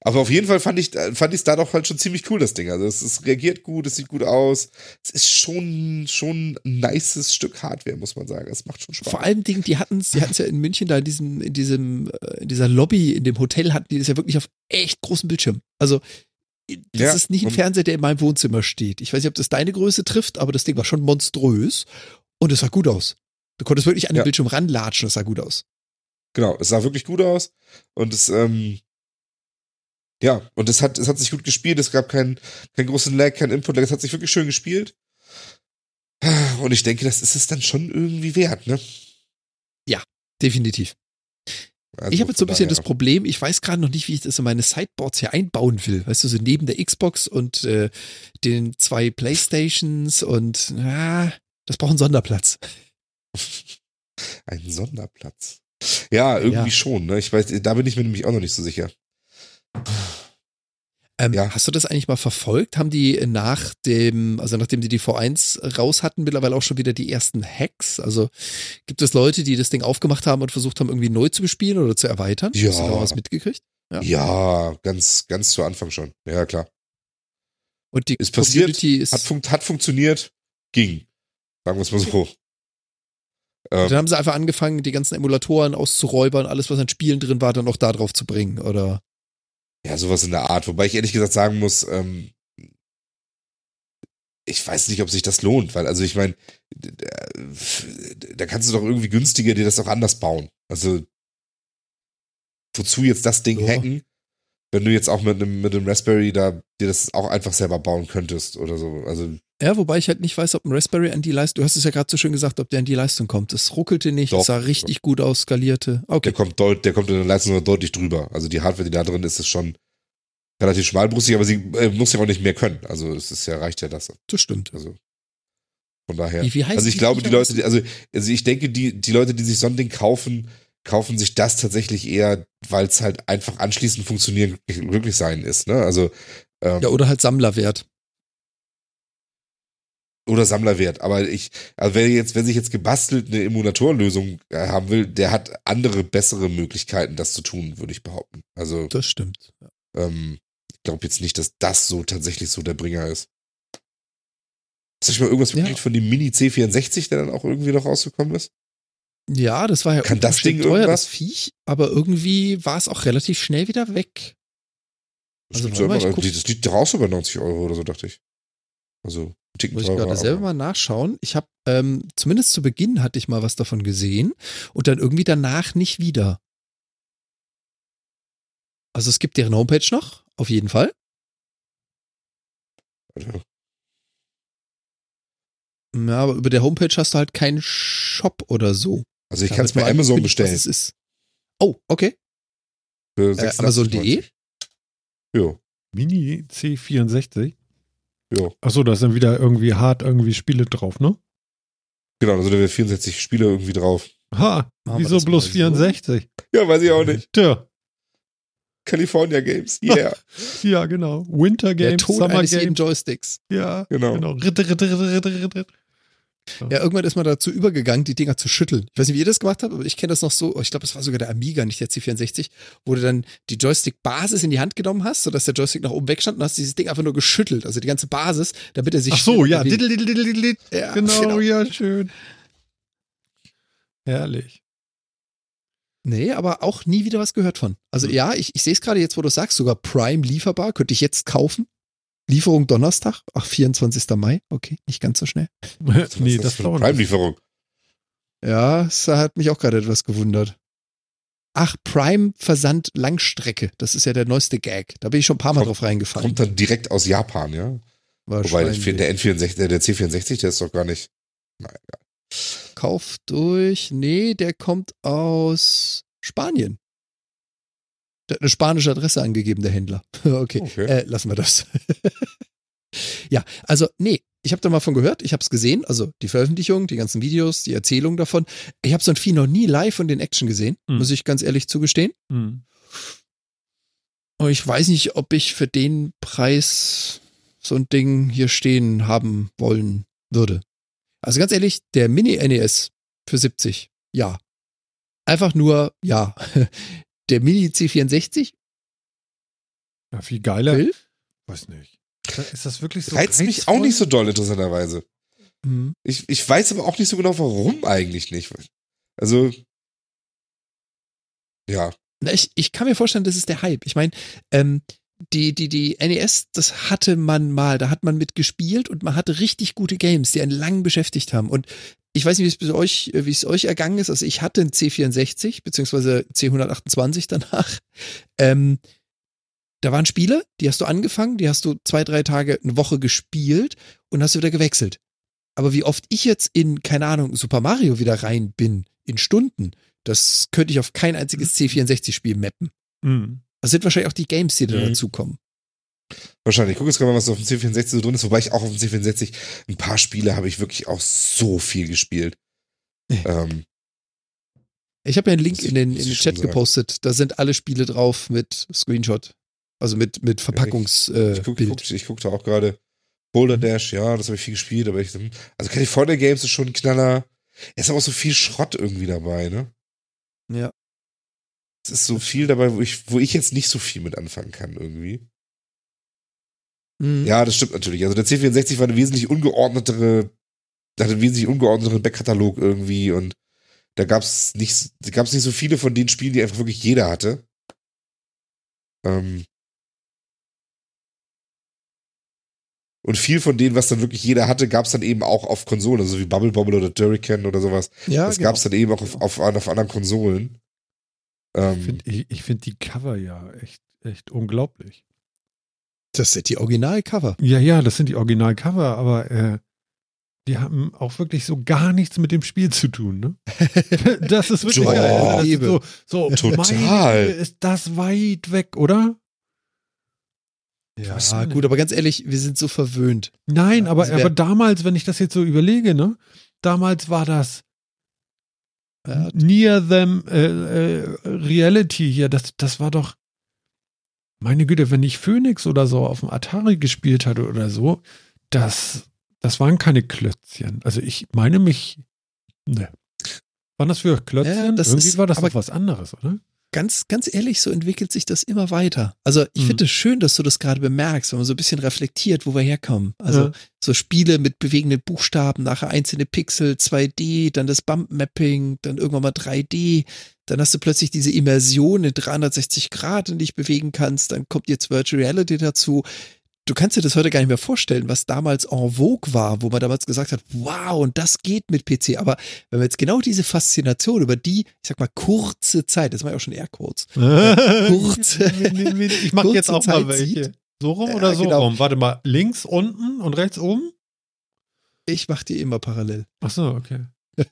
C: aber auf jeden Fall fand ich, fand ich es da doch halt schon ziemlich cool, das Ding. Also, es, es reagiert gut, es sieht gut aus. Es ist schon, schon ein nices Stück Hardware, muss man sagen. Es macht schon Spaß.
B: Vor allem Dingen, die hatten es, die hatten es ja in München da in diesem, in diesem, äh, in dieser Lobby, in dem Hotel hatten die das ja wirklich auf echt großen Bildschirm. Also das
C: Ja,
B: ist nicht ein Fernseher, der in meinem Wohnzimmer steht. Ich weiß nicht, ob das deine Größe trifft, aber das Ding war schon monströs und es sah gut aus. Du konntest wirklich an den
C: Ja.
B: Bildschirm ranlatschen, das sah gut aus.
C: Genau, es sah wirklich gut aus und es, ähm, ja, und es hat, es hat sich gut gespielt, es gab keinen, keinen großen Lag, keinen Input-Lag, es hat sich wirklich schön gespielt. Und ich denke, das ist es dann schon irgendwie wert, ne?
B: Definitiv.
C: Also
B: ich habe jetzt so ein bisschen das
C: daher-
B: Problem, ich weiß gerade noch nicht, wie ich das in meine Sideboards hier einbauen will. Weißt du, so neben der Xbox und äh, den zwei Playstations und ah, das braucht einen Sonderplatz.
C: Ein Sonderplatz. Ja, irgendwie
B: Ja.
C: schon, ne? Ich weiß, da bin ich mir nämlich auch noch nicht so sicher.
B: Ähm,
C: Ja.
B: Hast du das eigentlich mal verfolgt? Haben die nach dem, also nachdem die die V1 raus hatten, mittlerweile auch schon wieder die ersten Hacks? Also gibt es Leute, die das Ding aufgemacht haben und versucht haben, irgendwie neu zu bespielen oder zu erweitern?
C: Ja.
B: Hast du da was mitgekriegt? Ja.
C: Ja, ganz, ganz zu Anfang schon. Ja, klar.
B: Und die
C: Ist passiert,
B: Community ist,
C: Hat, funkt, hat funktioniert, ging. Sagen wir es mal so. Ähm,
B: dann haben sie einfach angefangen, die ganzen Emulatoren auszuräubern, alles, was an Spielen drin war, dann auch da drauf zu bringen, oder?
C: Ja, sowas in der Art. Wobei ich ehrlich gesagt sagen muss, ähm, ich weiß nicht, ob sich das lohnt, weil, also ich meine, da, da kannst du doch irgendwie günstiger dir das auch anders bauen. Also, wozu jetzt das Ding
B: Ja.
C: hacken, wenn du jetzt auch mit einem, mit einem Raspberry da dir das auch einfach selber bauen könntest oder so. Also,
B: Ja, wobei ich halt nicht weiß, ob ein Raspberry an die Leistung, du hast es ja gerade so schön gesagt, ob der an die Leistung kommt. Das ruckelte nicht,
C: Doch.
B: es sah richtig gut aus, skalierte. Okay.
C: der kommt deut, der kommt in der Leistung deutlich drüber. Also die Hardware, die da drin ist, ist schon relativ schmalbrustig, aber sie äh, muss ja auch nicht mehr können. Also es ist ja, reicht ja das.
B: Das stimmt.
C: Also von daher.
B: Wie, wie heißt
C: Also ich
B: die
C: glaube, die? Leute, die, also, also ich denke, die, die Leute, die sich so ein Ding kaufen, kaufen sich das tatsächlich eher, weil es halt einfach anschließend funktionieren, glücklich sein ist. Ne? Also ähm,
B: Ja, oder halt Sammlerwert.
C: Oder Sammlerwert. Aber ich, also wer jetzt, wer sich jetzt gebastelt eine Emulatorlösung äh, haben will, der hat andere, bessere Möglichkeiten, das zu tun, würde ich behaupten. Also
B: Das stimmt.
C: ähm, ich glaube jetzt nicht, dass das so tatsächlich so der Bringer ist. Hast du schon mal irgendwas
B: Ja.
C: von dem Mini C64, der dann auch irgendwie noch rausgekommen ist?
B: Ja, das war ja
C: Kann das Ding
B: teuer,
C: irgendwas?
B: das Viech, aber irgendwie war es auch relativ schnell wieder weg.
C: Das,
B: Also,
C: ja
B: mal,
C: immer, die- das liegt so bei 90 Euro oder so, dachte ich. Also, Ticken
B: Muss ich gerade selber mal nachschauen. Ich habe ähm, zumindest zu Beginn hatte ich mal was davon gesehen und dann irgendwie danach nicht wieder. Also es gibt deren Homepage noch, auf jeden Fall. Ja, aber über der Homepage hast du halt keinen Shop oder so.
C: Also, ich kann es bei Amazon
B: was
C: bestellen.
B: Es ist. Oh, okay.
C: Für
B: Äh,
C: 86,90.
B: Amazon.de?
C: Jo,
A: Mini C64.
C: Jo.
A: Achso, da sind wieder irgendwie hart irgendwie Spiele drauf, ne?
C: Genau, also da wäre 64 Spieler irgendwie drauf.
A: Ha,
B: Machen wir
A: wieso bloß
B: so?
A: 64?
C: Ja, weiß ich auch nicht.
A: Tja,
C: California Games, yeah.
A: ja, genau. Winter
B: Der
A: Games,
B: Ton
A: Summer
B: eines jeden
A: Games.
B: Joysticks.
A: Ja,
C: Genau.
A: genau. Ritte, ritte, ritte, ritte, ritte, ritte.
B: Ja, irgendwann ist man dazu übergegangen, die Dinger zu schütteln. Ich weiß nicht, wie ihr das gemacht habt, aber ich kenne das noch so. Ich glaube, es war sogar der Amiga, nicht der C64, wo du dann die Joystick-Basis in die Hand genommen hast, sodass der Joystick nach oben wegstand und hast dieses Ding einfach nur geschüttelt. Also die ganze Basis, damit er sich.
A: Ach so, ja.
B: bewegt.
A: Diddle, diddle, diddle, diddle.
B: Ja,
A: Genau,
B: genau.
A: ja, schön. Herrlich.
B: Nee, aber auch nie wieder was gehört von. Also ja, ich, ich sehe es gerade jetzt, wo du sagst, sogar Prime lieferbar, könnte ich jetzt kaufen. Lieferung Donnerstag, ach, 24. Mai, okay, nicht ganz so schnell.
A: Nee,
C: ist
A: das
C: für eine
A: dauert.
C: Prime-Lieferung.
B: Ja, es hat mich auch gerade etwas gewundert. ach, Prime-Versand Langstrecke. Das ist ja der neueste Gag. Da bin ich schon ein paar Mal
C: Kommt-
B: drauf reingefallen.
C: Kommt dann direkt aus Japan, ja? Wobei der,
B: Wahrscheinlich.
C: der N64, der, der C64, der ist doch gar nicht. Na, egal.
B: Kauf durch. Nee, der kommt aus Spanien. Der hat eine spanische Adresse angegeben, der Händler. okay,
C: Okay.
B: Äh, lassen wir das. ja, also nee, ich habe da mal von gehört, ich habe es gesehen, also die Veröffentlichung, die ganzen Videos, die Erzählung davon. Ich habe so ein Vieh noch nie live und in Action gesehen,
A: Hm.
B: muss ich ganz ehrlich zugestehen.
A: Hm.
B: Und ich weiß nicht, ob ich für den Preis so ein Ding hier stehen haben wollen würde. Also ganz ehrlich, der Mini-NES für 70, ja. Einfach nur, ja. Der Mini C64,
A: Ja, viel geiler.
B: Phil?
A: Weiß nicht. Ist das wirklich so
C: Reizt mich auch nicht so doll, interessanterweise.
B: Mhm.
C: Ich, ich weiß aber auch nicht so genau, warum eigentlich nicht. Also, ja.
B: Na, Ich, ich kann mir vorstellen, das ist der Hype. Ich meine, ähm, die, die, die NES, das hatte man mal, da hat man mit gespielt und man hatte richtig gute Games, die einen lang beschäftigt haben. Und ich weiß nicht, wie es euch, äh, wie es euch ergangen ist. Also ich hatte einen C64, beziehungsweise C128 danach. Ähm, da waren Spiele, die hast du angefangen, die hast du zwei, drei Tage, eine Woche gespielt und hast du wieder gewechselt. Aber wie oft ich jetzt in, keine Ahnung, Super Mario wieder rein bin, in Stunden, das könnte ich auf kein einziges C64-Spiel mappen.
A: Hm.
B: Das sind wahrscheinlich auch die Games, die da
C: Mhm.
B: dazukommen.
C: Wahrscheinlich. Ich gucke jetzt gerade mal, was auf dem C64 so drin ist, wobei ich auch auf dem C64 ein paar Spiele habe ich wirklich auch so viel gespielt. ähm,
B: Ich habe ja einen Link in den, in den Chat gepostet. Da sind alle Spiele drauf mit Screenshot. Also mit, mit Verpackungsbild.
C: ich gucke guck, ich guck da auch gerade. Boulder Dash, ja, das habe ich viel gespielt, aber ich, also California Games ist schon ein Knaller. Es ist aber auch so viel Schrott irgendwie dabei, ne?
B: Ja.
C: Es ist so viel dabei, wo ich, wo ich jetzt nicht so viel mit anfangen kann irgendwie.
B: Mhm.
C: Ja, das stimmt natürlich. Also der C64 war eine wesentlich ungeordnetere, hatte einen wesentlich ungeordneteren Backkatalog irgendwie und da gab's nicht, da gab's nicht so viele von den Spielen, die einfach wirklich jeder hatte. Ähm und viel von denen, was dann wirklich jeder hatte, gab's dann eben auch auf Konsolen, also wie Bubble Bobble oder Turrican oder sowas.
B: ja
C: das
B: genau.
C: gab's dann eben auch auf, auf, auf anderen Konsolen.
A: Ich
C: Ähm,
A: finde ich, ich find die Cover ja echt, echt unglaublich.
B: Das sind die Originalcover.
A: Ja, ja, das sind die Originalcover, aber äh, die haben auch wirklich so gar nichts mit dem Spiel zu tun, ne? Das ist wirklich geil. Ist so, so
C: Total.
A: ist das weit weg, oder?
B: Ja,
A: man
B: gut, aber ganz ehrlich, wir sind so verwöhnt.
A: Nein,
B: Ja,
A: aber,
B: wär-
A: aber damals, wenn ich das jetzt so überlege, ne? Damals war das
B: Ja,
A: Near Them äh, äh, Reality hier. Das, das war doch. Meine Güte, wenn ich Phoenix oder so auf dem Atari gespielt hatte oder so, das, das waren keine Klötzchen. Also ich meine mich. Ne. Waren das für Klötzchen?
B: Ja, das
A: Irgendwie
B: ist-
A: war das
B: aber-
A: was anderes, oder?
B: Ganz, ganz ehrlich, so entwickelt sich das immer weiter. Also ich
A: Mhm.
B: finde es schön, dass du das gerade bemerkst, wenn man so ein bisschen reflektiert, wo wir herkommen. Also
A: Ja.
B: so Spiele mit bewegenden Buchstaben, nachher einzelne Pixel, 2D, dann das Bump-Mapping, dann irgendwann mal 3D, dann hast du plötzlich diese Immersion in 360 Grad, in die dich bewegen kannst, dann kommt jetzt Virtual Reality dazu. Du kannst dir das heute gar nicht mehr vorstellen, was damals en vogue war, wo man damals gesagt hat, wow, und das geht mit PC. Aber wenn wir jetzt genau diese Faszination über die, ich sag mal, kurze Zeit, das war ja auch schon Airquotes, kurz.
A: ich mache jetzt
B: kurze
A: auch mal
B: Zeit
A: welche.
B: sieht.
A: So rum oder so
B: genau.
A: rum? Warte mal, links unten und rechts oben?
B: ich mach die immer parallel.
A: Ach so, okay.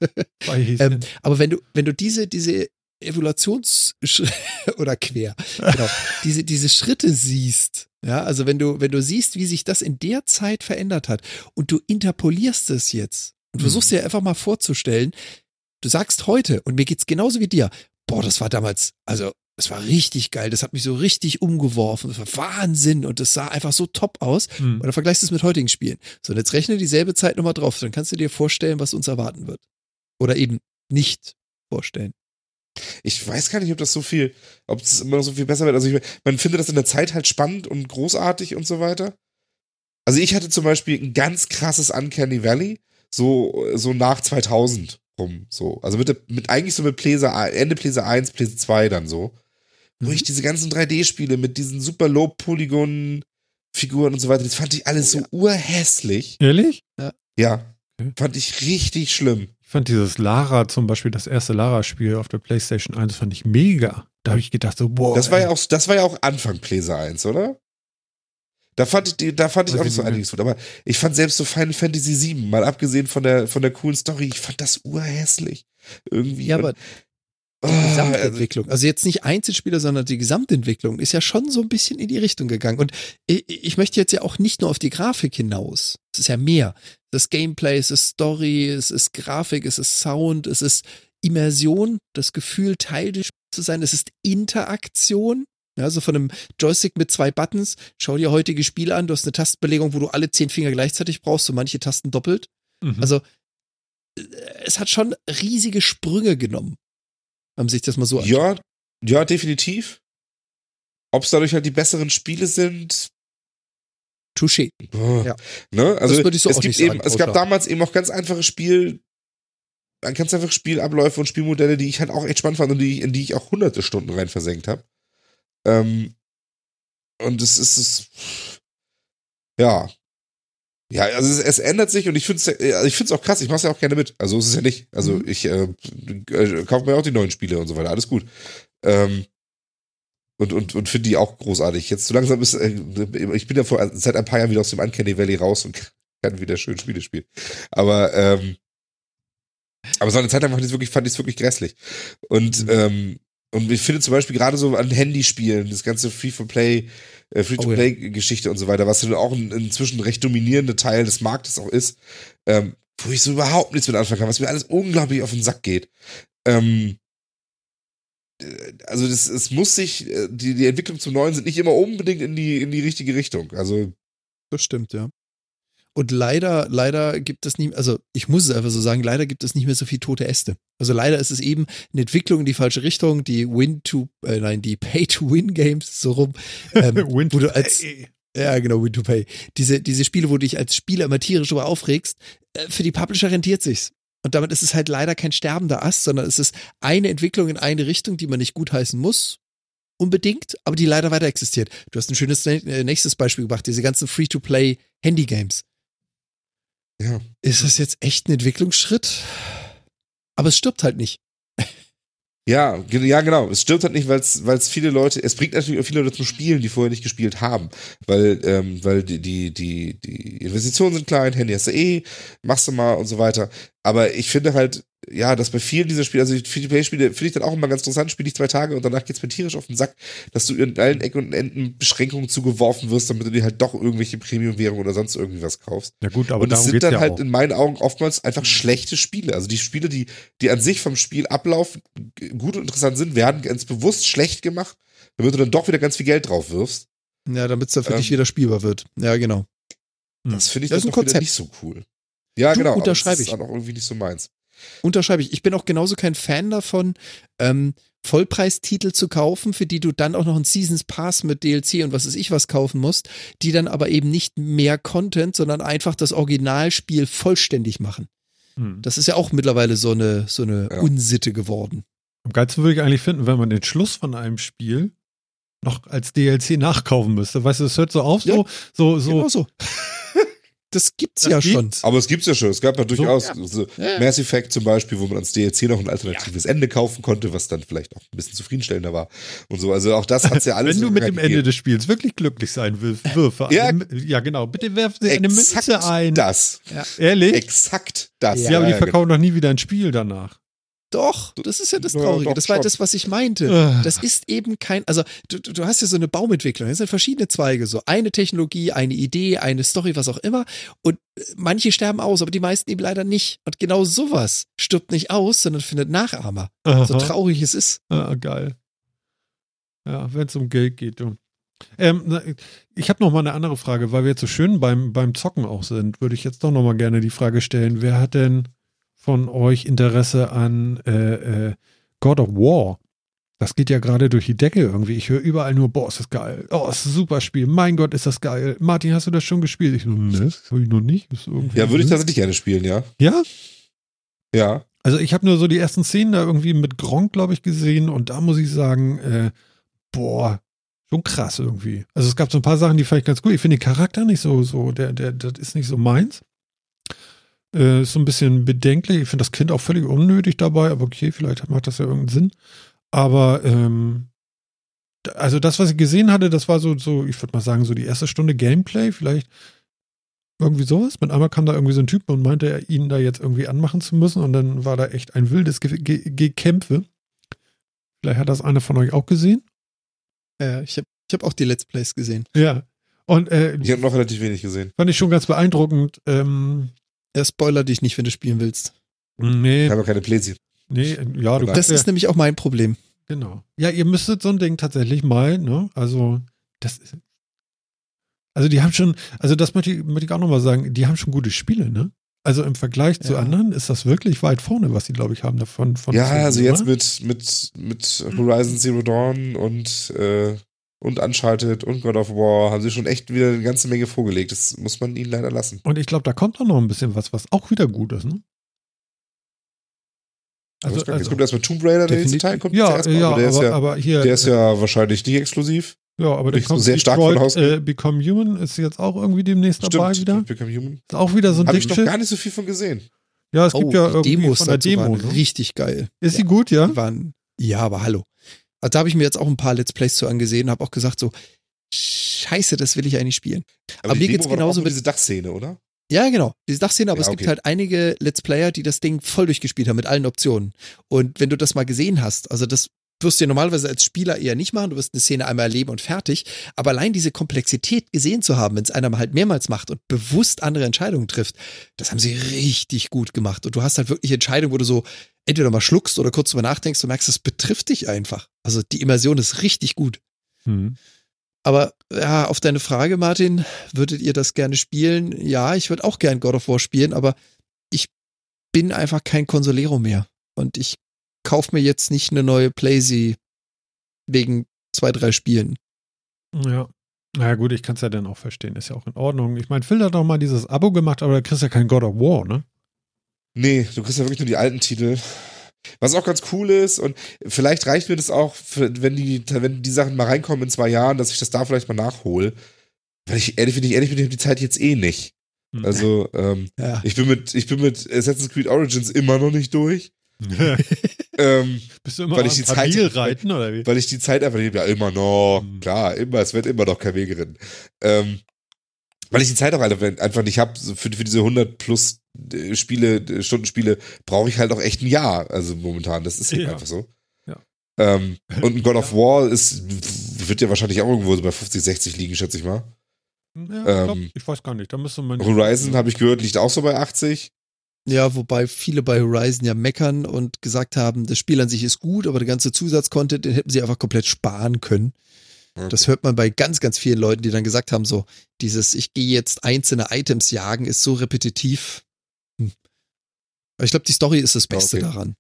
B: Ähm, aber wenn du, wenn du diese, diese Evaluations- oder quer, genau, diese, diese Schritte siehst, ja, also wenn du, wenn du siehst, wie sich das in der Zeit verändert hat und du interpolierst es jetzt und
A: Mhm.
B: versuchst dir einfach mal vorzustellen, du sagst heute, und mir geht's genauso wie dir, boah, das war damals, also, das war richtig geil, das hat mich so richtig umgeworfen, das war Wahnsinn und das sah einfach so top aus.
A: Hm.
B: Und dann vergleichst du es mit heutigen Spielen. So, und jetzt rechne dieselbe Zeit nochmal drauf. Dann kannst du dir vorstellen, was uns erwarten wird. Oder eben nicht vorstellen.
C: Ich weiß gar nicht, ob das so viel, ob es immer noch so viel besser wird. Also ich, man findet das in der Zeit halt spannend und großartig und so weiter. Also ich hatte zum Beispiel ein ganz krasses Uncanny Valley, so, so nach 2000 rum, so. Also mit, mit eigentlich so mit Pläse, Ende Pläse 1, Pläse 2 dann so. Wo
B: Mhm.
C: ich diese ganzen 3D-Spiele mit diesen super Low-Polygon-Figuren und so weiter, das fand ich alles
B: Oh
C: so urhässlich.
A: Ehrlich?
C: Ja.
A: Okay.
C: Fand ich richtig schlimm.
A: Ich fand dieses Lara zum Beispiel, das erste Lara-Spiel auf der PlayStation 1, fand ich mega. Da habe ich gedacht, so, boah.
C: Das war
A: ey.
C: ja auch, das war ja auch Anfang PlayStation 1, oder? Da fand ich, die- da fand ich
A: Weiß
C: auch
A: ich
C: so
A: nicht mehr.
C: einiges gut. Aber ich fand selbst so Final Fantasy VII, mal abgesehen von der, von der coolen Story, ich fand das urhässlich. Irgendwie.
B: Ja, aber die
C: Ah,
B: Gesamtentwicklung, also jetzt nicht Einzelspieler, sondern die Gesamtentwicklung ist ja schon so ein bisschen in die Richtung gegangen. Und ich, ich möchte jetzt ja auch nicht nur auf die Grafik hinaus. Es ist ja mehr. Das Gameplay, es ist Story, es ist Grafik, es ist Sound, es ist Immersion, das Gefühl, Teil des Spiels zu sein, es ist Interaktion. Ja, also von einem Joystick mit zwei Buttons. Schau dir heutige Spiele an. Du hast eine Tastenbelegung, wo du alle zehn Finger gleichzeitig brauchst, so manche Tasten doppelt.
A: Mhm.
B: Also äh, es hat schon riesige Sprünge genommen. Haben sich das mal so
C: Ja, ja, definitiv. Ob es dadurch halt die besseren Spiele sind,
B: Touché.
C: boah,
B: Ja.
C: ne? Also
B: würde ich so
C: es
B: auch
C: gibt
B: nicht sagen,
C: eben, es gab damals eben auch ganz einfache Spiel, ganz einfache Spielabläufe und Spielmodelle, die ich halt auch echt spannend fand und die, in die ich auch hunderte Stunden rein versenkt habe. Ähm, und es ist es, ja. Ja, also es, es ändert sich und ich finde es also ich find's auch krass, ich mache es ja auch gerne mit. Also es ist ja nicht. Also
B: Mhm.
C: ich äh, äh, kaufe mir auch die neuen Spiele und so weiter, alles gut. Ähm, und und, und finde die auch großartig. Jetzt so langsam ist, äh, ich bin ja vor, seit ein paar Jahren wieder aus dem Uncanny Valley raus und kann wieder schön Spiele spielen. Aber, ähm, aber so eine Zeit lang fand ich es wirklich, fand wirklich grässlich. Und,
A: Mhm.
C: ähm, und ich finde zum Beispiel gerade so an Handyspielen, das ganze Free-for-Play, äh, Free-to-Play-Geschichte und so weiter, was dann auch ein inzwischen recht dominierender Teil des Marktes auch ist, ähm, wo ich so überhaupt nichts mit anfangen kann, was mir alles unglaublich auf den Sack geht. Ähm, äh, also das, es muss sich, äh, die, die Entwicklung zum Neuen sind nicht immer unbedingt in die, in die richtige Richtung. Also,
B: Das stimmt, ja. Und leider, leider gibt es nicht, also ich muss es einfach so sagen, leider gibt es nicht mehr so viel tote Äste. Also leider ist es eben eine Entwicklung in die falsche Richtung, die Win to, äh, nein, die Pay-to-Win-Games, so rum, ähm,
A: Win
B: wo
A: to
B: du als,
A: pay.
B: ja genau, Win to Pay. Diese, diese Spiele, wo du dich als Spieler immer tierisch drüber aufregst, äh, für die Publisher rentiert sich's. Und damit ist es halt leider kein sterbender Ast, sondern es ist eine Entwicklung in eine Richtung, die man nicht gutheißen muss, unbedingt, aber die leider weiter existiert. Du hast ein schönes äh, nächstes Beispiel gebracht, diese ganzen Free-to-Play-Handy-Games.
C: Ja.
B: Ist das jetzt echt ein Entwicklungsschritt? Aber es stirbt halt nicht.
C: Ja, ja, genau. Es stirbt halt nicht, weil es viele Leute, es bringt natürlich auch viele Leute zum Spielen, die vorher nicht gespielt haben. Weil, ähm, weil die, die, die, die Investitionen sind klein, Handy hast du eh, machst du mal und so weiter. Aber ich finde halt, ja, dass bei vielen dieser Spiele, also die Free-to-Play-Spiele finde ich dann auch immer ganz interessant, spiele ich zwei Tage und danach geht's mir tierisch auf den Sack, dass du in allen Ecken und Enden Beschränkungen zugeworfen wirst, damit du dir halt doch irgendwelche Premium-Währungen oder sonst irgendwie was kaufst.
A: Ja gut, aber
C: und es
A: darum
C: sind dann
A: ja
C: halt
A: auch.
C: in meinen Augen oftmals einfach schlechte Spiele. Also die Spiele, die, die an sich vom Spielablauf g- gut und interessant sind, werden ganz bewusst schlecht gemacht, damit du dann doch wieder ganz viel Geld drauf wirfst.
B: Ja, damit es dann für
C: Ähm.
B: dich wieder spielbar wird. Ja, genau.
C: Das finde ich
B: Das
C: dann
B: ist ein Konzept.
C: nicht so cool. Ja,
B: Du,
C: genau. aber
B: unterschreibe
C: das ist
B: ich.
C: dann auch irgendwie nicht so meins.
B: Unterschreibe ich. Ich bin auch genauso kein Fan davon, ähm, Vollpreistitel zu kaufen, für die du dann auch noch einen Seasons Pass mit DLC und was weiß ich was kaufen musst, die dann aber eben nicht mehr Content, sondern einfach das Originalspiel vollständig machen.
A: Hm.
B: Das ist ja auch mittlerweile so eine, so eine
C: Ja.
B: Unsitte geworden.
A: Am geilsten würde ich eigentlich finden, wenn man den Schluss von einem Spiel noch als DLC nachkaufen müsste. Weißt du, es hört so auf, so,
B: Ja,
A: so, so.
B: Genau so. Das gibt's
A: Das
B: ja
A: gibt's.
B: schon.
C: Aber es gibt's ja schon. Es gab ja durchaus
B: ja.
C: so
B: Ja.
C: Mass Effect zum Beispiel, wo man als DLC noch ein alternatives Ende kaufen konnte, was dann vielleicht auch ein bisschen zufriedenstellender war und so. Also auch das hat's ja alles
A: Wenn du mit dem
C: Vergangenheit
A: Ende des Spiels wirklich glücklich sein willst, wirfe
C: Ja.
A: eine, ja genau, bitte werfen Sie eine
C: Exakt
A: Münze ein.
C: das.
A: Ehrlich?
C: Exakt das.
A: ja, aber die
C: genau.
A: verkaufen doch nie wieder ein Spiel danach.
B: Doch, das ist ja das
C: Ja,
B: Traurige.
C: doch,
B: das war
C: schon.
B: das, was ich meinte.
A: Äh.
B: Das ist eben kein, also du, du hast ja so eine Baumentwicklung, das sind verschiedene Zweige, so eine Technologie, eine Idee, eine Story, was auch immer. Und äh, manche sterben aus, aber die meisten eben leider nicht. Und genau sowas stirbt nicht aus, sondern findet Nachahmer. So
A: Aha.
B: traurig es ist.
A: Ah, geil. Ja, wenn es um Geld geht. Du. Ähm, ich habe noch mal eine andere Frage, weil wir jetzt so schön beim, beim Zocken auch sind, würde ich jetzt doch noch mal gerne die Frage stellen, wer hat denn von euch Interesse an äh, äh, God of War? Das geht ja gerade durch die Decke irgendwie. Ich höre überall nur, boah, ist das geil. Oh, ist ein super Spiel. Mein Gott, ist das geil. Martin, hast du das schon gespielt? Ich so, ne, habe ich noch nicht.
C: Ja, würde ich tatsächlich gerne spielen, ja.
A: Ja?
C: Ja.
A: Also ich habe nur so die ersten Szenen da irgendwie mit Gronk, glaube ich, gesehen und da muss ich sagen, äh, boah, schon krass irgendwie. Also es gab so ein paar Sachen, die fand ich ganz gut. Ich finde den Charakter nicht so, so, der, der, das ist nicht so meins. Äh, ist so ein bisschen bedenklich. Ich finde das Kind auch völlig unnötig dabei, aber okay, vielleicht macht das ja irgendeinen Sinn. Aber ähm, also das, was ich gesehen hatte, das war so, so ich würde mal sagen, so die erste Stunde Gameplay, vielleicht irgendwie sowas. Mit einmal kam da irgendwie so ein Typ und meinte, er ihn da jetzt irgendwie anmachen zu müssen und dann war da echt ein wildes Ge Ge Gekämpfe. Vielleicht hat das einer von euch auch gesehen.
B: Äh, ich habe ich hab auch die Let's Plays gesehen.
A: Ja. Und äh,
C: Ich habe noch relativ wenig gesehen.
A: fand ich schon ganz beeindruckend. Ähm,
B: Er spoiler dich nicht, wenn du spielen willst.
A: nee,
C: Ich habe keine Plätzchen.
A: nee, ja, du
C: Das
B: Das
A: kannst ja,
B: ist nämlich auch mein Problem.
A: genau. Ja, ihr müsstet so ein Ding tatsächlich mal, ne? Also, das ist. Also, die haben schon, also, das möchte ich, möchte ich auch nochmal sagen, die haben schon gute Spiele, ne? Also, im Vergleich zu
B: Ja.
A: anderen ist das wirklich weit vorne, was sie, glaube ich, haben davon. Von
C: Ja, also jetzt
A: oder?
C: mit, mit, mit Horizon Zero Dawn und, äh, und Uncharted und God of War haben sie schon echt wieder eine ganze Menge vorgelegt. Das muss man ihnen leider lassen.
A: Und ich glaube, da kommt auch noch ein bisschen was, was auch wieder gut ist, ne?
C: Also,
A: Also,
C: jetzt kommt erstmal Tomb Raider, der nächste
B: Definitiv.
C: Teil kommt
A: ja,
C: jetzt erstmal,
A: ja,
C: aber der ist
A: aber,
C: ja,
A: aber hier.
C: der ist ja wahrscheinlich nicht exklusiv.
A: ja, aber der kommt
C: sehr stark von ausgehen.
A: äh, Become Human ist jetzt auch irgendwie demnächst dabei wieder.
C: Become Human.
A: Ist auch wieder so ein
C: Habe ich noch gar nicht so viel von gesehen.
A: Ja, es
B: oh,
A: gibt ja
B: die
A: irgendwie
B: Demos
A: von der Demo.
B: waren
A: Ne?
B: richtig geil.
A: Ist sie gut, ja?
B: Die waren, ja, aber hallo. Also da habe ich mir jetzt auch ein paar Let's Plays zu angesehen, habe auch gesagt so, scheiße, das will ich eigentlich spielen. Aber
C: die
B: mir
C: war doch
B: genauso mit-
C: diese Dachszene, oder?
B: Ja, genau. Diese Dachszene, aber
C: Ja,
B: es gibt halt einige Let's Player, die das Ding voll durchgespielt haben mit allen Optionen. Und wenn du das mal gesehen hast, also das wirst du ja normalerweise als Spieler eher nicht machen, du wirst eine Szene einmal erleben und fertig. Aber allein diese Komplexität gesehen zu haben, wenn es einer halt mehrmals macht und bewusst andere Entscheidungen trifft, das haben sie richtig gut gemacht. Und du hast halt wirklich Entscheidungen, wo du so entweder mal schluckst oder kurz drüber nachdenkst und merkst, es betrifft dich einfach. Also die Immersion ist richtig gut.
A: Hm.
B: Aber ja, auf deine Frage, Martin, würdet ihr das gerne spielen? Ja, ich würde auch gern God of War spielen, aber ich bin einfach kein Consolero mehr. Und ich kaufe mir jetzt nicht eine neue Playsee wegen zwei, drei Spielen.
A: Ja. Na ja, gut, ich kann es ja dann auch verstehen. Ist ja auch in Ordnung. Ich meine, Phil hat doch mal dieses Abo gemacht, aber da kriegst du ja kein God of War, ne?
C: Nee, du kriegst ja wirklich nur die alten Titel. Was auch ganz cool ist, und vielleicht reicht mir das auch, wenn, die, wenn die Sachen mal reinkommen in zwei Jahren, dass ich das da vielleicht mal nachhole. Weil ich ehrlich, wenn ich ehrlich bin, ich habe die Zeit jetzt eh nicht.
A: Hm.
C: Also, ähm,
B: Ja.
C: ich bin mit, ich bin mit Assassin's Creed Origins immer noch nicht durch. ähm,
A: Bist du immer
C: Weil
A: am
C: ich die Zeit-
A: reiten oder wie?
C: weil ich die Zeit einfach nicht, ja, immer noch,
A: Mhm.
C: klar, immer, es wird immer noch kein Weg geritten. Ähm, weil ich die Zeit auch einfach einfach nicht habe, für, für diese 100 plus äh, Spiele, äh, Stundenspiele, brauche ich halt auch echt ein Jahr, also momentan, das ist halt
A: Ja.
C: einfach so.
A: Ja.
C: Ähm, und ein God of War ist, wird ja wahrscheinlich auch irgendwo so bei 50, 60 liegen, schätze ich mal.
A: Ja, ich, glaub,
C: ähm,
A: ich weiß gar nicht. Da müsste man.
C: Horizon, habe ich gehört, liegt auch so bei 80.
B: Ja, wobei viele bei Horizon ja meckern und gesagt haben, das Spiel an sich ist gut, aber der ganze Zusatzcontent, den hätten sie einfach komplett sparen können. Das hört man bei ganz, ganz vielen Leuten, die dann gesagt haben, so, dieses, ich gehe jetzt einzelne Items jagen, ist so repetitiv. Hm. Aber ich glaube, die Story ist das
C: Ja,
B: Beste
C: okay.
B: daran.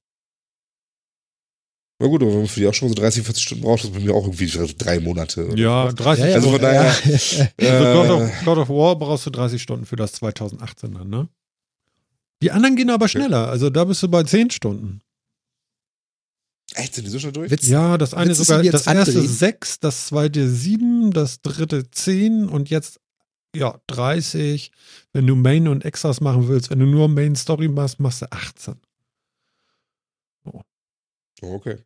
C: Na gut, aber wenn man für die auch schon so 30, 40 Stunden braucht, das ist bei mir auch irgendwie drei Monate. oder
A: Ja,
C: was.
A: 30
C: Also von
A: Stunden.
C: daher-
A: Also
C: Äh,
A: God, of, God of War brauchst du 30 Stunden für das 2018 dann, ne? Die anderen gehen aber schneller. Also da bist du bei 10 Stunden.
C: Echt, sind die so schnell durch?
B: Witz,
A: Ja, das eine
B: du
A: sogar, das erste? 6, das zweite 7, das dritte 10 und jetzt ja 30. Wenn du Main und Extras machen willst, wenn du nur Main Story machst, machst du 18.
C: Oh, okay.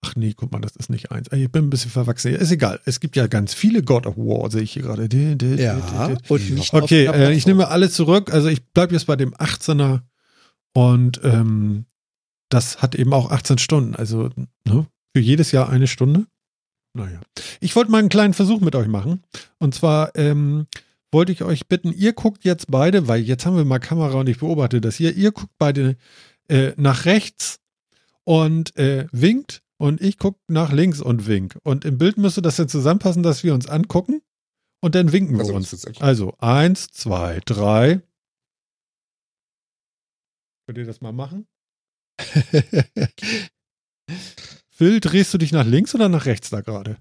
A: Ach nee, guck mal, das ist nicht eins. Ich bin ein bisschen verwachsen. Ist egal. Es gibt ja ganz viele God of War, sehe ich hier gerade.
B: Ja, und nicht
A: Okay, äh, ich nehme alle zurück. Also ich bleibe jetzt bei dem 18er und ähm, das hat eben auch 18 Stunden. Also ne, für jedes Jahr eine Stunde. Naja. Ich wollte mal einen kleinen Versuch mit euch machen. Und zwar ähm, wollte ich euch bitten, ihr guckt jetzt beide, weil jetzt haben wir mal Kamera und ich beobachte das hier. Ihr guckt beide äh, nach rechts und äh, winkt und ich gucke nach links und wink. Und im Bild müsste das dann zusammenpassen, dass wir uns angucken und dann winken wir
C: Also,
A: uns. Also, eins, zwei, drei. Könnt ihr das mal machen? Phil, drehst du dich nach links oder nach rechts da gerade?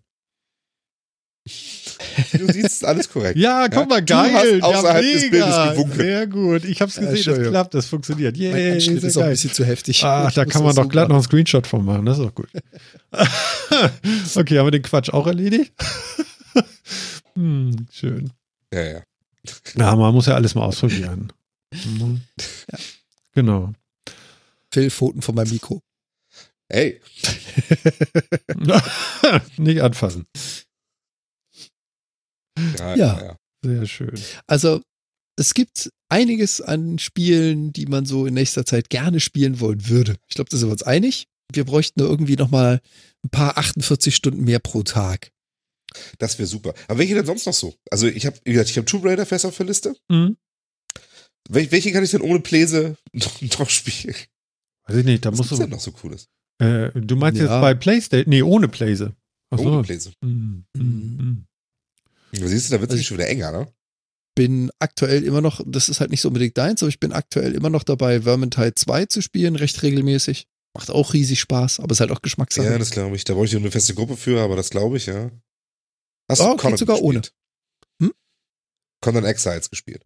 C: Du siehst alles korrekt.
A: Ja, guck mal,
C: du
A: geil.
C: außerhalb
A: ja,
C: des. Bildes gewunken.
A: Sehr gut. Ich hab's
B: Ja,
A: gesehen, das klappt, das funktioniert.
B: Mein Anschnitt
A: sehr
B: ist auch ein
A: geil.
B: bisschen zu heftig.
A: Ach,
B: Ich
A: da kann man doch glatt noch einen Screenshot von machen, das ist doch gut. okay, haben wir den Quatsch auch erledigt? hm, schön.
C: Ja, ja.
A: Ja, man muss ja alles mal ausprobieren. Mhm.
B: Ja.
A: Genau.
B: Phil, Pfoten von meinem Mikro.
C: Ey,
A: Nicht anfassen.
C: ja,
B: Ja.
C: ja.
A: Sehr schön.
B: Also, es gibt einiges an Spielen, die man so in nächster Zeit gerne spielen wollen würde. Ich glaube, da sind wir uns einig. Wir bräuchten nur irgendwie nochmal ein paar 48 Stunden mehr pro Tag.
C: Das wäre super. Aber welche denn sonst noch so? Also ich habe, wie gesagt, ich habe Tomb Raider fest auf der Liste.
A: Mhm.
C: Wel welche kann ich denn ohne Pläse noch, noch spielen?
A: Weiß ich nicht, da
C: Was
A: musst
C: gibt's denn
A: du.
C: noch so cooles?
A: Äh, du meinst
B: Ja.
A: jetzt bei PlayStation? Nee, ohne Playse. Ach
C: Ohne
A: so.
C: Pläse.
A: Mhm. Mhm.
C: Da siehst du, da wird es
B: Also
C: schon wieder enger, ne?
B: Bin aktuell immer noch, das ist halt nicht so unbedingt deins, aber ich bin aktuell immer noch dabei, Vermintide 2 zu spielen, recht regelmäßig. Macht auch riesig Spaß, aber ist halt auch Geschmackssache.
C: Ja, das glaube ich. Da brauche ich nur eine feste Gruppe für, aber das glaube ich, ja. Hast
B: Oh,
C: du Conan
B: sogar ohne.
C: gespielt?
B: Hm?
C: Conan Exiles gespielt.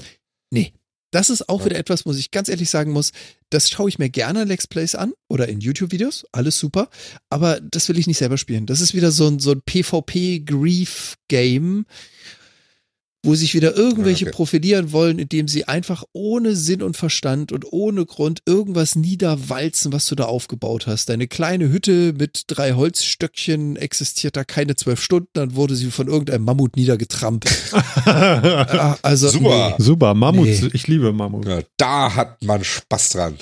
B: Das ist auch
C: Ja.
B: wieder etwas, muss ich ganz ehrlich sagen muss, das schaue ich mir gerne in Let's Plays an oder in YouTube-Videos, alles super, aber das will ich nicht selber spielen. Das ist wieder so ein, so ein PvP-Grief-Game, wo sich wieder irgendwelche
C: okay.
B: profilieren wollen, indem sie einfach ohne Sinn und Verstand und ohne Grund irgendwas niederwalzen, was du da aufgebaut hast. Deine kleine Hütte mit drei Holzstöckchen existiert da keine zwölf Stunden, dann wurde sie von irgendeinem Mammut niedergetrampelt. Ah, also,
C: Super.
B: nee.
A: Super, Mammut.
B: Nee.
A: Ich liebe Mammut.
C: Ja, da hat man Spaß dran.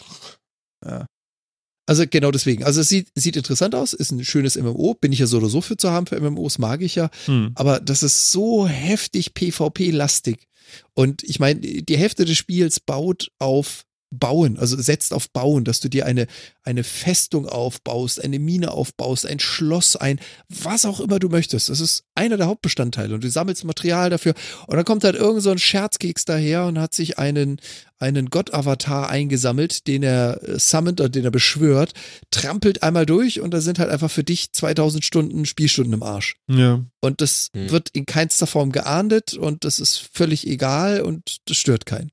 B: Also genau deswegen. Also es sieht, sieht interessant aus, ist ein schönes MMO, bin ich ja so oder so für zu haben, für MMOs mag ich ja,
A: Hm.
B: aber das ist so heftig PvP-lastig. Und ich meine, die Hälfte des Spiels baut auf Bauen, also setzt auf Bauen, dass du dir eine, eine Festung aufbaust, eine Mine aufbaust, ein Schloss, ein was auch immer du möchtest. Das ist einer der Hauptbestandteile und du sammelst Material dafür. Und dann kommt halt irgend so ein Scherzkeks daher und hat sich einen, einen Gott-Avatar eingesammelt, den er äh, summont oder den er beschwört, trampelt einmal durch und da sind halt einfach für dich 2000 Stunden Spielstunden im Arsch.
A: Ja.
B: Und das
C: Hm.
B: wird in keinster Form geahndet und das ist völlig egal und das stört keinen.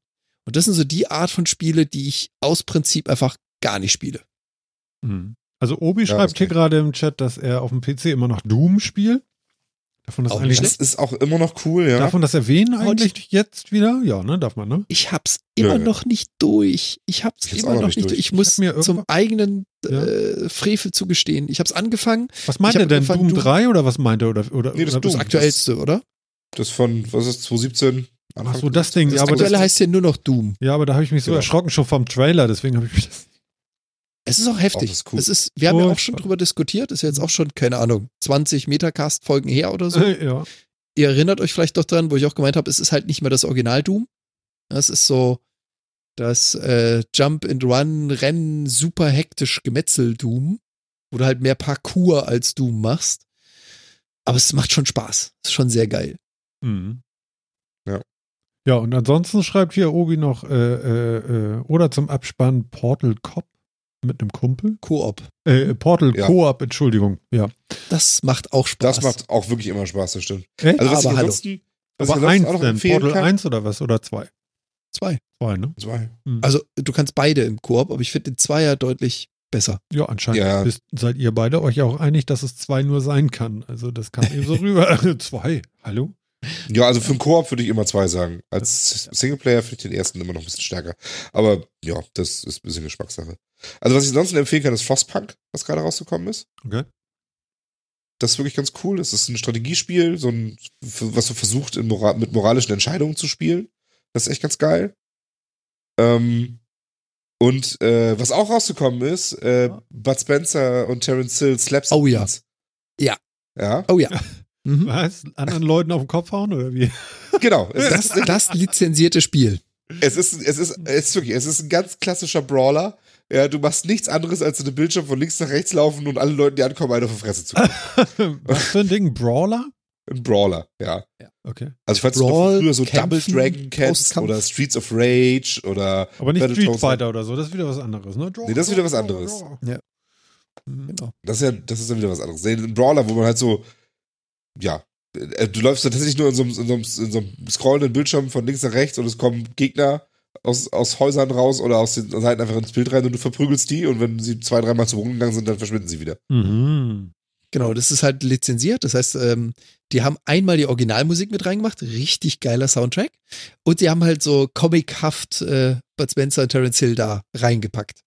B: Und das sind so die Art von Spiele, die ich aus Prinzip einfach gar nicht spiele.
A: Hm. Also Obi
C: Ja,
A: schreibt
C: das
A: hier gerade im Chat, dass er auf dem PC immer noch Doom spielt. Davon das
B: Auch
A: eigentlich.
B: nicht
C: Das ist auch immer noch cool, ja.
A: Darf man das erwähnen eigentlich jetzt wieder? Ja, ne? Darf man, ne?
B: Ich hab's
C: Ja,
B: immer
C: ja.
B: noch nicht durch. Ich hab's
C: Ich
B: immer
C: noch nicht durch.
B: durch. Ich
A: Ich
B: muss
A: mir
B: zum eigenen
A: Ja.
B: äh, Frevel zugestehen. Ich hab's angefangen.
A: Was meint
B: Ich
A: er denn? Doom
B: Doom-
A: 3 oder was meint er? Oder, oder,
C: Nee, das
A: oder
C: Doom.
B: Das aktuellste, oder?
C: Das von, was ist, 2017?
A: Ach so, das Ding.
B: Das
A: Ja, aber, das,
B: heißt ja nur noch Doom.
A: ja, aber da habe ich mich so
C: Genau.
A: erschrocken schon vom Trailer, deswegen habe ich mich das.
B: Es ist auch heftig.
C: Oh, das ist cool.
B: es ist, wir haben ja auch schon drüber diskutiert. Das ist jetzt auch schon, keine Ahnung, 20 Metacast-Folgen her oder so.
A: ja.
B: Ihr erinnert euch vielleicht doch dran, wo ich auch gemeint habe, es ist halt nicht mehr das Original Doom. Das ist so das äh, Jump and Run, Rennen, super hektisch Gemetzel Doom, wo du halt mehr Parkour als Doom machst. Aber es macht schon Spaß. Ist schon sehr geil.
A: Mhm.
C: Ja.
A: Ja, und ansonsten schreibt hier Obi noch, äh, äh, äh, oder zum Abspann Portal Cop mit einem Kumpel.
B: Koop.
A: Äh, Portal
C: Ja.
A: Coop, Entschuldigung. Ja.
B: Das macht auch Spaß.
C: Das macht auch wirklich immer Spaß, das stimmt.
A: Echt?
C: Also was
B: Aber
C: ich
B: hallo.
C: was
A: aber eins denn? Portal
C: kann.
A: 1 oder was? Oder 2?
B: zwei.
A: Zwei, ne?
C: Zwei.
A: Mhm.
B: Also du kannst beide im Koop, aber ich finde den Zweier deutlich besser.
A: ja, anscheinend
C: Ja.
A: Bist, seid ihr beide euch auch einig, dass es zwei nur sein kann. Also das kam eben so rüber. zwei. Hallo?
C: Ja, also für einen Koop würde ich immer zwei sagen. Als Singleplayer finde ich den ersten immer noch ein bisschen stärker. Aber ja, das ist ein bisschen Geschmackssache. Also was ich sonst empfehlen kann, ist Frostpunk, was gerade rausgekommen ist.
A: Okay.
C: Das ist wirklich ganz cool. Das ist ein Strategiespiel, so ein, was du versucht, Mora mit moralischen Entscheidungen zu spielen. Das ist echt ganz geil. Ähm, und äh, was auch rausgekommen ist, äh, Bud Spencer und Terence Hill Slaps.
B: Oh ja.
C: Ja. Ja,
B: Oh ja. Mhm.
A: Was? Anderen Leuten auf den Kopf hauen oder wie?
C: genau. Es
B: Das,
C: ist,
B: das lizenzierte Spiel.
C: es ist, es ist, es ist wirklich, es ist ein ganz klassischer Brawler. Ja, du machst nichts anderes, als in den Bildschirm von links nach rechts laufen und alle Leuten, die ankommen, eine auf die Fresse zu geben.
A: was für ein Ding? Brawler?
C: Ein Brawler, ja.
A: Okay.
C: Also falls du
B: Brawl,
C: noch früher so Double
B: Kämpfen,
C: Dragon kennst oder Streets of Rage oder
A: Aber nicht
C: Battletoads.
A: Street Fighter oder so, das ist wieder was anderes, ne?
C: Nee, das ist wieder was anderes.
B: Ja.
A: Mhm.
B: Genau.
C: Das ist ja, das ist dann wieder was anderes. Ein Brawler, wo man halt so, ja, äh, du läufst tatsächlich nur in so einem, in so einem, in so einem scrollenden Bildschirm von links nach rechts und es kommen Gegner aus, aus Häusern raus oder aus den Seiten einfach ins Bild rein und du verprügelst die und wenn sie zwei, dreimal zu Boden gegangen sind, dann verschwinden sie wieder.
A: Mhm.
B: Genau, das ist halt lizenziert. Das heißt, ähm, die haben einmal die Originalmusik mit reingemacht, richtig geiler Soundtrack. Und die haben halt so comichaft äh, Bud Spencer und Terence Hill da reingepackt.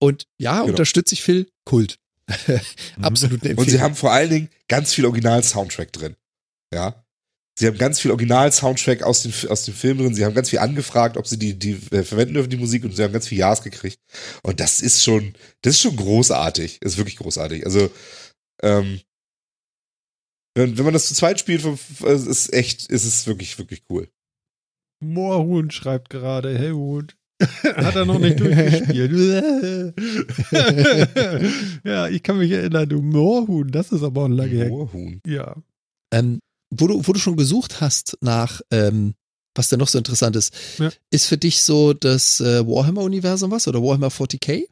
B: Und ja,
C: Genau.
B: unterstütze ich Phil, Kult. Absolut eine
C: Und sie haben vor allen Dingen ganz viel Original-Soundtrack drin. Ja. Sie haben ganz viel Original-Soundtrack aus dem, aus dem Film drin. Sie haben ganz viel angefragt, ob sie die, die äh, verwenden dürfen, die Musik, und sie haben ganz viel Ja's gekriegt. Und das ist schon, das ist schon großartig. Das ist wirklich großartig. Also, ähm, wenn, wenn man das zu zweit spielt, es ist echt, ist es wirklich, wirklich cool.
A: Moorhuhn schreibt gerade, Helmut. Hat er noch nicht durchgespielt. ja, ich kann mich erinnern, du Moorhuhn, das ist aber auch lange her.
C: Moorhuhn.
A: Ja.
B: Ähm, wo, du, wo du schon gesucht hast nach, ähm, was denn noch so interessant ist,
A: Ja.
B: ist für dich so das äh, Warhammer-Universum was oder Warhammer 40k?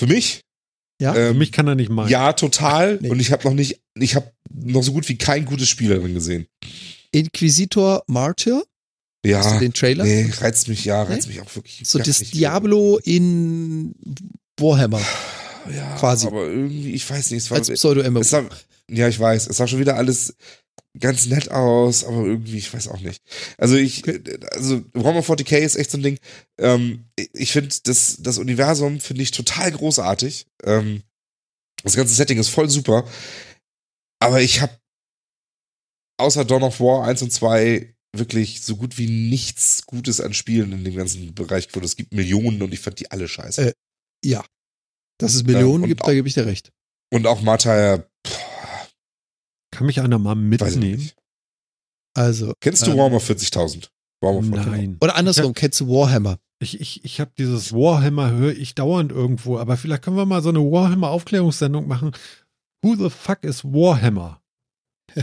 C: Für mich?
B: Ja?
A: Für
C: Ähm,
A: mich kann er nicht meinen.
C: ja, total.
B: Nee.
C: Und ich habe noch nicht, ich habe noch so gut wie kein gutes Spiel darin gesehen.
B: Inquisitor Martyr? Hast
C: Ja.
B: du den Trailer?
C: Nee, reizt mich, ja, reizt
B: Nee?
C: mich auch wirklich.
B: So das. Diablo in Warhammer
C: ja,
B: quasi.
C: Aber irgendwie, ich weiß nicht, es war,
B: als Pseudo-MMO.
C: ja, ich weiß, es sah schon wieder alles ganz nett aus, aber irgendwie, ich weiß auch nicht. Also ich, also Warhammer 40k ist echt so ein Ding. Ähm, ich finde das, das Universum finde ich total großartig. Ähm, das ganze Setting ist voll super. Aber ich habe außer Dawn of War 1 und 2 wirklich so gut wie nichts Gutes an Spielen in dem ganzen Bereich gefunden. Es gibt Millionen und ich fand die alle scheiße.
B: Äh, ja. Dass es Millionen
C: und
B: gibt,
C: auch-
B: da gebe ich dir recht.
C: Und auch Martha,
A: Kann mich einer mal mitnehmen?
B: Also.
C: Kennst du
B: ähm,
C: Warhammer 40.000? Warhammer 40.000.
A: Nein.
B: Oder andersrum, kennst du Warhammer?
A: Ich, ich, ich habe dieses Warhammer, höre ich dauernd irgendwo, aber vielleicht können wir mal so eine Warhammer-Aufklärungssendung machen. Who the fuck is Warhammer?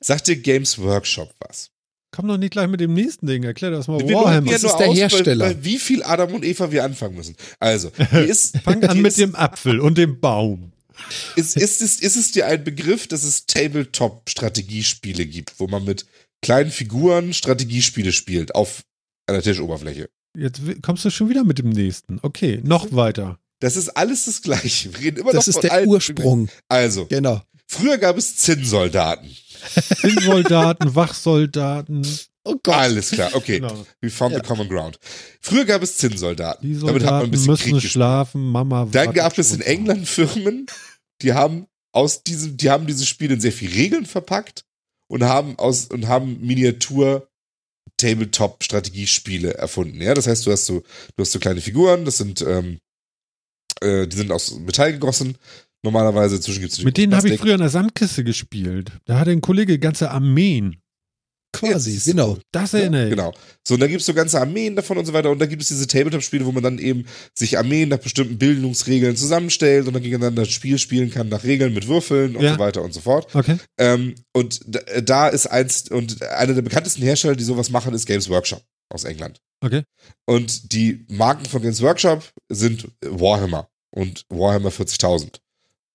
C: Sagt dir Games Workshop was?
A: Komm doch nicht gleich mit dem nächsten Ding, erklär das mal
C: Wir
A: Warhammer.
C: ja
B: Das ist der
C: aus,
B: Hersteller.
C: Bei, bei wie viel Adam und Eva wir anfangen müssen. Also, hier ist,
A: Fang an mit
C: ist,
A: dem Apfel und dem Baum.
C: Ist, ist, ist, ist es dir ein Begriff, dass es Tabletop-Strategiespiele gibt, wo man mit kleinen Figuren Strategiespiele spielt auf einer Tischoberfläche?
A: Jetzt kommst du schon wieder mit dem nächsten. Okay, noch weiter.
C: Das ist alles das Gleiche. Wir reden immer
B: Das
C: noch
B: ist
C: von
B: der
C: alten-
B: Ursprung.
C: Also,
B: Genau.
C: früher gab es Zinnsoldaten.
A: Zinnsoldaten, Wachsoldaten.
B: Oh Gott.
C: Alles klar, okay.
A: Genau.
C: We found
B: Ja.
C: the common ground. Früher gab es Zinnsoldaten.
A: Die
C: Damit hat man ein
A: Soldaten
C: bisschen
A: müssen
C: Krieg gespielt.
A: schlafen, Mama
C: Dann gab es in. England Firmen, die haben aus diesem, die haben dieses Spiel in sehr viel Regeln verpackt und haben aus und haben Miniatur Tabletop Strategiespiele erfunden. Ja, das heißt, du hast so, du hast so kleine Figuren, das sind, ähm, äh, die sind aus Metall gegossen. Normalerweise zwischen gibt's
A: Mit denen habe ich früher in der Sandkiste gespielt. Da hatte ein Kollege ganze Armeen.
B: Quasi,
C: Jetzt
B: genau.
A: Das erinnere ich.
C: Genau. So, und da gibt es so ganze Armeen davon und so weiter. Und da gibt es diese Tabletop-Spiele, wo man dann eben sich Armeen nach bestimmten Bildungsregeln zusammenstellt und dann gegeneinander das Spiel spielen kann nach Regeln mit Würfeln und
A: Ja.
C: so weiter und so fort.
A: Okay.
C: Ähm, und da, da ist eins, und einer der bekanntesten Hersteller, die sowas machen, ist Games Workshop aus England.
A: Okay.
C: Und die Marken von Games Workshop sind Warhammer und Warhammer 40.000.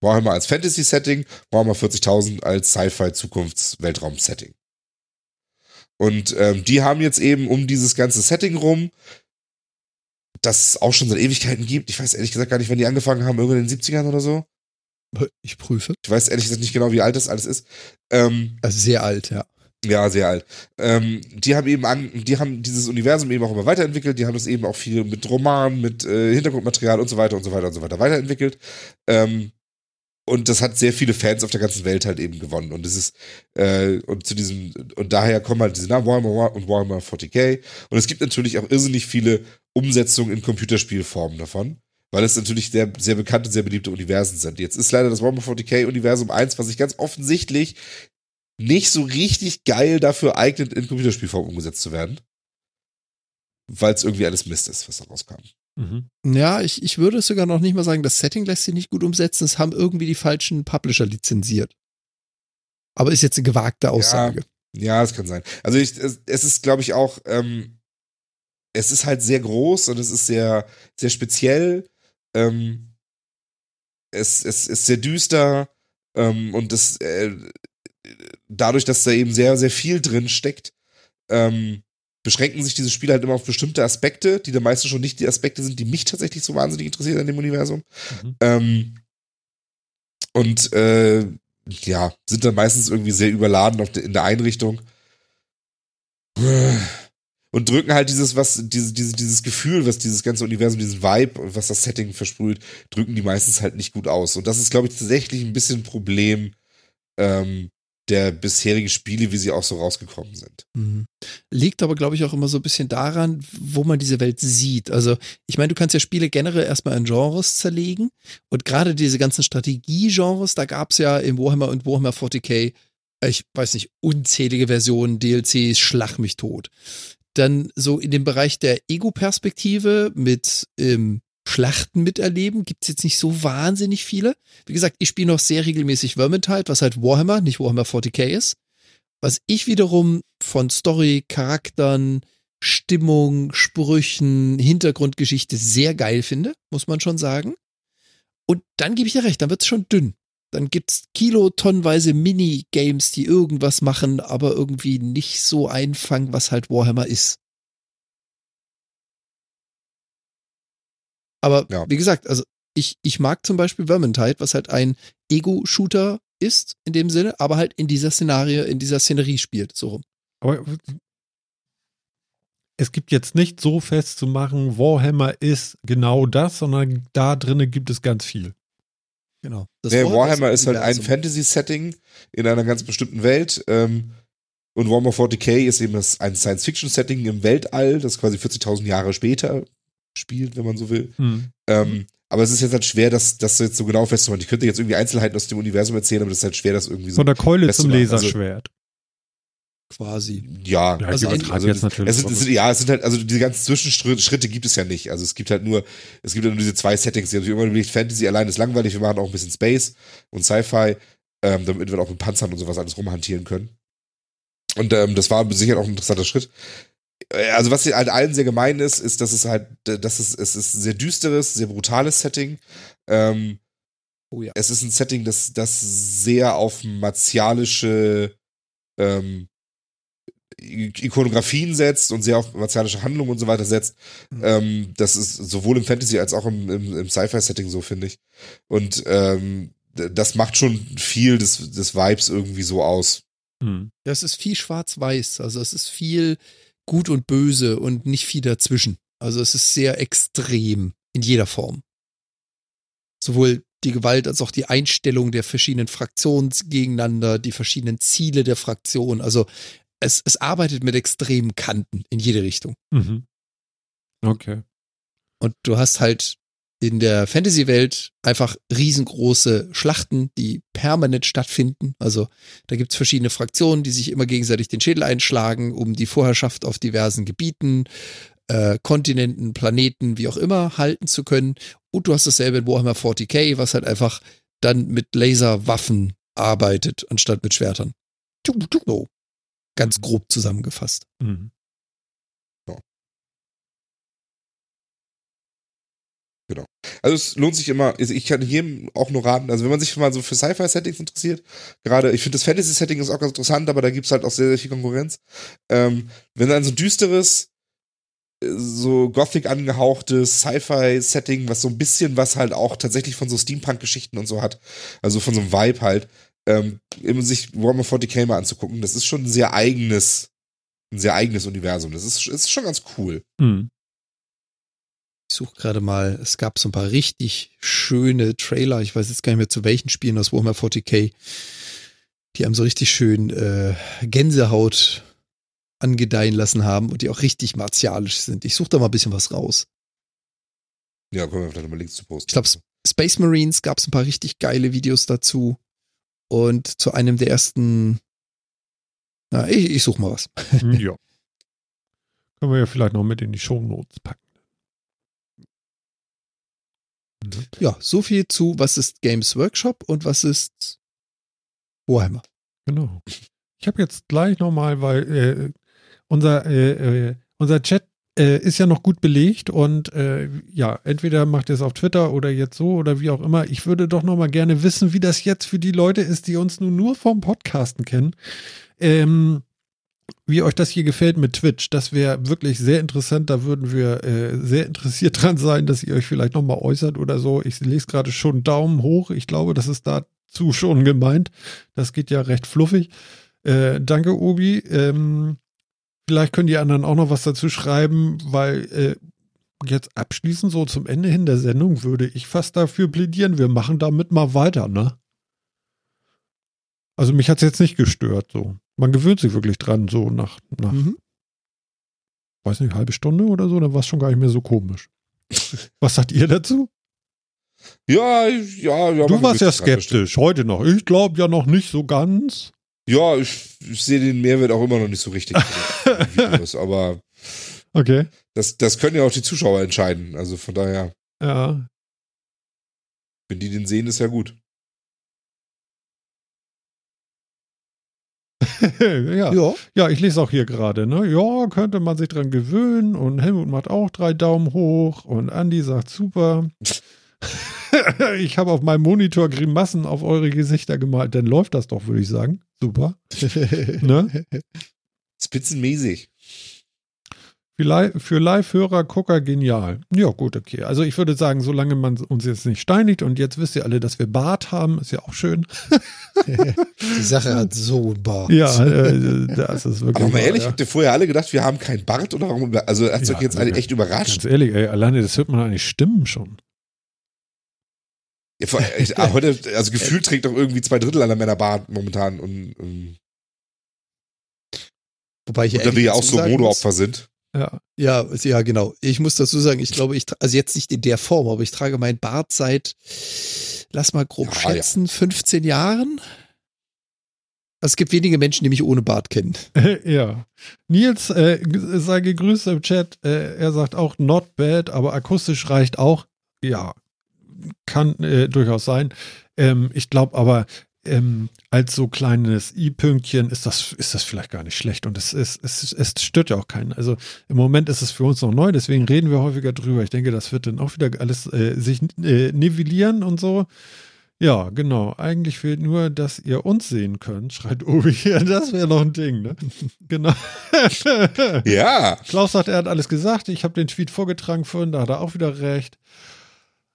C: Warhammer als Fantasy-Setting, Warhammer 40.000 als Sci-Fi-Zukunfts-Weltraum-Setting. Und ähm, die haben jetzt eben um dieses ganze Setting rum, das es auch schon seit Ewigkeiten gibt. Ich weiß ehrlich gesagt gar nicht, wann die angefangen haben, irgendwann in den 70ern oder so.
B: Ich prüfe.
C: Ich weiß ehrlich gesagt nicht genau, wie alt das alles ist. Ähm,
B: Also sehr alt, ja.
C: ja, sehr alt. Ähm, die haben eben an, die haben dieses Universum eben auch immer weiterentwickelt. Die haben das eben auch viel mit Romanen, mit äh, Hintergrundmaterial und so weiter und so weiter und so weiter weiterentwickelt. Ähm, und das hat sehr viele Fans auf der ganzen Welt halt eben gewonnen. Und es ist, äh, und zu diesem, und daher kommen halt diese Namen Warhammer War- und Warhammer 40k. Und es gibt natürlich auch irrsinnig viele Umsetzungen in Computerspielformen davon. Weil es natürlich sehr, sehr bekannte, sehr beliebte Universen sind. Jetzt ist leider das Warhammer 40k Universum eins, was sich ganz offensichtlich nicht so richtig geil dafür eignet, in Computerspielform umgesetzt zu werden. Weil es irgendwie alles Mist ist, was da rauskam.
A: Mhm.
B: Ja, ich, ich würde es sogar noch nicht mal sagen, das Setting lässt sich nicht gut umsetzen. Es haben irgendwie die falschen Publisher lizenziert. Aber ist jetzt eine gewagte Aussage.
C: Ja, das kann sein. Also ich, es, es ist, glaube ich, auch, ähm, es ist halt sehr groß und es ist sehr, sehr speziell. Ähm, es, es ist sehr düster ähm, und das, äh, dadurch, dass da eben sehr, sehr viel drin steckt, ähm, beschränken sich diese Spiele halt immer auf bestimmte Aspekte, die dann meistens schon nicht die Aspekte sind, die mich tatsächlich so wahnsinnig interessieren in dem Universum.
A: Mhm.
C: Ähm, und äh, ja, sind dann meistens irgendwie sehr überladen de, in der Einrichtung. Und drücken halt dieses, was, diese, diese, dieses Gefühl, was dieses ganze Universum, diesen Vibe, was das Setting versprüht, drücken die meistens halt nicht gut aus. Und das ist, glaube ich, tatsächlich ein bisschen ein Problem ähm, der bisherigen Spiele, wie sie auch so rausgekommen sind.
B: Mhm. Liegt aber, glaube ich, auch immer so ein bisschen daran, wo man diese Welt sieht. Also, ich meine, du kannst ja Spiele generell erstmal in Genres zerlegen. Und gerade diese ganzen Strategie-Genres, da gab es ja im Warhammer und Warhammer 40k, ich weiß nicht, unzählige Versionen, DLCs, schlag mich tot. Dann so in dem Bereich der Ego-Perspektive mit ähm, Schlachten miterleben, gibt's jetzt nicht so wahnsinnig viele. Wie gesagt, ich spiele noch sehr regelmäßig Vermintide, was halt Warhammer, nicht Warhammer 40k ist. Was ich wiederum von Story, Charakteren, Stimmung, Sprüchen, Hintergrundgeschichte sehr geil finde, muss man schon sagen. Und dann gebe ich dir recht, dann wird's schon dünn. Dann gibt's kilotonnenweise Minigames, die irgendwas machen, aber irgendwie nicht so einfangen, was halt Warhammer ist. Aber
C: Ja.
B: wie gesagt, also ich, ich mag zum Beispiel Vermintide, was halt ein Ego-Shooter ist in dem Sinne, aber halt in dieser Szenarie, in dieser Szenerie spielt, so rum.
A: Aber es gibt jetzt nicht so festzumachen, Warhammer ist genau das, sondern da drinnen gibt es ganz viel.
B: Genau. Das
C: nee, Warhammer ist halt ein. Fantasy-Setting in einer ganz bestimmten Welt. Ähm, und Warhammer 40k ist eben das, ein Science-Fiction-Setting im Weltall, das quasi 40.000 Jahre später spielt, wenn man so will.
A: Hm.
C: Ähm, aber es ist jetzt halt schwer, das, das jetzt so genau festzumachen. Ich könnte jetzt irgendwie Einzelheiten aus dem Universum erzählen, aber das ist halt schwer, das irgendwie so.
A: Von der Keule zum.
C: Also-
A: Laserschwert.
B: Quasi.
C: Ja,
A: Ja,
B: also
C: also
A: jetzt natürlich.
C: Es sind, es sind, ja, es sind halt, also diese ganzen Zwischenschritte gibt es ja nicht. Also es gibt halt nur, es gibt ja nur diese zwei Settings. Die haben sich immer überlegt, Fantasy allein ist langweilig, wir machen auch ein bisschen Space und Sci-Fi, ähm, damit wir auch mit Panzern und sowas alles rumhantieren können. Und ähm, das war sicher auch ein interessanter Schritt. Also was halt allen sehr gemein ist, ist, dass es halt, dass es, es ist ein sehr düsteres, sehr brutales Setting. Ähm,
B: Oh ja.
C: Es ist ein Setting, das, das sehr auf martialische ähm, Ikonografien setzt und sehr auf martialische Handlungen und so weiter setzt.
B: Mhm.
C: Ähm, das ist sowohl im Fantasy als auch im, im, im Sci-Fi-Setting so, finde ich. Und ähm, das macht schon viel des, des Vibes irgendwie so aus.
A: Hm.
B: Das ist viel schwarz-weiß. Also es ist viel gut und böse und nicht viel dazwischen. Also es ist sehr extrem in jeder Form. Sowohl die Gewalt als auch die Einstellung der verschiedenen Fraktionen gegeneinander, die verschiedenen Ziele der Fraktion. Also es, es arbeitet mit extremen Kanten in jede Richtung.
A: Mhm. Okay.
B: Und du hast halt in der Fantasy-Welt einfach riesengroße Schlachten, die permanent stattfinden. Also da gibt's verschiedene Fraktionen, die sich immer gegenseitig den Schädel einschlagen, um die Vorherrschaft auf diversen Gebieten, äh, Kontinenten, Planeten, wie auch immer, halten zu können. Und du hast dasselbe in Warhammer 40k, was halt einfach dann mit Laserwaffen arbeitet, anstatt mit Schwertern. So. Ganz grob zusammengefasst.
A: Mhm.
C: Also es lohnt sich immer, ich kann jedem auch nur raten, also wenn man sich mal so für Sci-Fi-Settings interessiert, gerade, ich finde das Fantasy-Setting ist auch ganz interessant, aber da gibt's halt auch sehr, sehr viel Konkurrenz. Ähm, wenn dann so ein düsteres, äh, so Gothic angehauchtes Sci-Fi-Setting, was so ein bisschen was halt auch tatsächlich von so Steampunk-Geschichten und so hat, also von so einem Vibe halt, ähm, immer sich Warhammer 40k mal anzugucken, das ist schon ein sehr eigenes, ein sehr eigenes Universum. Das ist, ist schon ganz cool.
A: Hm.
B: Ich suche gerade mal, es gab so ein paar richtig schöne Trailer, ich weiß jetzt gar nicht mehr zu welchen Spielen aus Warhammer 40k, die einem so richtig schön äh, Gänsehaut angedeihen lassen haben und die auch richtig martialisch sind. Ich suche da mal ein bisschen was raus.
C: Ja, können wir vielleicht nochmal Links zu posten.
B: Ich glaube, Space Marines gab es ein paar richtig geile Videos dazu. Und zu einem der ersten, na, ich, ich suche mal was.
A: ja. Können wir ja vielleicht noch mit in die Shownotes packen. Mhm.
B: Ja, so viel zu, was ist Games Workshop und was ist Warhammer.
A: Genau. Ich habe jetzt gleich nochmal, weil äh, unser, äh, äh, unser Chat äh, ist ja noch gut belegt und äh, ja, entweder macht ihr es auf Twitter oder jetzt so oder wie auch immer. Ich würde doch nochmal gerne wissen, wie das jetzt für die Leute ist, die uns nun nur vom Podcasten kennen. Ähm, wie euch das hier gefällt mit Twitch. Das wäre wirklich sehr interessant. Da würden wir äh, sehr interessiert dran sein, dass ihr euch vielleicht nochmal äußert oder so. Ich lese gerade schon Daumen hoch. Ich glaube, das ist dazu schon gemeint. Das geht ja recht fluffig. Äh, danke, Obi. Ähm, vielleicht können die anderen auch noch was dazu schreiben, weil äh, jetzt abschließend so zum Ende hin der Sendung würde ich fast dafür plädieren, wir machen damit mal weiter, ne? Also mich hat es jetzt nicht gestört, so. Man gewöhnt sich wirklich dran, so nach, nach
B: Mhm.
A: weiß nicht, halbe Stunde oder so, dann war es schon gar nicht mehr so komisch. Was sagt ihr dazu?
C: Ja, ja, ja.
A: du warst ja skeptisch, heute noch. Ich glaube ja noch nicht so ganz.
C: Ja, ich, ich sehe den Mehrwert auch immer noch nicht so richtig. Videos, aber
A: Okay.
C: das, das können ja auch die Zuschauer entscheiden. Also von daher,
A: Ja.
C: wenn die den sehen, ist ja gut.
A: ja.
B: Ja.
A: Ja, ich lese auch hier gerade, ne? Ja, könnte man sich dran gewöhnen und Helmut macht auch drei Daumen hoch und Andi sagt super. ich habe auf meinem Monitor Grimassen auf eure Gesichter gemalt, dann läuft das doch, würde ich sagen. Super. Ne?
C: Spitzenmäßig.
A: Für Li- Für Live-Hörer, Gucker genial. Ja, gut, okay. Also ich würde sagen, solange man uns jetzt nicht steinigt und jetzt wisst ihr alle, dass wir Bart haben, ist ja auch schön.
B: Die Sache hat so ein Bart.
A: Ja, äh, das ist wirklich.
C: Aber mal ehrlich,
A: ja.
C: habt ihr vorher alle gedacht, wir haben keinen Bart oder warum? Also hat es
A: Ja,
C: euch jetzt
A: also,
C: alle echt überrascht.
A: Ganz ehrlich, ey, alleine das hört man an die Stimmen schon.
C: Ja, echt, ah, heute, also gefühlt trägt doch irgendwie zwei Drittel aller Männer Bart momentan und, und,
B: Wobei ich
C: und da wir ja auch so Modeopfer sind.
A: Ja.
B: Ja, ja, genau. Ich muss dazu sagen, ich glaube, ich, also jetzt nicht in der Form, aber ich trage meinen Bart seit, lass mal grob
C: Ja,
B: schätzen, 15 Jahren. Also es gibt wenige Menschen, die mich ohne Bart kennen.
A: ja. Nils, äh, sei gegrüßt im Chat. Äh, er sagt auch not bad, aber akustisch reicht auch. Ja, kann äh, durchaus sein. Ähm, ich glaube aber, ähm, als so kleines i-Pünktchen ist das, ist das vielleicht gar nicht schlecht. Und es, ist, es, es stört ja auch keinen. Also im Moment ist es für uns noch neu, deswegen reden wir häufiger drüber. Ich denke, das wird dann auch wieder alles äh, sich äh, nivellieren und so. Ja, genau. Eigentlich fehlt nur, dass ihr uns sehen könnt, schreit Obi. Ja, das wäre noch ein Ding, ne? genau.
C: Ja.
A: Klaus sagt, er hat alles gesagt. Ich habe den Tweet vorgetragen vorhin, da hat er auch wieder recht.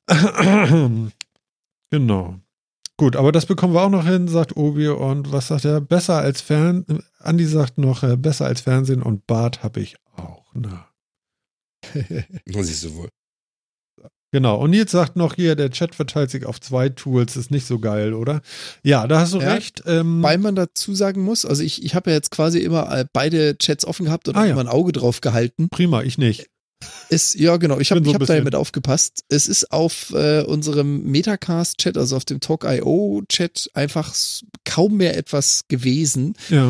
A: genau. Gut, aber das bekommen wir auch noch hin, sagt Obi. Und was sagt er? Besser als Fern. Andi sagt noch, äh, besser als Fernsehen und Bart habe ich auch. Na.
C: Das siehst du wohl.
A: Genau. Und Nils sagt noch hier, der Chat verteilt sich auf zwei Tools, ist nicht so geil, oder? Ja, da hast du
B: Ja.
A: recht. Ähm,
B: Weil man dazu sagen muss, also ich, ich habe ja jetzt quasi immer äh, beide Chats offen gehabt und
A: Ah, ja.
B: immer ein Auge drauf gehalten.
A: prima, ich nicht.
B: Es, ja, genau, ich habe
A: so
B: hab da ja mit aufgepasst. Es ist auf äh, unserem Metacast-Chat, also auf dem Talk.io-Chat, einfach kaum mehr etwas gewesen.
A: Ja.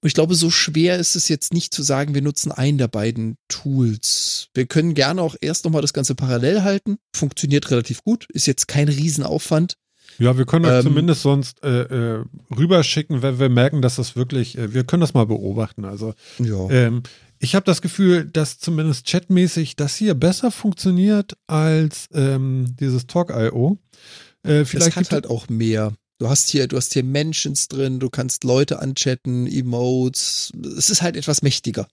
B: Und ich glaube, so schwer ist es jetzt nicht zu sagen, wir nutzen einen der beiden Tools. Wir können gerne auch erst nochmal das Ganze parallel halten. Funktioniert relativ gut. Ist jetzt kein Riesenaufwand.
A: Ja, wir können euch
B: Ähm,
A: zumindest sonst äh, äh, rüberschicken, wenn wir merken, dass das wirklich, äh, wir können das mal beobachten. Also
B: Ja.
A: ähm, ich habe das Gefühl, dass zumindest chatmäßig das hier besser funktioniert als ähm, dieses Talk.io. Äh,
B: Das
A: vielleicht
B: hat halt auch mehr. Du hast hier, du hast hier Mentions drin, du kannst Leute anchatten, Emotes. Es ist halt etwas mächtiger.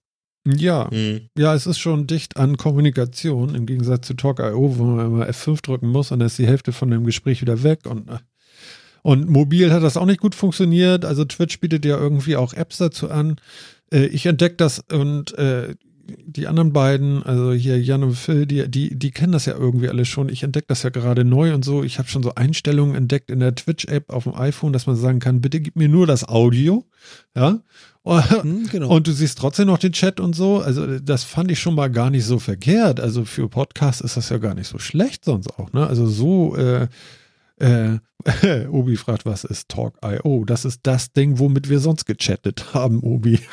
A: ja,
C: Hm.
A: ja, es ist schon dicht an Kommunikation im Gegensatz zu Talk.io, wo man immer F5 drücken muss und dann ist die Hälfte von dem Gespräch wieder weg und äh, und mobil hat das auch nicht gut funktioniert. Also Twitch bietet ja irgendwie auch Apps dazu an. Äh, ich entdecke das und äh, die anderen beiden, also hier Jan und Phil, die, die, die kennen das ja irgendwie alle schon. Ich entdecke das ja gerade neu und so. Ich habe schon so Einstellungen entdeckt in der Twitch-App auf dem iPhone, dass man sagen kann, bitte gib mir nur das Audio. Ja.
B: Hm, genau.
A: Und du siehst trotzdem noch den Chat und so. Also das fand ich schon mal gar nicht so verkehrt. Also für Podcast ist das ja gar nicht so schlecht sonst auch. Ne? Also so, äh, äh, Obi fragt, was ist Talk.io? Das ist das Ding, womit wir sonst gechattet haben, Obi.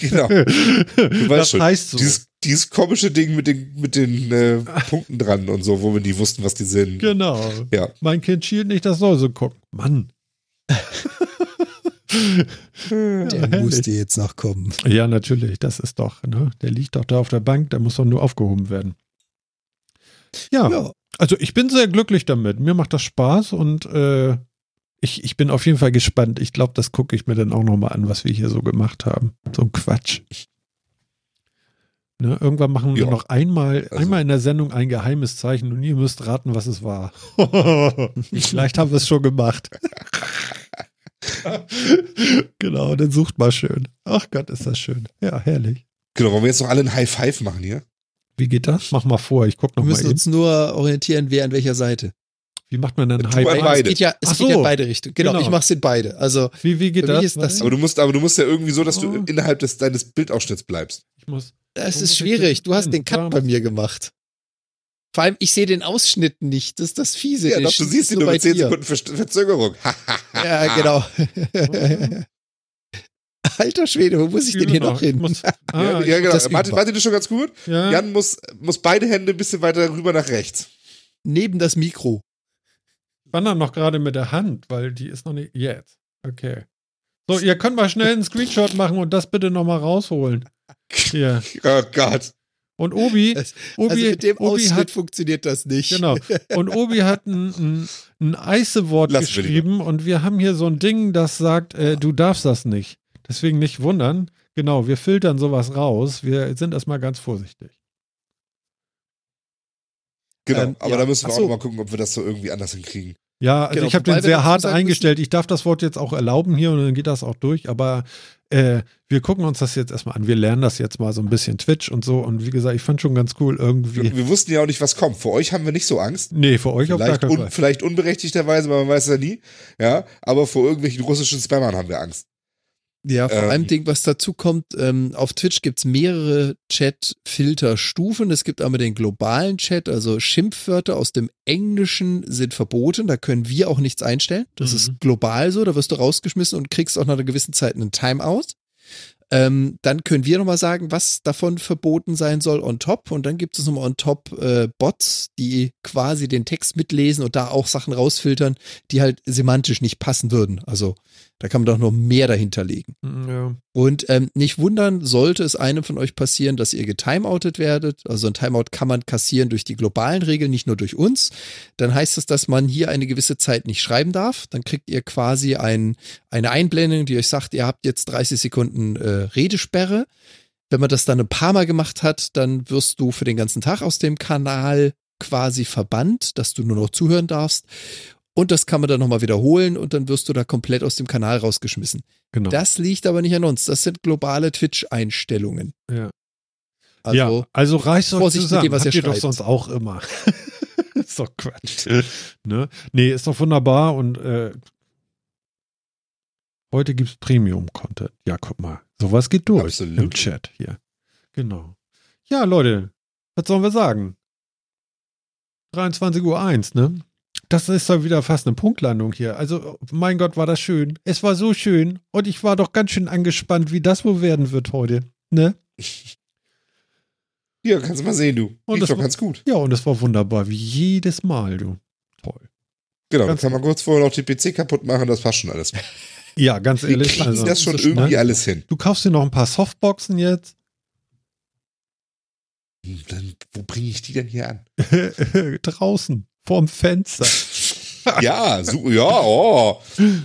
C: Genau. Du weißt
A: das
C: schon.
A: heißt so.
C: Dieses, dieses komische Ding mit den, mit den äh, Punkten dran und so, wo wir nie wussten, was die sind.
A: genau.
C: Ja.
A: Mein Kind schielt nicht, das soll so gucken. Mann.
B: Der muss dir jetzt noch kommen.
A: Ja, natürlich. Das ist doch, ne? Der liegt doch da auf der Bank, der muss doch nur aufgehoben werden. Ja,
B: Ja.
A: Also ich bin sehr glücklich damit. Mir macht das Spaß und äh, ich, ich bin auf jeden Fall gespannt. Ich glaube, das gucke ich mir dann auch nochmal an, was wir hier so gemacht haben. So ein Quatsch. Ne, irgendwann machen wir
C: Ja.
A: noch einmal,
C: Also-
A: einmal in der Sendung ein geheimes Zeichen und ihr müsst raten, was es war. Vielleicht haben wir es schon gemacht. genau, dann sucht mal schön. Ach Gott, ist das schön. Ja, herrlich.
C: Genau, wollen wir jetzt noch alle ein High Five machen hier?
A: Wie geht das? Mach mal vor, ich guck
B: Wir
A: noch mal
B: müssen
A: eben.
B: uns nur orientieren, wer an welcher Seite.
A: Wie macht man denn High Five?
C: beide.
B: Es geht ja, es geht ja
A: so.
B: in beide Richtungen. Genau,
A: Genau.
B: ich mach's in beide. Also
A: Wie, wie geht das?
B: das-
C: Aber du musst, aber du musst ja irgendwie so, dass du
A: Oh.
C: innerhalb des, deines Bildausschnitts bleibst.
A: Ich muss.
B: es
A: Wo
B: ist schwierig. Du hast den Cut bei mir gemacht. Vor allem, ich sehe den Ausschnitt nicht. Das ist das Fiese.
C: Ja, doch, du siehst ihn
B: nur
C: mit 10
B: dir.
C: Sekunden Ver Verzögerung.
B: Ja, genau. Alter Schwede, wo muss ich denn hier
A: Übe
B: noch
A: Ich
B: hin?
A: muss,
C: ja,
A: ah,
C: ja, genau.
B: das
C: Martin. Martin ist schon ganz gut.
A: ja.
C: Jan muss, muss beide Hände ein bisschen weiter rüber nach rechts.
B: Neben das Mikro.
A: Ich wandere noch gerade mit der Hand, weil die ist noch nicht. Jetzt. Okay. So, ihr könnt mal schnell einen Screenshot machen und das bitte nochmal rausholen. Hier.
C: Oh Gott.
A: Und Obi,
B: Das-
A: Obi,
B: also mit dem
A: Obi
B: Ausschnitt
A: hat,
B: funktioniert das nicht.
A: genau. Und Obi hat ein, ein, ein geschrieben und wir haben hier so ein Ding, das sagt, äh, du darfst das nicht. Deswegen nicht wundern. Genau, wir filtern sowas raus. Wir sind erstmal ganz vorsichtig.
C: Genau,
B: Ähm,
C: aber
B: ja.
C: da müssen wir
B: Ach
C: auch mal gucken, ob wir das so irgendwie anders hinkriegen.
A: Ja, also
B: Genau,
A: ich habe den sehr hart eingestellt. Ich darf das Wort jetzt auch erlauben hier und dann geht das auch durch. Aber äh, wir gucken uns das jetzt erstmal an. Wir lernen das jetzt mal so ein bisschen Twitch und so. Und wie gesagt, ich fand schon ganz cool irgendwie.
C: Wir, wir wussten ja auch nicht, was kommt. Für euch haben wir nicht so Angst.
A: Nee, für euch auf gar
C: Vielleicht,
A: keinen
C: un,
A: Fall.
C: vielleicht unberechtigterweise, aber man weiß ja nie. Ja, aber vor irgendwelchen russischen Spammern haben wir Angst.
B: Ja, vor
C: Ähm.
B: allem Ding, was dazu kommt, ähm, auf Twitch gibt's mehrere Chat-Filterstufen. Es gibt einmal den globalen Chat, also Schimpfwörter aus dem Englischen sind verboten, da können wir auch nichts einstellen. Das
A: Mhm.
B: ist global so, da wirst du rausgeschmissen und kriegst auch nach einer gewissen Zeit einen Timeout. Ähm, dann können wir nochmal sagen, was davon verboten sein soll on top. Und dann gibt es nochmal on top äh, Bots, die quasi den Text mitlesen und da auch Sachen rausfiltern, die halt semantisch nicht passen würden. Also da kann man doch noch mehr dahinter legen.
A: Ja.
B: Und ähm, nicht wundern, sollte es einem von euch passieren, dass ihr getimeoutet werdet. Also ein Timeout kann man kassieren durch die globalen Regeln, nicht nur durch uns. Dann heißt es, dass man hier eine gewisse Zeit nicht schreiben darf. Dann kriegt ihr quasi ein, eine Einblendung, die euch sagt, ihr habt jetzt 30 Sekunden äh, Redesperre. Wenn man das dann ein paar Mal gemacht hat, dann wirst du für den ganzen Tag aus dem Kanal quasi verbannt, dass du nur noch zuhören darfst. Und das kann man dann nochmal wiederholen und dann wirst du da komplett aus dem Kanal rausgeschmissen.
A: Genau.
B: Das liegt aber nicht an uns. Das sind globale Twitch-Einstellungen.
A: Ja.
B: Also,
A: ja, also reißt euch zusammen.
B: dem, was
A: Habt
B: ihr
A: ihr doch sonst auch immer. ist doch Quatsch. ne? Nee, ist doch wunderbar und äh, heute gibt's Premium-Content. Ja, guck mal. Sowas geht durch
C: Absolut.
A: im Chat hier. Genau. Ja, Leute, was sollen wir sagen? 23.01 Uhr, ne? Das ist doch wieder fast eine Punktlandung hier. Also, mein Gott, war das schön. Es war so schön. Und ich war doch ganz schön angespannt, wie das wohl werden wird heute. Ne?
C: Ja, kannst du mal sehen, du.
A: Und
C: Lief
A: das
C: doch
A: war-
C: ganz gut.
A: Ja, und es war wunderbar, wie jedes Mal, du. Toll.
C: Genau, dann
A: Ganz-
C: kann man kurz vorher noch die PC kapput machen, das passt schon alles.
A: Ja, ganz
C: Wir
A: ehrlich.
C: kriegen
A: Also,
C: das schon
B: schnell.
C: irgendwie alles hin.
A: du kaufst dir noch ein paar Softboxen jetzt.
C: Hm, Dann, wo bringe ich die denn hier an?
A: Draußen, vorm Fenster.
C: Ja, so, ja, oh,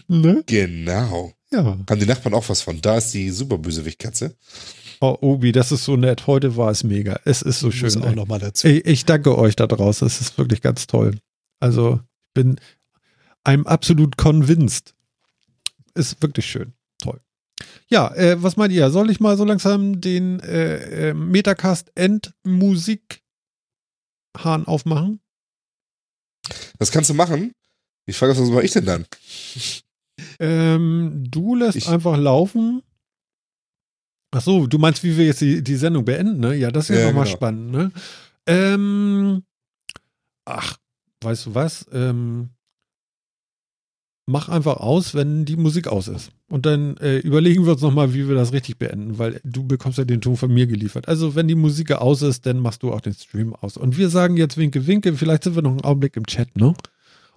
A: ne?
C: genau.
A: Ja.
C: Haben die Nachbarn auch was von? Da ist die Superbösewicht-Katze.
A: Oh, Obi, das ist so nett. Heute war es mega. Es ist so schön.
B: auch noch mal dazu.
A: Ich, ich danke euch da draußen. Es ist wirklich ganz toll. Also, ich bin einem absolut convinced. Ist wirklich schön. Toll. Ja, äh, was meint ihr? Soll ich mal so langsam den äh, äh, Metacast Endmusik Hahn aufmachen?
C: Das kannst du machen. Ich frage, was mache ich denn dann?
A: Ähm, du lässt
C: Ich-
A: einfach laufen. Ach so, du meinst, wie wir jetzt die, die Sendung beenden, ne? Ja, das ist ja,
C: Ja,
A: nochmal
C: genau.
A: spannend, ne? Ähm, ach, weißt du was? Ähm, mach einfach aus, wenn die Musik aus ist. Und dann äh, überlegen wir uns nochmal, wie wir das richtig beenden, weil du bekommst ja den Ton von mir geliefert. Also, wenn die Musik aus ist, dann machst du auch den Stream aus. Und wir sagen jetzt Winke, Winke. Vielleicht sind wir noch einen Augenblick im Chat, ne?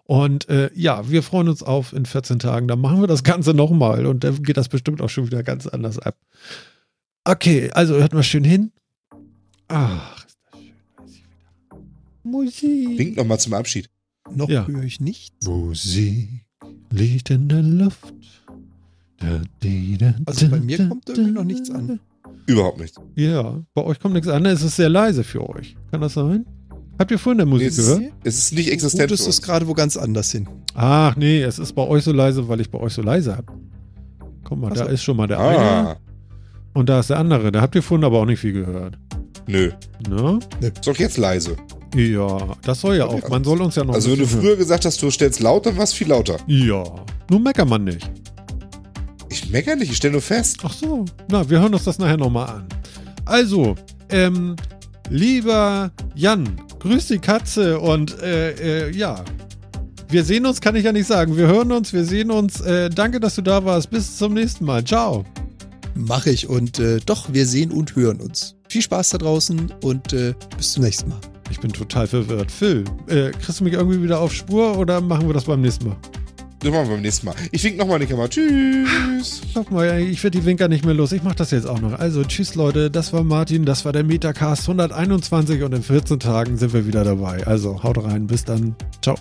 A: Und äh, ja, wir freuen uns auf in 14 Tagen. Dann machen wir das Ganze nochmal und dann geht das bestimmt auch schon wieder ganz anders ab. Okay, also hört mal schön hin. Ach, ist das schön. Weiß ich wieder. Musik.
C: Wink nochmal zum Abschied.
B: Noch
A: Ja.
B: höre ich nichts.
A: Musik. Liegt in der Luft.
B: Also bei mir kommt irgendwie noch nichts an.
C: Überhaupt nicht.
A: Ja, bei euch kommt nichts an. Es ist sehr leise für euch. Kann das sein? Habt ihr vorhin der Musik
C: Nee, es,
A: gehört?
C: es ist nicht existent.
B: Gut,
C: für
B: es ist
C: uns.
B: gerade wo ganz anders hin.
A: Ach nee, es ist bei euch so leise, weil ich bei euch so leise hab. Guck mal,
B: Ach
A: da ist schon mal der eine
C: Ah,
A: und da ist der andere. Da habt ihr vorhin aber auch nicht viel gehört.
C: nö.
A: Ne?
C: Ist doch jetzt leise.
A: Ja, das soll ja auch. Man soll uns ja noch
C: Also wenn du früher gesagt hast, du stellst laut, dann war es viel lauter.
A: Ja, nun meckert man nicht.
C: Ich meckere nicht, ich stelle nur fest.
A: Ach so, na, wir hören uns das nachher nochmal an. Also, ähm, lieber Jan, grüß die Katze und äh, äh, ja. Wir sehen uns, kann ich ja nicht sagen. Wir hören uns, wir sehen uns. Äh, danke, dass du da warst. Bis zum nächsten Mal. Ciao.
B: Mache ich und äh, doch, wir sehen und hören uns. Viel Spaß da draußen und äh, bis zum nächsten Mal.
A: Ich bin total verwirrt. Phil, äh, kriegst du mich irgendwie wieder auf Spur oder machen wir das beim nächsten Mal?
C: Das machen wir beim nächsten Mal. Ich wink nochmal in die Kamera. Tschüss.
A: Sag mal, ich werde die Winker nicht mehr los. Ich mach das jetzt auch noch. Also, tschüss Leute, das war Martin, das war der Metacast 121 und in 14 Tagen sind wir wieder dabei. Also, haut rein, bis dann. Ciao.